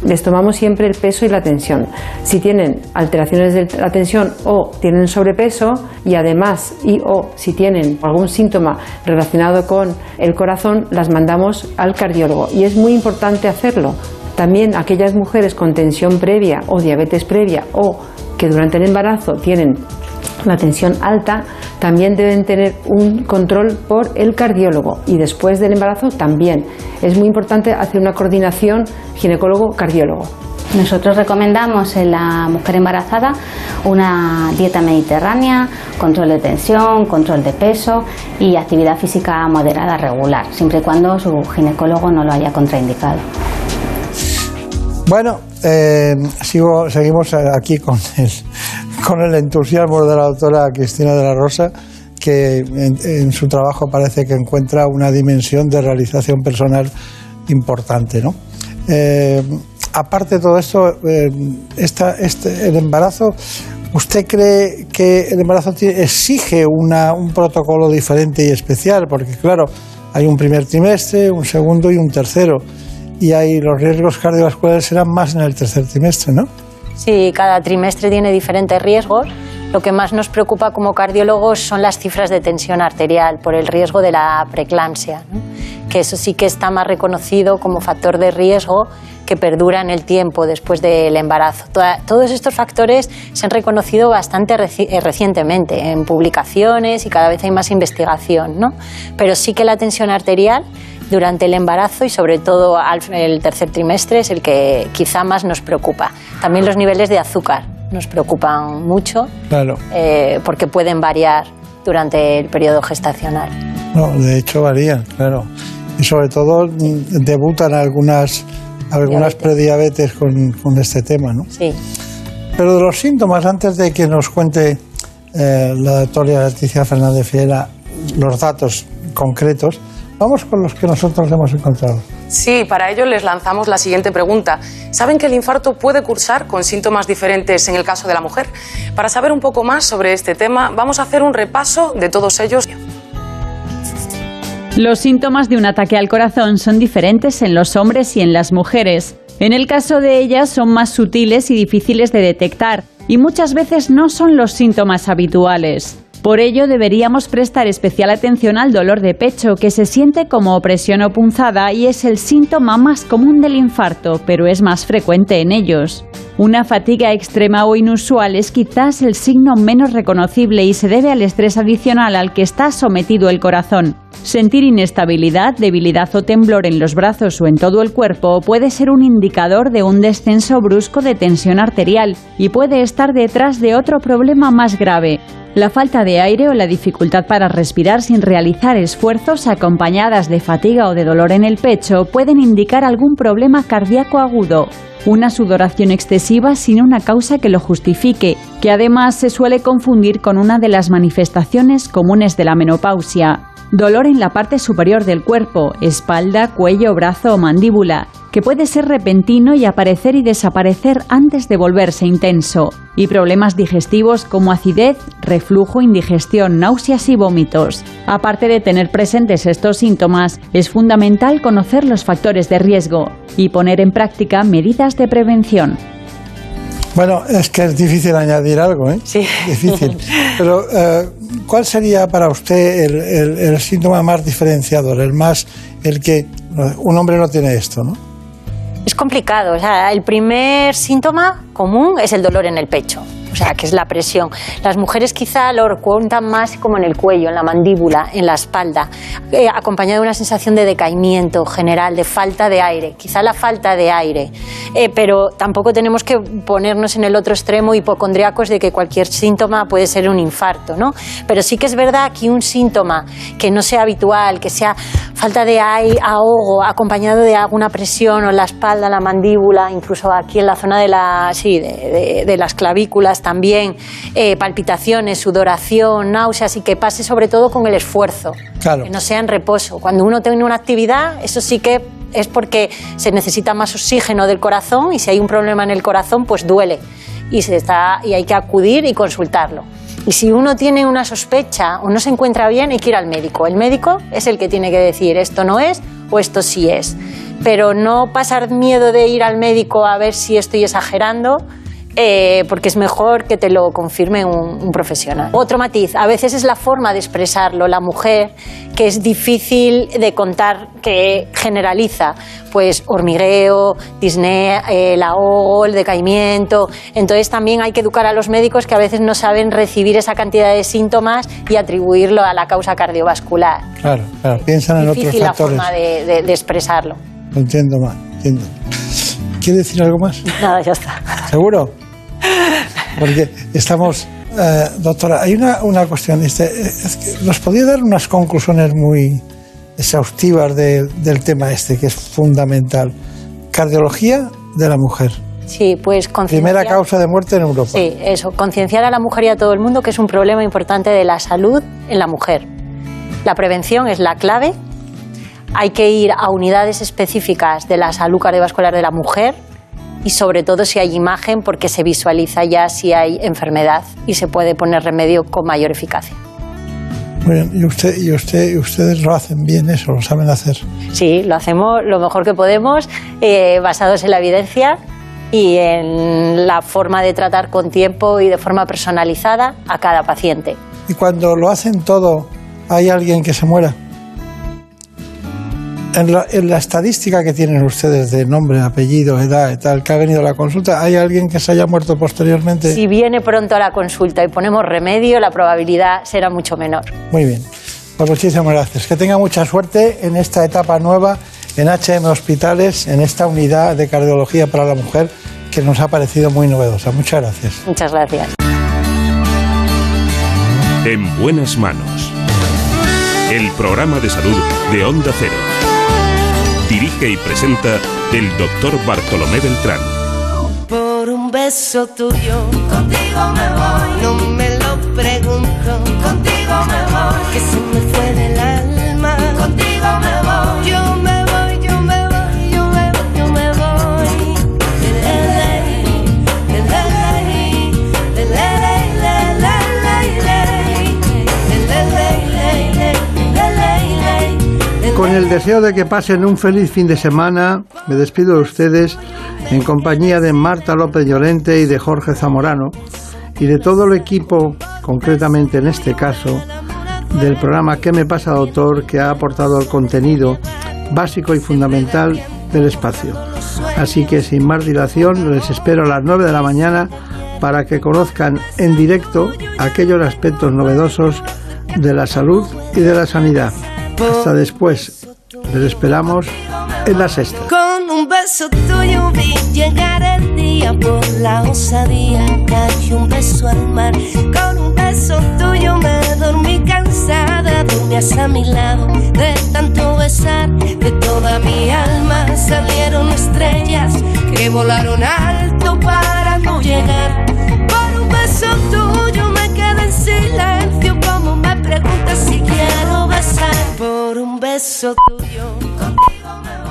les tomamos siempre el peso y la tensión. Si tienen alteraciones de la tensión o tienen sobrepeso y además y o si tienen algún síntoma relacionado con el corazón, las mandamos al cardiólogo y es muy importante hacerlo. También aquellas mujeres con tensión previa o diabetes previa o que durante el embarazo tienen la tensión alta, también deben tener un control por el cardiólogo y después del embarazo también. Es muy importante hacer una coordinación ginecólogo-cardiólogo. Nosotros recomendamos en la mujer embarazada una dieta mediterránea, control de tensión, control de peso y actividad física moderada regular, siempre y cuando su ginecólogo no lo haya contraindicado. Bueno, eh, sigo, seguimos aquí con el, con el entusiasmo de la doctora Cristina de la Rosa, que en, su trabajo parece que encuentra una dimensión de realización personal importante. ¿no? Eh, aparte de todo esto, eh, este, el embarazo, ¿usted cree que el embarazo exige una, un protocolo diferente y especial? Porque claro, hay un primer trimestre, un segundo y un tercero y ahí los riesgos cardiovasculares serán más en el tercer trimestre, ¿no? Sí, cada trimestre tiene diferentes riesgos. Lo que más nos preocupa como cardiólogos son las cifras de tensión arterial por el riesgo de la preeclampsia, que eso sí que está más reconocido como factor de riesgo que perdura en el tiempo después del embarazo. todos estos factores se han reconocido bastante eh, recientemente en publicaciones y cada vez hay más investigación, ¿no? Pero sí que la tensión arterial durante el embarazo y sobre todo al el tercer trimestre es el que quizá más nos preocupa. También los niveles de azúcar nos preocupan mucho claro. Eh, porque pueden variar durante el periodo gestacional. No, de hecho varían, claro. Y sobre todo mm, debutan algunas, algunas prediabetes con, con este tema, ¿no? Sí. Pero de los síntomas, antes de que nos cuente eh, la doctora Leticia Fernández Fiera los datos concretos, Vamos con los que nosotros hemos encontrado. Sí, para ello les lanzamos la siguiente pregunta. ¿Saben que el infarto puede cursar con síntomas diferentes en el caso de la mujer? Para saber un poco más sobre este tema, vamos a hacer un repaso de todos ellos. Los síntomas de un ataque al corazón son diferentes en los hombres y en las mujeres. En el caso de ellas son más sutiles y difíciles de detectar y muchas veces no son los síntomas habituales. Por ello deberíamos prestar especial atención al dolor de pecho, que se siente como opresión o punzada y es el síntoma más común del infarto, pero es más frecuente en ellos. Una fatiga extrema o inusual es quizás el signo menos reconocible y se debe al estrés adicional al que está sometido el corazón. Sentir inestabilidad, debilidad o temblor en los brazos o en todo el cuerpo puede ser un indicador de un descenso brusco de tensión arterial y puede estar detrás de otro problema más grave, la falta de aire o la dificultad para respirar sin realizar esfuerzos acompañadas de fatiga o de dolor en el pecho pueden indicar algún problema cardíaco agudo. Una sudoración excesiva sin una causa que lo justifique, que además se suele confundir con una de las manifestaciones comunes de la menopausia. Dolor en la parte superior del cuerpo, espalda, cuello, brazo o mandíbula, que puede ser repentino y aparecer y desaparecer antes de volverse intenso, y problemas digestivos como acidez, reflujo, indigestión, náuseas y vómitos. Aparte de tener presentes estos síntomas, es fundamental conocer los factores de riesgo y poner en práctica medidas de prevención. Bueno, es que es difícil añadir algo, ¿eh? Sí. Difícil. <laughs> Pero, eh, ¿cuál sería para usted el, síntoma más diferenciador, el más, el que un hombre no tiene esto, ¿no? Es complicado. El primer síntoma común es el dolor en el pecho. Sea, que es la presión. Las mujeres quizá lo cuentan más como en el cuello, en la mandíbula, en la espalda, eh, de una sensación de decaimiento general, de falta de aire, quizá la falta de aire. Eh, pero tampoco tenemos que ponernos en el otro extremo hipocondriacos de que cualquier síntoma puede ser un infarto, ¿no? Pero sí que es verdad que un síntoma que no sea habitual, que sea falta de aire, ahogo, acompañado de alguna presión o en la espalda, la mandíbula, incluso aquí en la zona de, la, sí, de, de- de las clavículas también, eh, palpitaciones, sudoración, náuseas y que pase sobre todo con el esfuerzo, Claro. que no sea en reposo. Cuando uno tiene una actividad, eso sí que es porque se necesita más oxígeno del corazón y si hay un problema en el corazón, pues duele y, se está, y hay que acudir y consultarlo. Y si uno tiene una sospecha o no se encuentra bien, hay que ir al médico. El médico es el que tiene que decir esto no es o esto sí es. Pero no pasar miedo de ir al médico a ver si estoy exagerando, eh, porque es mejor que te lo confirme un, un profesional. Otro matiz, a veces es la forma de expresarlo, la mujer, que es difícil de contar, que generaliza, pues hormigueo, disnea, el ahogo, el decaimiento. Entonces también hay que educar a los médicos que a veces no saben recibir esa cantidad de síntomas y atribuirlo a la causa cardiovascular. Claro, claro. Piensan en otros Difícil la factores. forma de, de- de expresarlo. Lo entiendo mal, entiendo. ¿Quiere decir algo más? Nada, ya está. ¿Seguro? Porque estamos... eh, doctora, hay una, una cuestión. este, es que ¿Nos podría dar unas conclusiones muy exhaustivas de- del tema este, que es fundamental? Cardiología de la mujer. Sí, pues Primera causa de muerte en Europa. Sí, eso, concienciar a la mujer y a todo el mundo que es un problema importante de la salud en la mujer. La prevención es la clave. Hay que ir a unidades específicas de la salud cardiovascular de la mujer y sobre todo si hay imagen porque se visualiza ya si hay enfermedad y se puede poner remedio con mayor eficacia. Muy bien, y, usted, y, usted, y ustedes lo hacen bien eso, lo saben hacer. Sí, lo hacemos lo mejor que podemos, eh, basados en la evidencia y en la forma de tratar con tiempo y de forma personalizada a cada paciente. Y cuando lo hacen todo, ¿hay alguien que se muera? En la, en la estadística que tienen ustedes de nombre, apellido, edad y tal, que ha venido a la consulta, ¿hay alguien que se haya muerto posteriormente? Si viene pronto a la consulta y ponemos remedio, la probabilidad será mucho menor. Muy bien. Pues muchísimas gracias. Que tenga mucha suerte en esta etapa nueva en HM Hospitales, en esta unidad de cardiología para la mujer que nos ha parecido muy novedosa. Muchas gracias. Muchas gracias. En buenas manos. El programa de salud de Onda Cero. Dirige y presenta el doctor Bartolomé Beltrán. Por un beso tuyo, contigo me voy. No me lo pregunto, contigo me voy. Que se me fue del alma, contigo me voy. El deseo de que pasen un feliz fin de semana, me despido de ustedes en compañía de Marta López Llorente y de Jorge Zamorano y de todo el equipo, concretamente en este caso, del programa ¿Qué me pasa, doctor?, que ha aportado el contenido básico y fundamental del espacio. Así que sin más dilación, les espero a las 9 de la mañana para que conozcan en directo aquellos aspectos novedosos de la salud y de la sanidad. Hasta después. Les esperamos en la sexta. Con un beso tuyo vi llegar el día por la osadía. Cayó un beso al mar. Con un beso tuyo me dormí cansada. Dormías a mi lado de tanto besar. De toda mi alma salieron estrellas que volaron alto para no llegar. Por un beso tuyo me quedé en silencio. Como me preguntas si quiero pasar por un beso tuyo. Contigo me voy.